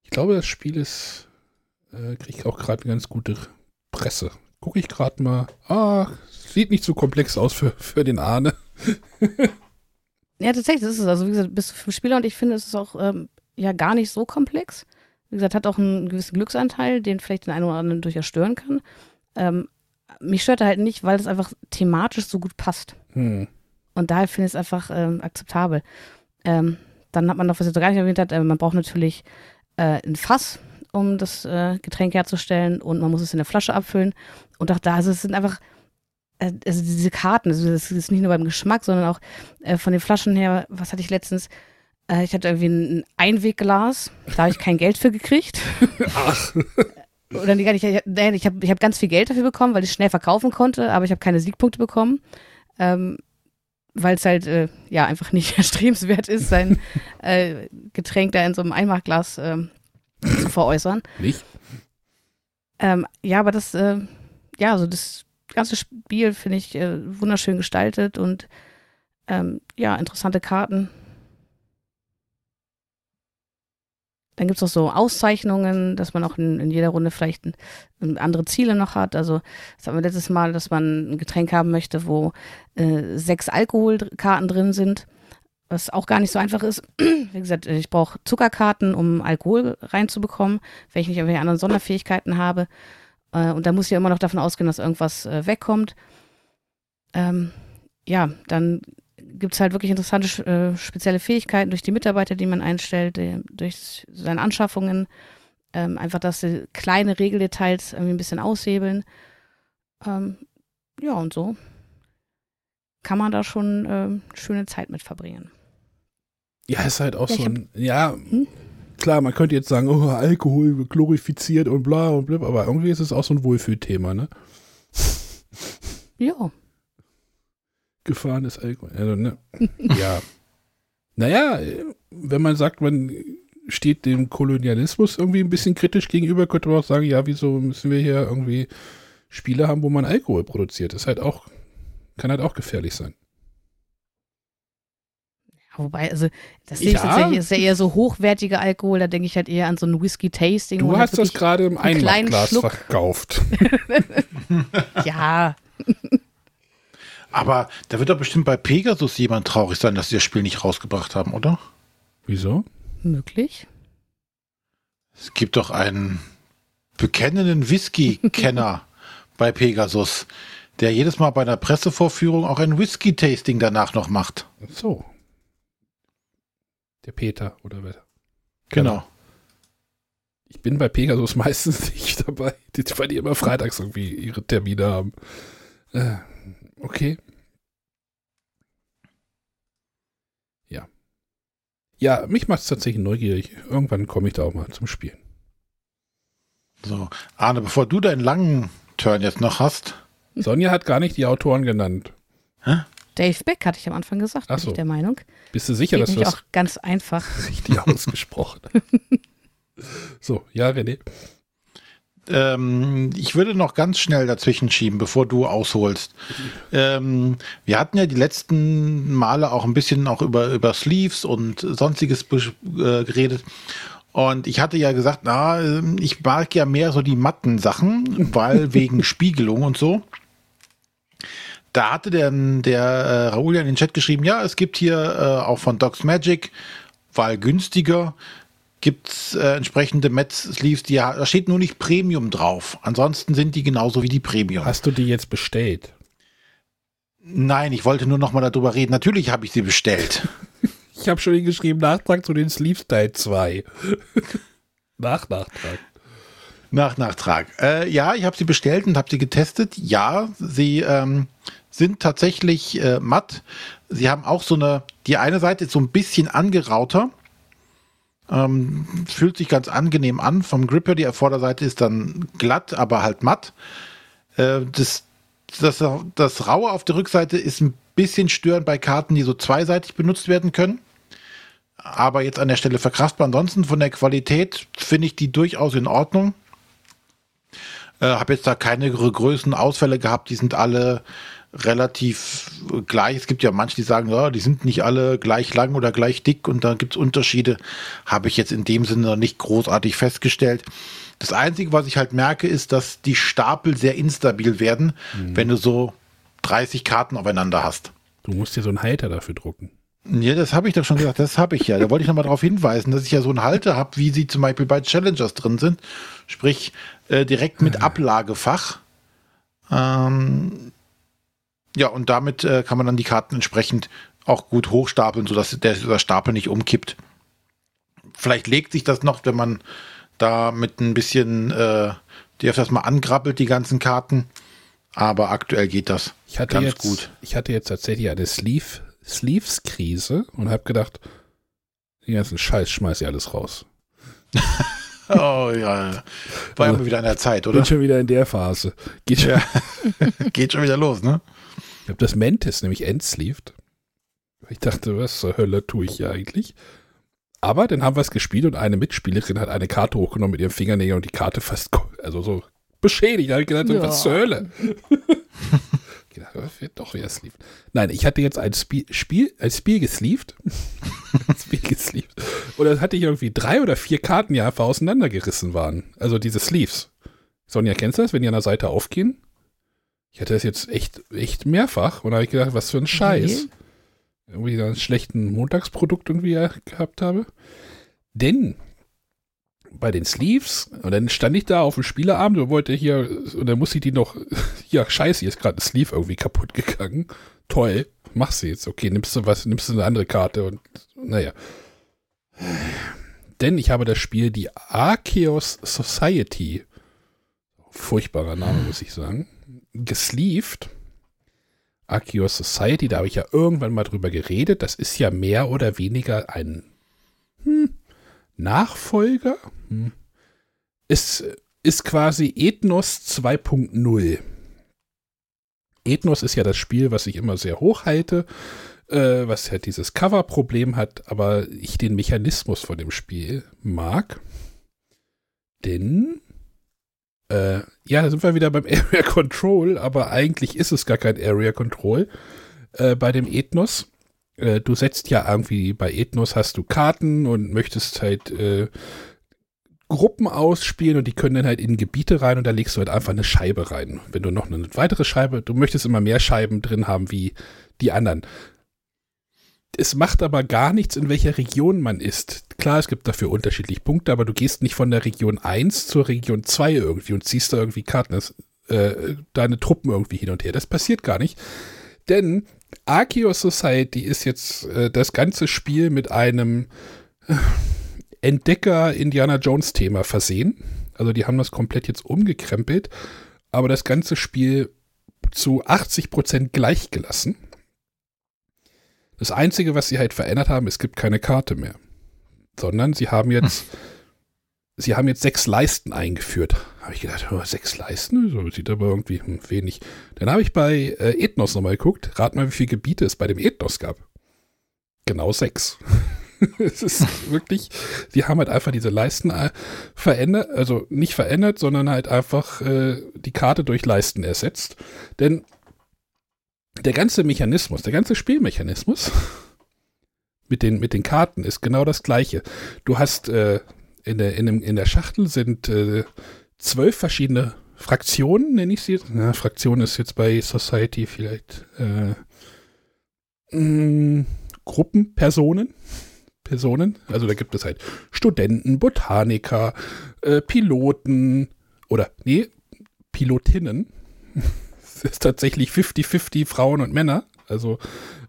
ich glaube, das Spiel ist, äh, kriegt auch gerade eine ganz gute Presse. Gucke ich gerade mal, ah, sieht nicht so komplex aus für, für den Ahne. Ja, tatsächlich das ist es. Also, wie gesagt, bis zu fünf Spieler und ich finde, es ist auch ähm, ja gar nicht so komplex. Wie gesagt, hat auch einen gewissen Glücksanteil, den vielleicht den einen oder anderen durchaus stören kann. Ähm, mich stört er halt nicht, weil es einfach thematisch so gut passt. Hm. Und daher finde ich es einfach ähm, akzeptabel. Ähm, dann hat man noch, was ich so gar nicht erwähnt hat, äh, man braucht natürlich äh, ein Fass, um das äh, Getränk herzustellen und man muss es in der Flasche abfüllen. Und auch da, also es sind einfach äh, also diese Karten, also das ist nicht nur beim Geschmack, sondern auch äh, von den Flaschen her, was hatte ich letztens? Äh, ich hatte irgendwie ein Einwegglas, da habe ich kein Geld für gekriegt. Ach, Oder nicht, ich, ich habe ich hab ganz viel Geld dafür bekommen, weil ich es schnell verkaufen konnte, aber ich habe keine Siegpunkte bekommen. Ähm, weil es halt äh, ja einfach nicht erstrebenswert ist, sein äh, Getränk da in so einem Einmachglas ähm, zu veräußern. nicht? Ähm, ja, aber das, äh, ja, also das ganze Spiel finde ich äh, wunderschön gestaltet und ähm, ja, interessante Karten. Dann gibt es auch so Auszeichnungen, dass man auch in, in jeder Runde vielleicht ein, ein andere Ziele noch hat. Also, das hatten wir letztes Mal, dass man ein Getränk haben möchte, wo äh, sechs Alkoholkarten drin sind, was auch gar nicht so einfach ist. Wie gesagt, ich brauche Zuckerkarten, um Alkohol reinzubekommen, wenn ich nicht irgendwelche anderen Sonderfähigkeiten habe. Äh, und da muss ich ja immer noch davon ausgehen, dass irgendwas äh, wegkommt. Ähm, ja, dann gibt es halt wirklich interessante äh, spezielle Fähigkeiten durch die Mitarbeiter, die man einstellt, äh, durch seine Anschaffungen. Ähm, einfach, dass sie kleine Regeldetails irgendwie ein bisschen aushebeln. Ähm, ja, und so kann man da schon ähm, schöne Zeit mit verbringen. Ja, ist halt auch Ja, so ein, ja, Hm? klar, man könnte jetzt sagen, oh, Alkohol glorifiziert und bla und blub, aber irgendwie ist es auch so ein Wohlfühlthema, ne? Ja, Gefahrenes Alkohol. Also, ne? ja. Naja, wenn man sagt, man steht dem Kolonialismus irgendwie ein bisschen kritisch gegenüber, könnte man auch sagen, ja, wieso müssen wir hier irgendwie Spiele haben, wo man Alkohol produziert? Das ist halt auch, kann halt auch gefährlich sein. Wobei, also das sehe ich Ja. tatsächlich, ist ja eher so hochwertiger Alkohol, da denke ich halt eher an so ein Whisky-Tasting. Du wo hast halt das gerade im einen kleinen Einmachglas Schluck. verkauft. Ja, Aber da wird doch bestimmt bei Pegasus jemand traurig sein, dass sie das Spiel nicht rausgebracht haben, oder? Wieso? möglich. Es gibt doch einen bekennenden Whisky-Kenner bei Pegasus, der jedes Mal bei einer Pressevorführung auch ein Whisky-Tasting danach noch macht. Ach So. Der Peter oder wer? Genau. Ich bin bei Pegasus meistens nicht dabei, die, weil die immer freitags irgendwie ihre Termine haben. Äh, okay. Ja. Ja, mich macht es tatsächlich neugierig. Irgendwann komme ich da auch mal zum Spielen. So, Arne, bevor du deinen langen Turn jetzt noch hast, Sonja hat gar nicht die Autoren genannt. Dave Beck hatte ich am Anfang gesagt, Ach bin so. ich der Meinung. Bist du sicher, Geht dass du das auch ganz einfach. richtig ausgesprochen So, ja, René. ähm, ich würde noch ganz schnell dazwischen schieben, bevor du ausholst. Ähm, wir hatten ja die letzten Male auch ein bisschen auch über, über Sleeves und sonstiges äh, geredet. Und ich hatte ja gesagt, na, ich mag ja mehr so die matten Sachen, weil wegen Spiegelung und so. Da hatte der, der äh, Raoul ja in den Chat geschrieben, ja, es gibt hier äh, auch von Docs Magic, weil günstiger, gibt's äh, entsprechende Met-Sleeves, die da steht nur nicht Premium drauf. Ansonsten sind die genauso wie die Premium. Hast du die jetzt bestellt? Nein, ich wollte nur noch mal darüber reden. Natürlich habe ich sie bestellt. Ich habe schon geschrieben, Nachtrag zu den Sleeve Style 2. Nach Nachtrag. Nach Nachtrag. Äh, ja, ich habe sie bestellt und habe sie getestet. Ja, sie ähm, sind tatsächlich äh, matt. Sie haben auch so eine, die eine Seite ist so ein bisschen angerauter. Ähm, fühlt sich ganz angenehm an vom Gripper. Die Vorderseite ist dann glatt, aber halt matt. Äh, das, das, das Raue auf der Rückseite ist ein bisschen störend bei Karten, die so zweiseitig benutzt werden können. Aber jetzt an der Stelle verkraftbar. Ansonsten von der Qualität finde ich die durchaus in Ordnung. Äh, habe jetzt da keine gr- Größenausfälle gehabt. Die sind alle relativ gleich. Es gibt ja manche, die sagen, ja, die sind nicht alle gleich lang oder gleich dick und da gibt es Unterschiede. Habe ich jetzt in dem Sinne noch nicht großartig festgestellt. Das Einzige, was ich halt merke, ist, dass die Stapel sehr instabil werden, wenn du so 30 Karten aufeinander hast. Du musst dir so einen Halter dafür drucken. Ja, das habe ich doch schon gesagt, das habe ich ja. Da wollte ich nochmal darauf hinweisen, dass ich ja so einen Halter habe, wie sie zum Beispiel bei Challengers drin sind. Sprich, äh, direkt mit Ablagefach. Ähm, ja, und damit äh, kann man dann die Karten entsprechend auch gut hochstapeln, sodass der, der Stapel nicht umkippt. Vielleicht legt sich das noch, wenn man da mit ein bisschen äh, die öfters mal angrabbelt, die ganzen Karten. Aber aktuell geht das Ich hatte, ganz jetzt, gut. ich hatte jetzt tatsächlich eine Sleeve, Sleeves-Krise und habe gedacht, Den ganzen Scheiß schmeiß ich alles raus. Oh ja. War ja mal wieder an der Zeit, oder? Bin schon wieder in der Phase. Geht schon. Ja. Geht schon wieder los, ne? Ich habe das Mantis nämlich endsleeved. Ich dachte, was zur Hölle tue ich hier eigentlich? Aber dann haben wir es gespielt und eine Mitspielerin hat eine Karte hochgenommen mit ihrem Fingernägel und die Karte fast, also so beschädigt. Da habe ich gedacht, Ja. was zur Hölle? ich gedacht, das wird doch wieder sleeved. Nein, ich hatte jetzt ein Spiel, Spiel, ein Spiel gesleeved. ein Spiel gesleeved. Und dann hatte ich irgendwie drei oder vier Karten, die einfach auseinandergerissen waren. Also diese Sleeves. Sonja, kennst du das, wenn die an der Seite aufgehen? Ich hatte das jetzt echt, echt mehrfach und da habe ich gedacht, was für ein Scheiß. Irgendwie so einen schlechten Montagsprodukt irgendwie äh, gehabt habe. Denn bei den Sleeves, und dann stand ich da auf dem Spieleabend und wollte hier, und dann musste ich die noch, ja, scheiße, hier ist gerade ein Sleeve irgendwie kaputt gegangen. Toll, machst du jetzt. Okay, nimmst du was, nimmst du eine andere Karte und, naja. Denn ich habe das Spiel die Arceus Society, furchtbarer Name, muss ich sagen, gesleeved. Arceus Society, da habe ich ja irgendwann mal drüber geredet. Das ist ja mehr oder weniger ein hm, Nachfolger. Hm. Es ist quasi Ethnos 2.0. Ethnos ist ja das Spiel, was ich immer sehr hoch halte, äh, was halt dieses Cover-Problem hat, aber ich den Mechanismus von dem Spiel mag. Denn äh, ja, da sind wir wieder beim Area Control, aber eigentlich ist es gar kein Area Control äh, bei dem Ethnos. Äh, du setzt ja irgendwie, bei Ethnos hast du Karten und möchtest halt äh, Gruppen ausspielen und die können dann halt in Gebiete rein und da legst du halt einfach eine Scheibe rein. Wenn du noch eine weitere Scheibe, du möchtest immer mehr Scheiben drin haben wie die anderen. Es macht aber gar nichts, in welcher Region man ist. Klar, es gibt dafür unterschiedliche Punkte, aber du gehst nicht von der Region 1 zur Region 2 irgendwie und ziehst da irgendwie Karten, das, äh, deine Truppen irgendwie hin und her. Das passiert gar nicht. Denn Arceus Society ist jetzt äh, das ganze Spiel mit einem äh, Entdecker-Indiana Jones-Thema versehen. Also die haben das komplett jetzt umgekrempelt, aber das ganze Spiel zu 80% gleich gelassen. Das Einzige, was sie halt verändert haben, es gibt keine Karte mehr. Sondern sie haben jetzt, sie haben jetzt sechs Leisten eingeführt. Habe ich gedacht, oh, sechs Leisten? So sieht aber irgendwie hm, wenig. Dann habe ich bei äh, Ethnos nochmal geguckt. Rat mal, wie viele Gebiete es bei dem Ethnos gab. Genau sechs. es ist wirklich, sie haben halt einfach diese Leisten äh, verändert, also nicht verändert, sondern halt einfach äh, die Karte durch Leisten ersetzt. Denn der ganze Mechanismus, der ganze Spielmechanismus mit den, mit den Karten ist genau das gleiche. Du hast äh, in, der, in, dem, in der Schachtel sind äh, zwölf verschiedene Fraktionen, nenne ich sie. Na, Fraktion ist jetzt bei Society vielleicht äh, mh, Gruppen, Personen. Personen. Also da gibt es halt Studenten, Botaniker, äh, Piloten oder nee, Pilotinnen. Es ist tatsächlich 50-50 Frauen und Männer. Also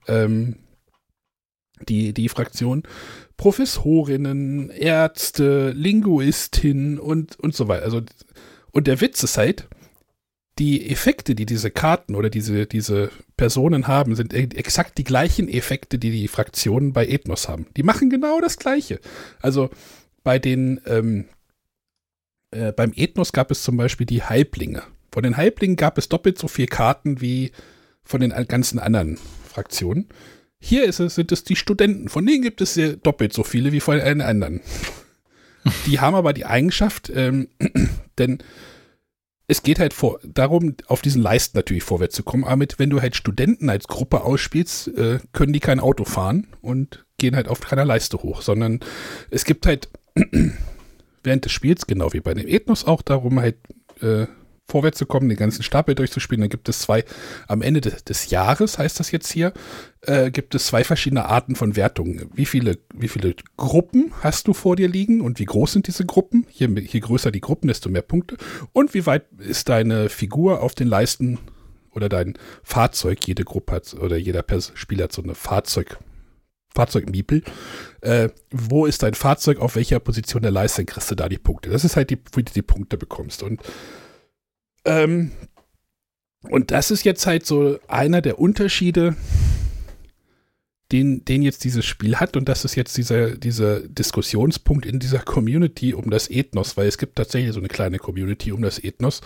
ähm, die, die Fraktion. Professorinnen, Ärzte, Linguistinnen und, und so weiter. Also, und der Witz ist halt, die Effekte, die diese Karten oder diese, diese Personen haben, sind e- exakt die gleichen Effekte, die die Fraktionen bei Ethnos haben. Die machen genau das Gleiche. Also bei den, ähm, äh, beim Ethnos gab es zum Beispiel die Halblinge. Von den Halblingen gab es doppelt so viele Karten wie von den ganzen anderen Fraktionen. Hier es, sind es die Studenten. Von denen gibt es doppelt so viele wie von allen anderen. Die haben aber die Eigenschaft, ähm, denn es geht halt vor, darum, auf diesen Leisten natürlich vorwärts zu kommen. Aber mit, wenn du halt Studenten als Gruppe ausspielst, äh, können die kein Auto fahren und gehen halt auf keiner Leiste hoch, sondern es gibt halt während des Spiels, genau wie bei dem Ethnos auch, darum halt äh, vorwärts zu kommen, den ganzen Stapel durchzuspielen. Dann gibt es zwei, am Ende des, des Jahres heißt das jetzt hier, äh, gibt es zwei verschiedene Arten von Wertungen. Wie viele, wie viele Gruppen hast du vor dir liegen und wie groß sind diese Gruppen? Je, je größer die Gruppen, desto mehr Punkte. Und wie weit ist deine Figur auf den Leisten oder dein Fahrzeug? Jede Gruppe hat oder jeder Spieler hat so eine Fahrzeug. Fahrzeugmiepel. Äh, wo ist dein Fahrzeug, auf welcher Position der Leiste, kriegst du da die Punkte. Das ist halt die, wie du die Punkte bekommst. Und ähm, und das ist jetzt halt so einer der Unterschiede, den, den jetzt dieses Spiel hat und das ist jetzt dieser, dieser Diskussionspunkt in dieser Community um das Ethnos, weil es gibt tatsächlich so eine kleine Community um das Ethnos.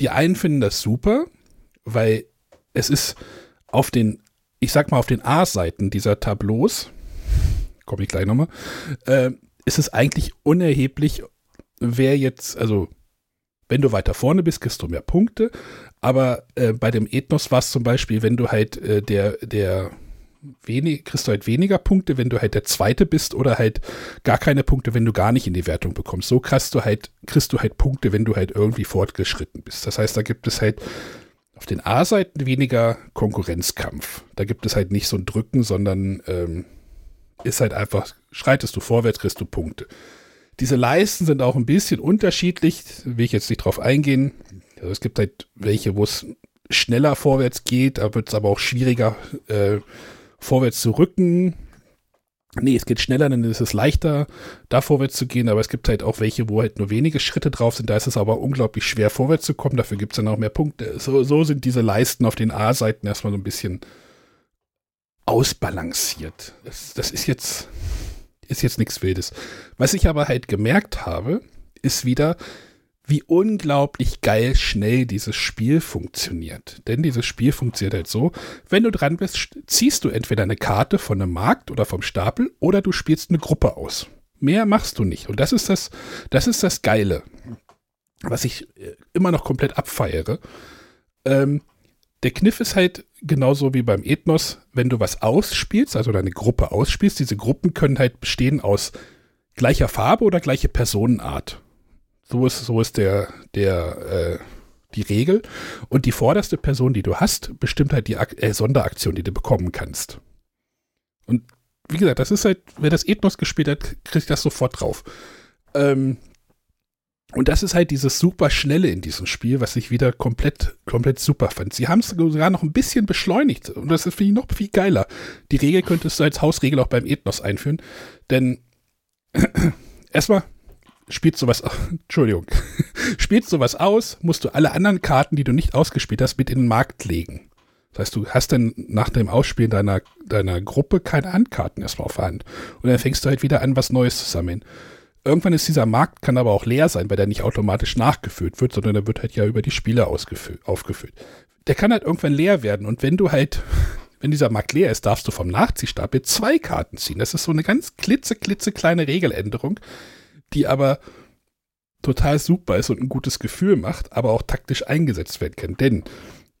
Die einen finden das super, weil es ist auf den, ich sag mal, auf den A-Seiten dieser Tableaus, komme ich gleich nochmal, äh, ist es eigentlich unerheblich, wer jetzt, also wenn du weiter vorne bist, kriegst du mehr Punkte. Aber äh, bei dem Ethnos war es zum Beispiel, wenn du halt äh, der, der wenig, kriegst du halt weniger Punkte, wenn du halt der Zweite bist oder halt gar keine Punkte, wenn du gar nicht in die Wertung bekommst. So kriegst du halt, kriegst du halt Punkte, wenn du halt irgendwie fortgeschritten bist. Das heißt, da gibt es halt auf den A-Seiten weniger Konkurrenzkampf. Da gibt es halt nicht so ein Drücken, sondern ähm, ist halt einfach, schreitest du vorwärts, kriegst du Punkte. Diese Leisten sind auch ein bisschen unterschiedlich, will ich jetzt nicht drauf eingehen. Also es gibt halt welche, wo es schneller vorwärts geht, da wird es aber auch schwieriger, äh, vorwärts zu rücken. Nee, es geht schneller, dann ist es leichter, da vorwärts zu gehen, aber es gibt halt auch welche, wo halt nur wenige Schritte drauf sind, da ist es aber unglaublich schwer vorwärts zu kommen, dafür gibt es dann auch mehr Punkte. So, so sind diese Leisten auf den A-Seiten erstmal so ein bisschen ausbalanciert. Das, das ist jetzt, ist jetzt nichts Wildes. Was ich aber halt gemerkt habe, ist wieder, wie unglaublich geil schnell dieses Spiel funktioniert. Denn dieses Spiel funktioniert halt so, wenn du dran bist, ziehst du entweder eine Karte von einem Markt oder vom Stapel oder du spielst eine Gruppe aus. Mehr machst du nicht. Und das ist das, das ist das Geile, was ich äh, immer noch komplett abfeiere. Ähm, der Kniff ist halt genauso wie beim Ethnos, wenn du was ausspielst, also deine Gruppe ausspielst, diese Gruppen können halt bestehen aus gleicher Farbe oder gleiche Personenart. So ist, so ist der, der, äh, die Regel. Und die vorderste Person, die du hast, bestimmt halt die Ak äh, Sonderaktion, die du bekommen kannst. Und wie gesagt, das ist halt, wer das Ethnos gespielt hat, kriegt das sofort drauf. Ähm, und das ist halt dieses super Schnelle in diesem Spiel, was ich wieder komplett, komplett super fand. Sie haben es sogar noch ein bisschen beschleunigt und das für ich noch viel geiler. Die Regel könntest du als Hausregel auch beim Ethnos einführen, denn erstmal spielst du was, Entschuldigung, spielst du was aus, musst du alle anderen Karten, die du nicht ausgespielt hast, mit in den Markt legen. Das heißt, du hast dann nach dem Ausspielen deiner, deiner Gruppe keine Handkarten erstmal auf der Hand. Und dann fängst du halt wieder an, was Neues zu sammeln. Irgendwann ist dieser Markt, kann aber auch leer sein, weil der nicht automatisch nachgefüllt wird, sondern der wird halt ja über die Spieler aufgefüllt. Der kann halt irgendwann leer werden. Und wenn du halt, wenn dieser Markt leer ist, darfst du vom Nachziehstapel zwei Karten ziehen. Das ist so eine ganz klitze, klitze kleine Regeländerung, die aber total super ist und ein gutes Gefühl macht, aber auch taktisch eingesetzt werden kann. Denn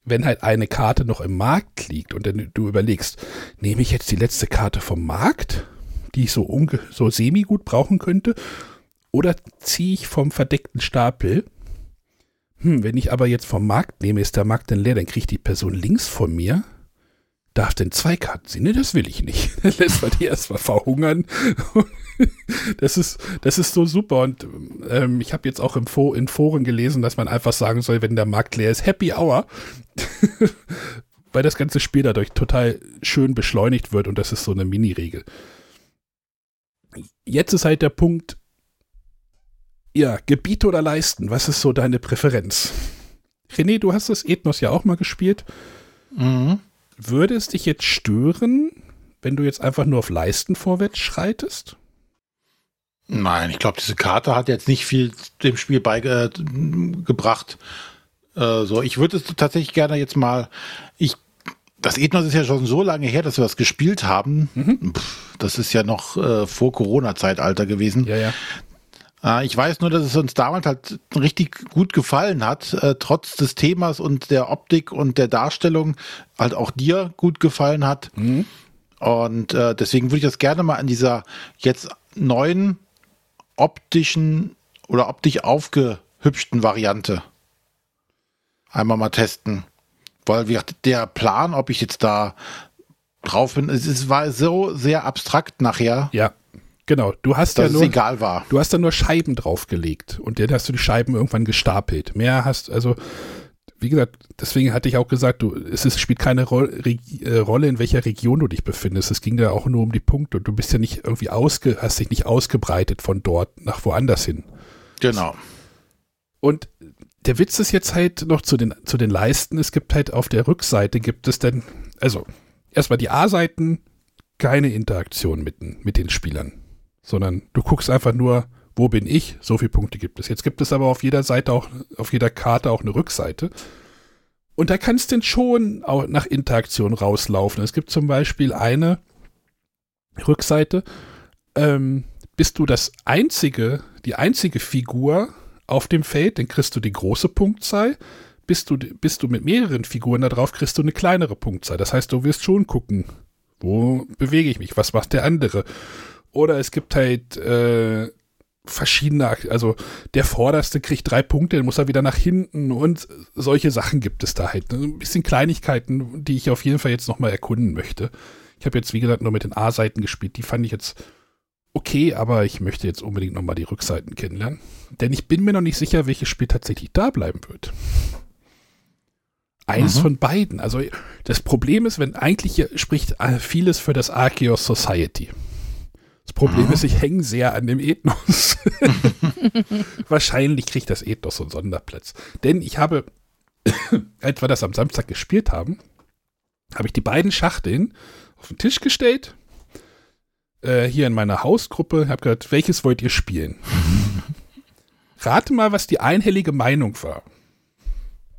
wenn halt eine Karte noch im Markt liegt und dann du überlegst, nehme ich jetzt die letzte Karte vom Markt, die ich so, so semi gut brauchen könnte, oder ziehe ich vom verdeckten Stapel? Hm, wenn ich aber jetzt vom Markt nehme, ist der Markt dann leer, dann kriegt die Person links von mir darf denn zwei Karten ziehen? Nee, das will ich nicht. Dann lässt man die erstmal verhungern. das ist, das ist so super. Und ähm, ich habe jetzt auch im Fo in Foren gelesen, dass man einfach sagen soll, wenn der Markt leer ist, Happy Hour. Weil das ganze Spiel dadurch total schön beschleunigt wird und das ist so eine Mini-Regel. Jetzt ist halt der Punkt, ja, Gebiete oder Leisten, was ist so deine Präferenz? René, du hast das Ethnos ja auch mal gespielt. Mhm. Würde es dich jetzt stören, wenn du jetzt einfach nur auf Leisten vorwärts schreitest? Nein, ich glaube, diese Karte hat jetzt nicht viel dem Spiel beigebracht. Äh, so, ich würde es tatsächlich gerne jetzt mal. Ich, das Ethnos ist ja schon so lange her, dass wir das gespielt haben. Mhm. Das ist ja noch äh, vor Corona-Zeitalter gewesen. Ja, ja. Äh, ich weiß nur, dass es uns damals halt richtig gut gefallen hat, äh, trotz des Themas und der Optik und der Darstellung halt auch dir gut gefallen hat. Mhm. Und äh, deswegen würde ich das gerne mal an dieser jetzt neuen optischen oder optisch aufgehübschten Variante einmal mal testen. Weil wir, der Plan, ob ich jetzt da drauf bin, es, es war so sehr abstrakt nachher. Ja. Genau, du hast ja nur, egal war. Du hast da nur Scheiben draufgelegt und dann hast du die Scheiben irgendwann gestapelt. Mehr hast, also, wie gesagt, deswegen hatte ich auch gesagt, du, es ist, spielt keine Ro äh, Rolle, in welcher Region du dich befindest. Es ging ja auch nur um die Punkte und du bist ja nicht irgendwie ausge, hast dich nicht ausgebreitet von dort nach woanders hin. Genau. Und der Witz ist jetzt halt noch zu den, zu den Leisten. Es gibt halt auf der Rückseite gibt es dann, also erstmal die A-Seiten, keine Interaktion mit, mit den Spielern, sondern du guckst einfach nur, wo bin ich, so viele Punkte gibt es. Jetzt gibt es aber auf jeder Seite auch, auf jeder Karte auch eine Rückseite. Und da kannst du schon auch nach Interaktion rauslaufen. Es gibt zum Beispiel eine Rückseite, ähm, bist du das einzige, die einzige Figur auf dem Feld, dann kriegst du die große Punktzahl. Bist du, bist du mit mehreren Figuren da drauf, kriegst du eine kleinere Punktzahl. Das heißt, du wirst schon gucken, wo bewege ich mich, was macht der andere. Oder es gibt halt äh, verschiedene, also der Vorderste kriegt drei Punkte, dann muss er wieder nach hinten und solche Sachen gibt es da halt. Ein bisschen Kleinigkeiten, die ich auf jeden Fall jetzt nochmal erkunden möchte. Ich habe jetzt, wie gesagt, nur mit den A-Seiten gespielt. Die fand ich jetzt okay, aber ich möchte jetzt unbedingt nochmal die Rückseiten kennenlernen. Denn ich bin mir noch nicht sicher, welches Spiel tatsächlich da bleiben wird. Eines mhm. von beiden. Also das Problem ist, wenn eigentlich spricht äh, vieles für das Arceus Society. Das Problem mhm. ist, ich hänge sehr an dem Ethnos. Wahrscheinlich kriegt das Ethnos so einen Sonderplatz. Denn ich habe, als wir das am Samstag gespielt haben, habe ich die beiden Schachteln auf den Tisch gestellt äh, hier in meiner Hausgruppe, habe gesagt, welches wollt ihr spielen? Rate mal, was die einhellige Meinung war.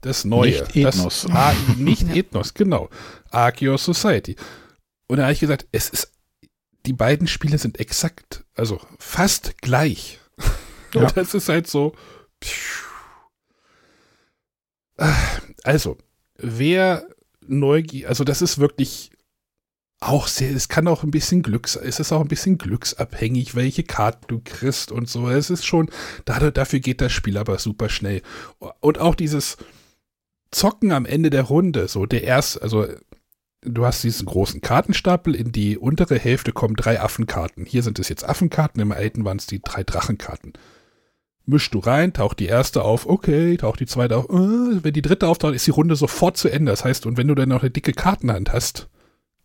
Das Neue. Nicht Ethnos. Das, ah, nicht Ethnos, genau. Arceus Society. Und da habe ich gesagt, es ist, die beiden Spiele sind exakt, also fast gleich. Ja. Und das ist halt so. Also, wer neugierig, also das ist wirklich auch sehr, es kann auch ein bisschen Glücks, es ist auch ein bisschen glücksabhängig, welche Karten du kriegst und so. Es ist schon, dafür geht das Spiel aber super schnell. Und auch dieses Zocken am Ende der Runde, so der erste, also du hast diesen großen Kartenstapel, in die untere Hälfte kommen drei Affenkarten. Hier sind es jetzt Affenkarten, im alten waren es die drei Drachenkarten. Mischst du rein, taucht die erste auf, okay, taucht die zweite auf, äh, wenn die dritte auftaucht, ist die Runde sofort zu Ende. Das heißt, und wenn du dann noch eine dicke Kartenhand hast,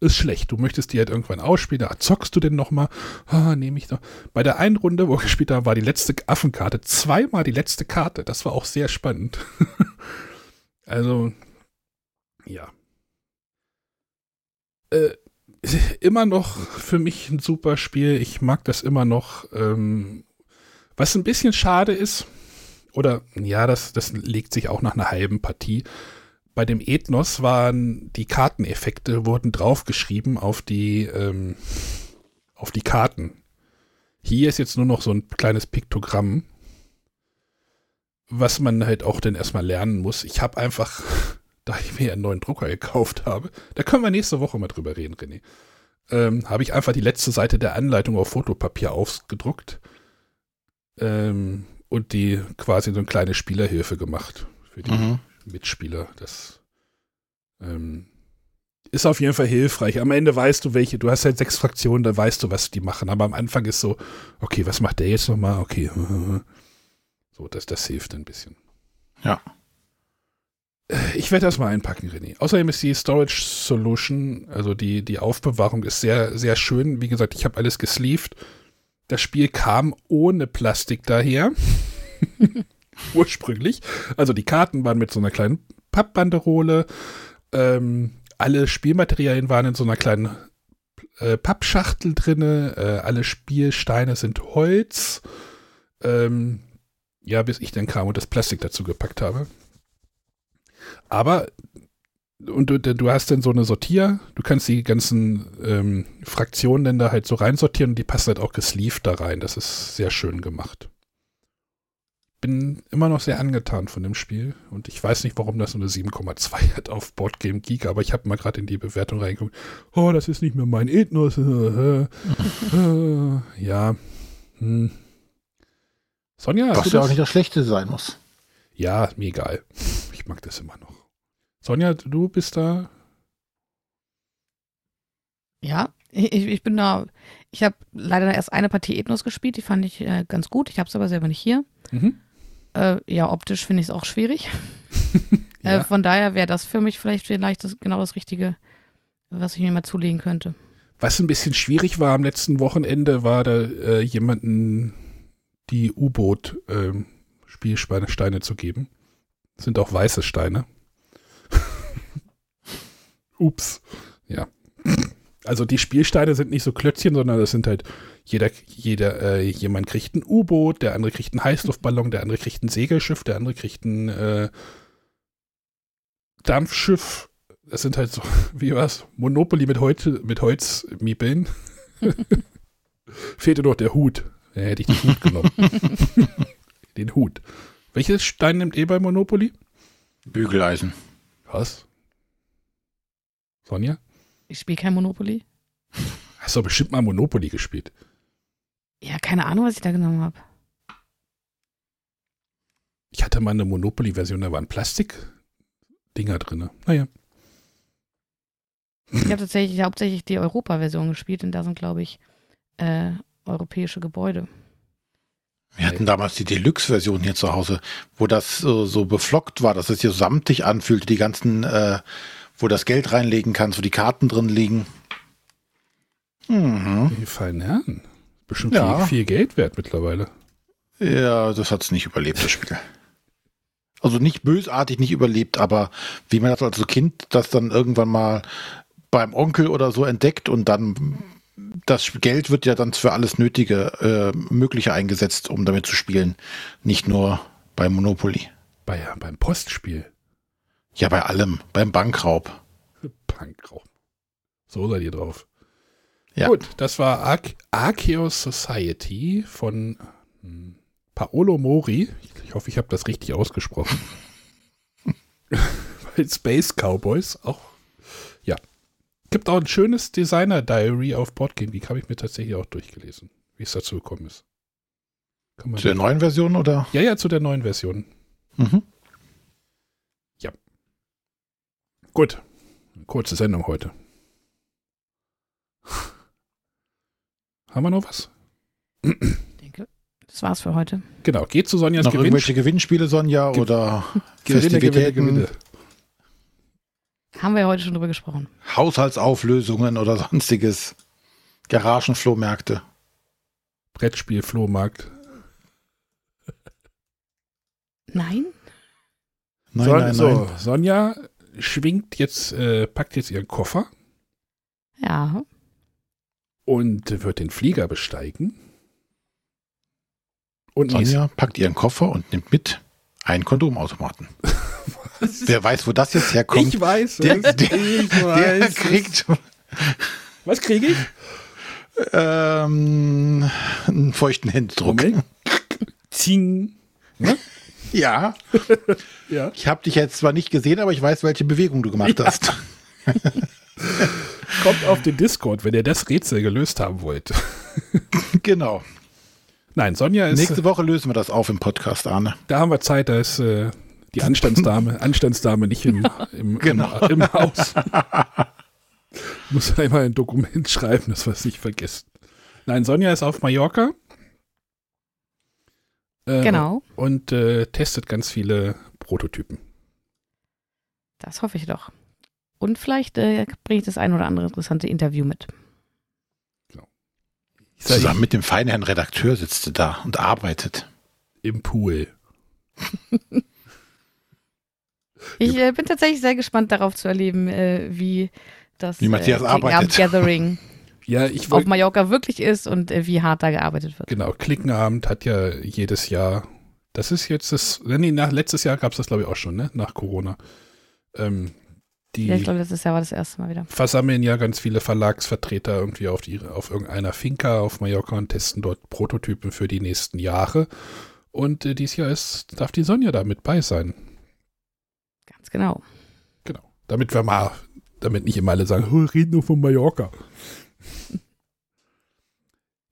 ist schlecht. Du möchtest die halt irgendwann ausspielen. Da zockst du denn nochmal. Ah, nehme ich noch. Bei der einen Runde, wo wir gespielt haben, war die letzte Affenkarte. Zweimal die letzte Karte. Das war auch sehr spannend. also, ja. Äh, immer noch für mich ein super Spiel. Ich mag das immer noch. Ähm, was ein bisschen schade ist, oder ja, das, das legt sich auch nach einer halben Partie bei dem Ethnos waren die Karteneffekte wurden draufgeschrieben auf die ähm, auf die Karten. Hier ist jetzt nur noch so ein kleines Piktogramm, was man halt auch dann erstmal lernen muss. Ich habe einfach, da ich mir einen neuen Drucker gekauft habe, da können wir nächste Woche mal drüber reden, René, ähm, habe ich einfach die letzte Seite der Anleitung auf Fotopapier ausgedruckt ähm, und die quasi so eine kleine Spielerhilfe gemacht für die mhm. Mitspieler. Das ähm, ist auf jeden Fall hilfreich. Am Ende weißt du, welche, du hast halt sechs Fraktionen, da weißt du, was die machen. Aber am Anfang ist so, okay, was macht der jetzt nochmal? Okay. So, das, das hilft ein bisschen. Ja. Ich werde das mal einpacken, René. Außerdem ist die Storage Solution, also die, die Aufbewahrung ist sehr, sehr schön. Wie gesagt, ich habe alles gesleeved. Das Spiel kam ohne Plastik daher. Ursprünglich. Also die Karten waren mit so einer kleinen Pappbanderole. Ähm, alle Spielmaterialien waren in so einer kleinen äh, Pappschachtel drin. Äh, alle Spielsteine sind Holz. Ähm, ja, bis ich dann kam und das Plastik dazu gepackt habe. Aber und du, du hast dann so eine Sortier, du kannst die ganzen ähm, Fraktionen dann da halt so reinsortieren und die passen halt auch gesleeved da rein. Das ist sehr schön gemacht bin immer noch sehr angetan von dem Spiel und ich weiß nicht, warum das nur eine 7,2 hat auf Boardgame Geek, aber ich habe mal gerade in die Bewertung reingeguckt. Oh, das ist nicht mehr mein Ethnos. ja. Hm. Sonja, was ja auch nicht das Schlechte sein muss. Ja, mir egal. Ich mag das immer noch. Sonja, du bist da. Ja, ich, ich bin da. Ich habe leider erst eine Partie Ethnos gespielt, die fand ich äh, ganz gut. Ich habe es aber selber nicht hier. Mhm. Äh, ja, optisch finde ich es auch schwierig. Äh, ja. äh, von daher wäre das für mich vielleicht vielleicht das, genau das Richtige, was ich mir mal zulegen könnte. Was ein bisschen schwierig war am letzten Wochenende, war da äh, jemanden die U-Boot-Spielsteine ähm, zu geben. Das sind auch weiße Steine. Ups. Ja. Also die Spielsteine sind nicht so Klötzchen, sondern das sind halt jeder, jeder, äh, jemand kriegt ein U-Boot, der andere kriegt einen Heißluftballon, der andere kriegt ein Segelschiff, der andere kriegt ein äh, Dampfschiff. Das sind halt so, wie war's? Monopoly mit, Heute, mit Holzmiepeln. Fehlte noch der Hut. Da hätte ich den Hut genommen. den Hut. Welches Stein nimmt ihr bei Monopoly? Bügeleisen. Was? Sonja? Ich spiele kein Monopoly. Hast du bestimmt mal Monopoly gespielt. Ja, keine Ahnung, was ich da genommen habe. Ich hatte mal eine Monopoly-Version, da waren Plastik-Dinger drin. Naja. Ich habe tatsächlich hauptsächlich die Europa-Version gespielt und da sind, glaube ich, äh, europäische Gebäude. Wir hatten damals die Deluxe-Version hier zu Hause, wo das so, so beflockt war, dass es so samtig anfühlte, die ganzen, äh, wo das Geld reinlegen kannst, wo die Karten drin liegen. Mhm. Die feinen Herren. Bestimmt Ja. viel, viel Geld wert mittlerweile. Ja, das hat es nicht überlebt, das Spiel. Also nicht bösartig nicht überlebt, aber wie man das als Kind das dann irgendwann mal beim Onkel oder so entdeckt und dann das Geld wird ja dann für alles Nötige äh, Mögliche eingesetzt, um damit zu spielen. Nicht nur bei Monopoly. Bei, beim Postspiel. Ja, bei allem. Beim Bankraub. Punkraum. So seid ihr drauf. Ja. Gut, das war Ar Arceus Society von hm, Paolo Mori. Ich hoffe, ich habe das richtig ausgesprochen. Space Cowboys auch. Ja. Gibt auch ein schönes Designer-Diary auf Boardgame Geek. Habe ich mir tatsächlich auch durchgelesen, wie es dazu gekommen ist. Zu der neuen Version oder? ja, ja, zu der neuen Version. Mhm. Gut. Kurze Sendung heute. Haben wir noch was? Ich denke, das war's für heute. Genau, geht zu Sonjas Noch Gewinn. irgendwelche Gewinnspiele, Sonja, Ge- oder Gewinne, Gewinne, Festivitäten, Gewinne. Haben wir ja heute schon drüber gesprochen. Haushaltsauflösungen oder sonstiges. Garagenflohmärkte. Brettspiel, Flohmarkt. Nein? Nein, so, nein, so, nein. Sonja schwingt jetzt, äh, packt jetzt ihren Koffer Ja. und wird den Flieger besteigen. Und Sonja packt ihren Koffer und nimmt mit einen Kondomautomaten. Wer weiß, wo das jetzt herkommt, ich weiß, der, es. der, ich der weiß. es. kriegt Was kriege ich? ähm, einen feuchten Händedruck. Moment. Zing. Ja, Ja. ich habe dich jetzt zwar nicht gesehen, aber ich weiß, welche Bewegung du gemacht hast. Kommt auf den Discord, wenn ihr das Rätsel gelöst haben wollt. genau. Nein, Sonja ist. Nächste Woche lösen wir das auf im Podcast, Arne. Da haben wir Zeit, da ist äh, die Anstandsdame, Anstandsdame nicht im, im, Genau. im, im Haus. Muss einmal ein Dokument schreiben, dass wir es nicht vergessen. Nein, Sonja ist auf Mallorca. Äh, Genau. Und äh, testet ganz viele Prototypen. Das hoffe ich doch. Und vielleicht äh, bringe ich das ein oder andere interessante Interview mit. Ich sag, Zusammen mit dem feinen Herrn Redakteur sitzt du da und arbeitet. Im Pool. Ich äh, bin tatsächlich sehr gespannt darauf zu erleben, äh, wie das Wie Matthias äh, arbeitet. Gathering Ja, ich auf. Mallorca wirklich ist und äh, wie hart da gearbeitet wird. Genau, Klickenabend hat ja jedes Jahr. Das ist jetzt das. Nee, nach, letztes Jahr gab es das, glaube ich, auch schon, ne? Nach Corona. Ähm, die Ja, ich glaube, letztes Jahr war das erste Mal wieder. versammeln ja ganz viele Verlagsvertreter irgendwie auf, die, auf irgendeiner Finca auf Mallorca und testen dort Prototypen für die nächsten Jahre. Und äh, dieses Jahr ist, darf die Sonja da mit bei sein. Ganz genau. Genau. Damit wir mal, damit nicht immer alle sagen, oh, reden nur von Mallorca.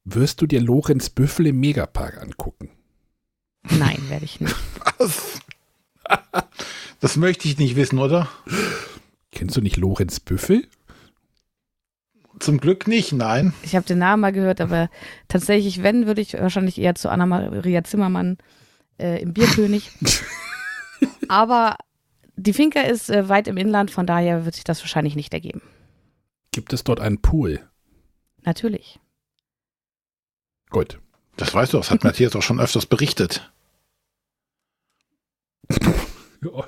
Wirst du dir Lorenz Büffel im Megapark angucken? Nein, werde ich nicht. Was? Das möchte ich nicht wissen, oder? Kennst du nicht Lorenz Büffel? Zum Glück nicht, nein. Ich habe den Namen mal gehört, aber tatsächlich, wenn, würde ich wahrscheinlich eher zu Anna-Maria Zimmermann äh, im Bierkönig. aber die Finca ist äh, weit im Inland, von daher wird sich das wahrscheinlich nicht ergeben. Gibt es dort einen Pool? Natürlich. Gut. Das weißt du, das hat Matthias auch schon öfters berichtet. Oh,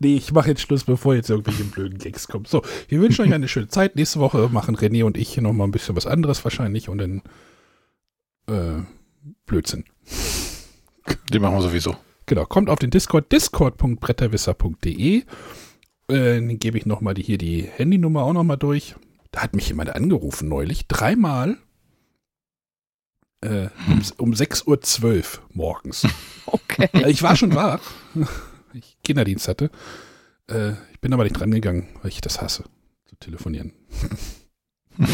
nee, ich mache jetzt Schluss, bevor jetzt irgendwelche blöden Gags kommen. So, wir wünschen euch eine schöne Zeit. Nächste Woche machen René und ich noch mal ein bisschen was anderes wahrscheinlich und dann äh, Blödsinn. Den machen wir sowieso. Genau, kommt auf den Discord, discord.bretterwisser.de. Äh, dann gebe ich nochmal die, hier die Handynummer auch nochmal durch. Da hat mich jemand angerufen neulich, dreimal äh, um, um 6.12 Uhr morgens. Okay. Äh, Ich war schon wach, ich Kinderdienst hatte. Äh, ich bin aber nicht dran gegangen, weil ich das hasse, zu telefonieren.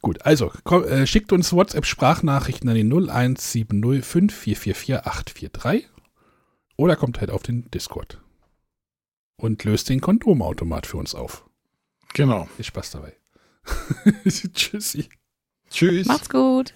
Gut, also komm, äh, schickt uns WhatsApp-Sprachnachrichten an die 01705444843 oder kommt halt auf den Discord und löst den Kondomautomat für uns auf. Genau. Viel Spaß dabei. Tschüssi. Tschüss. Macht's gut.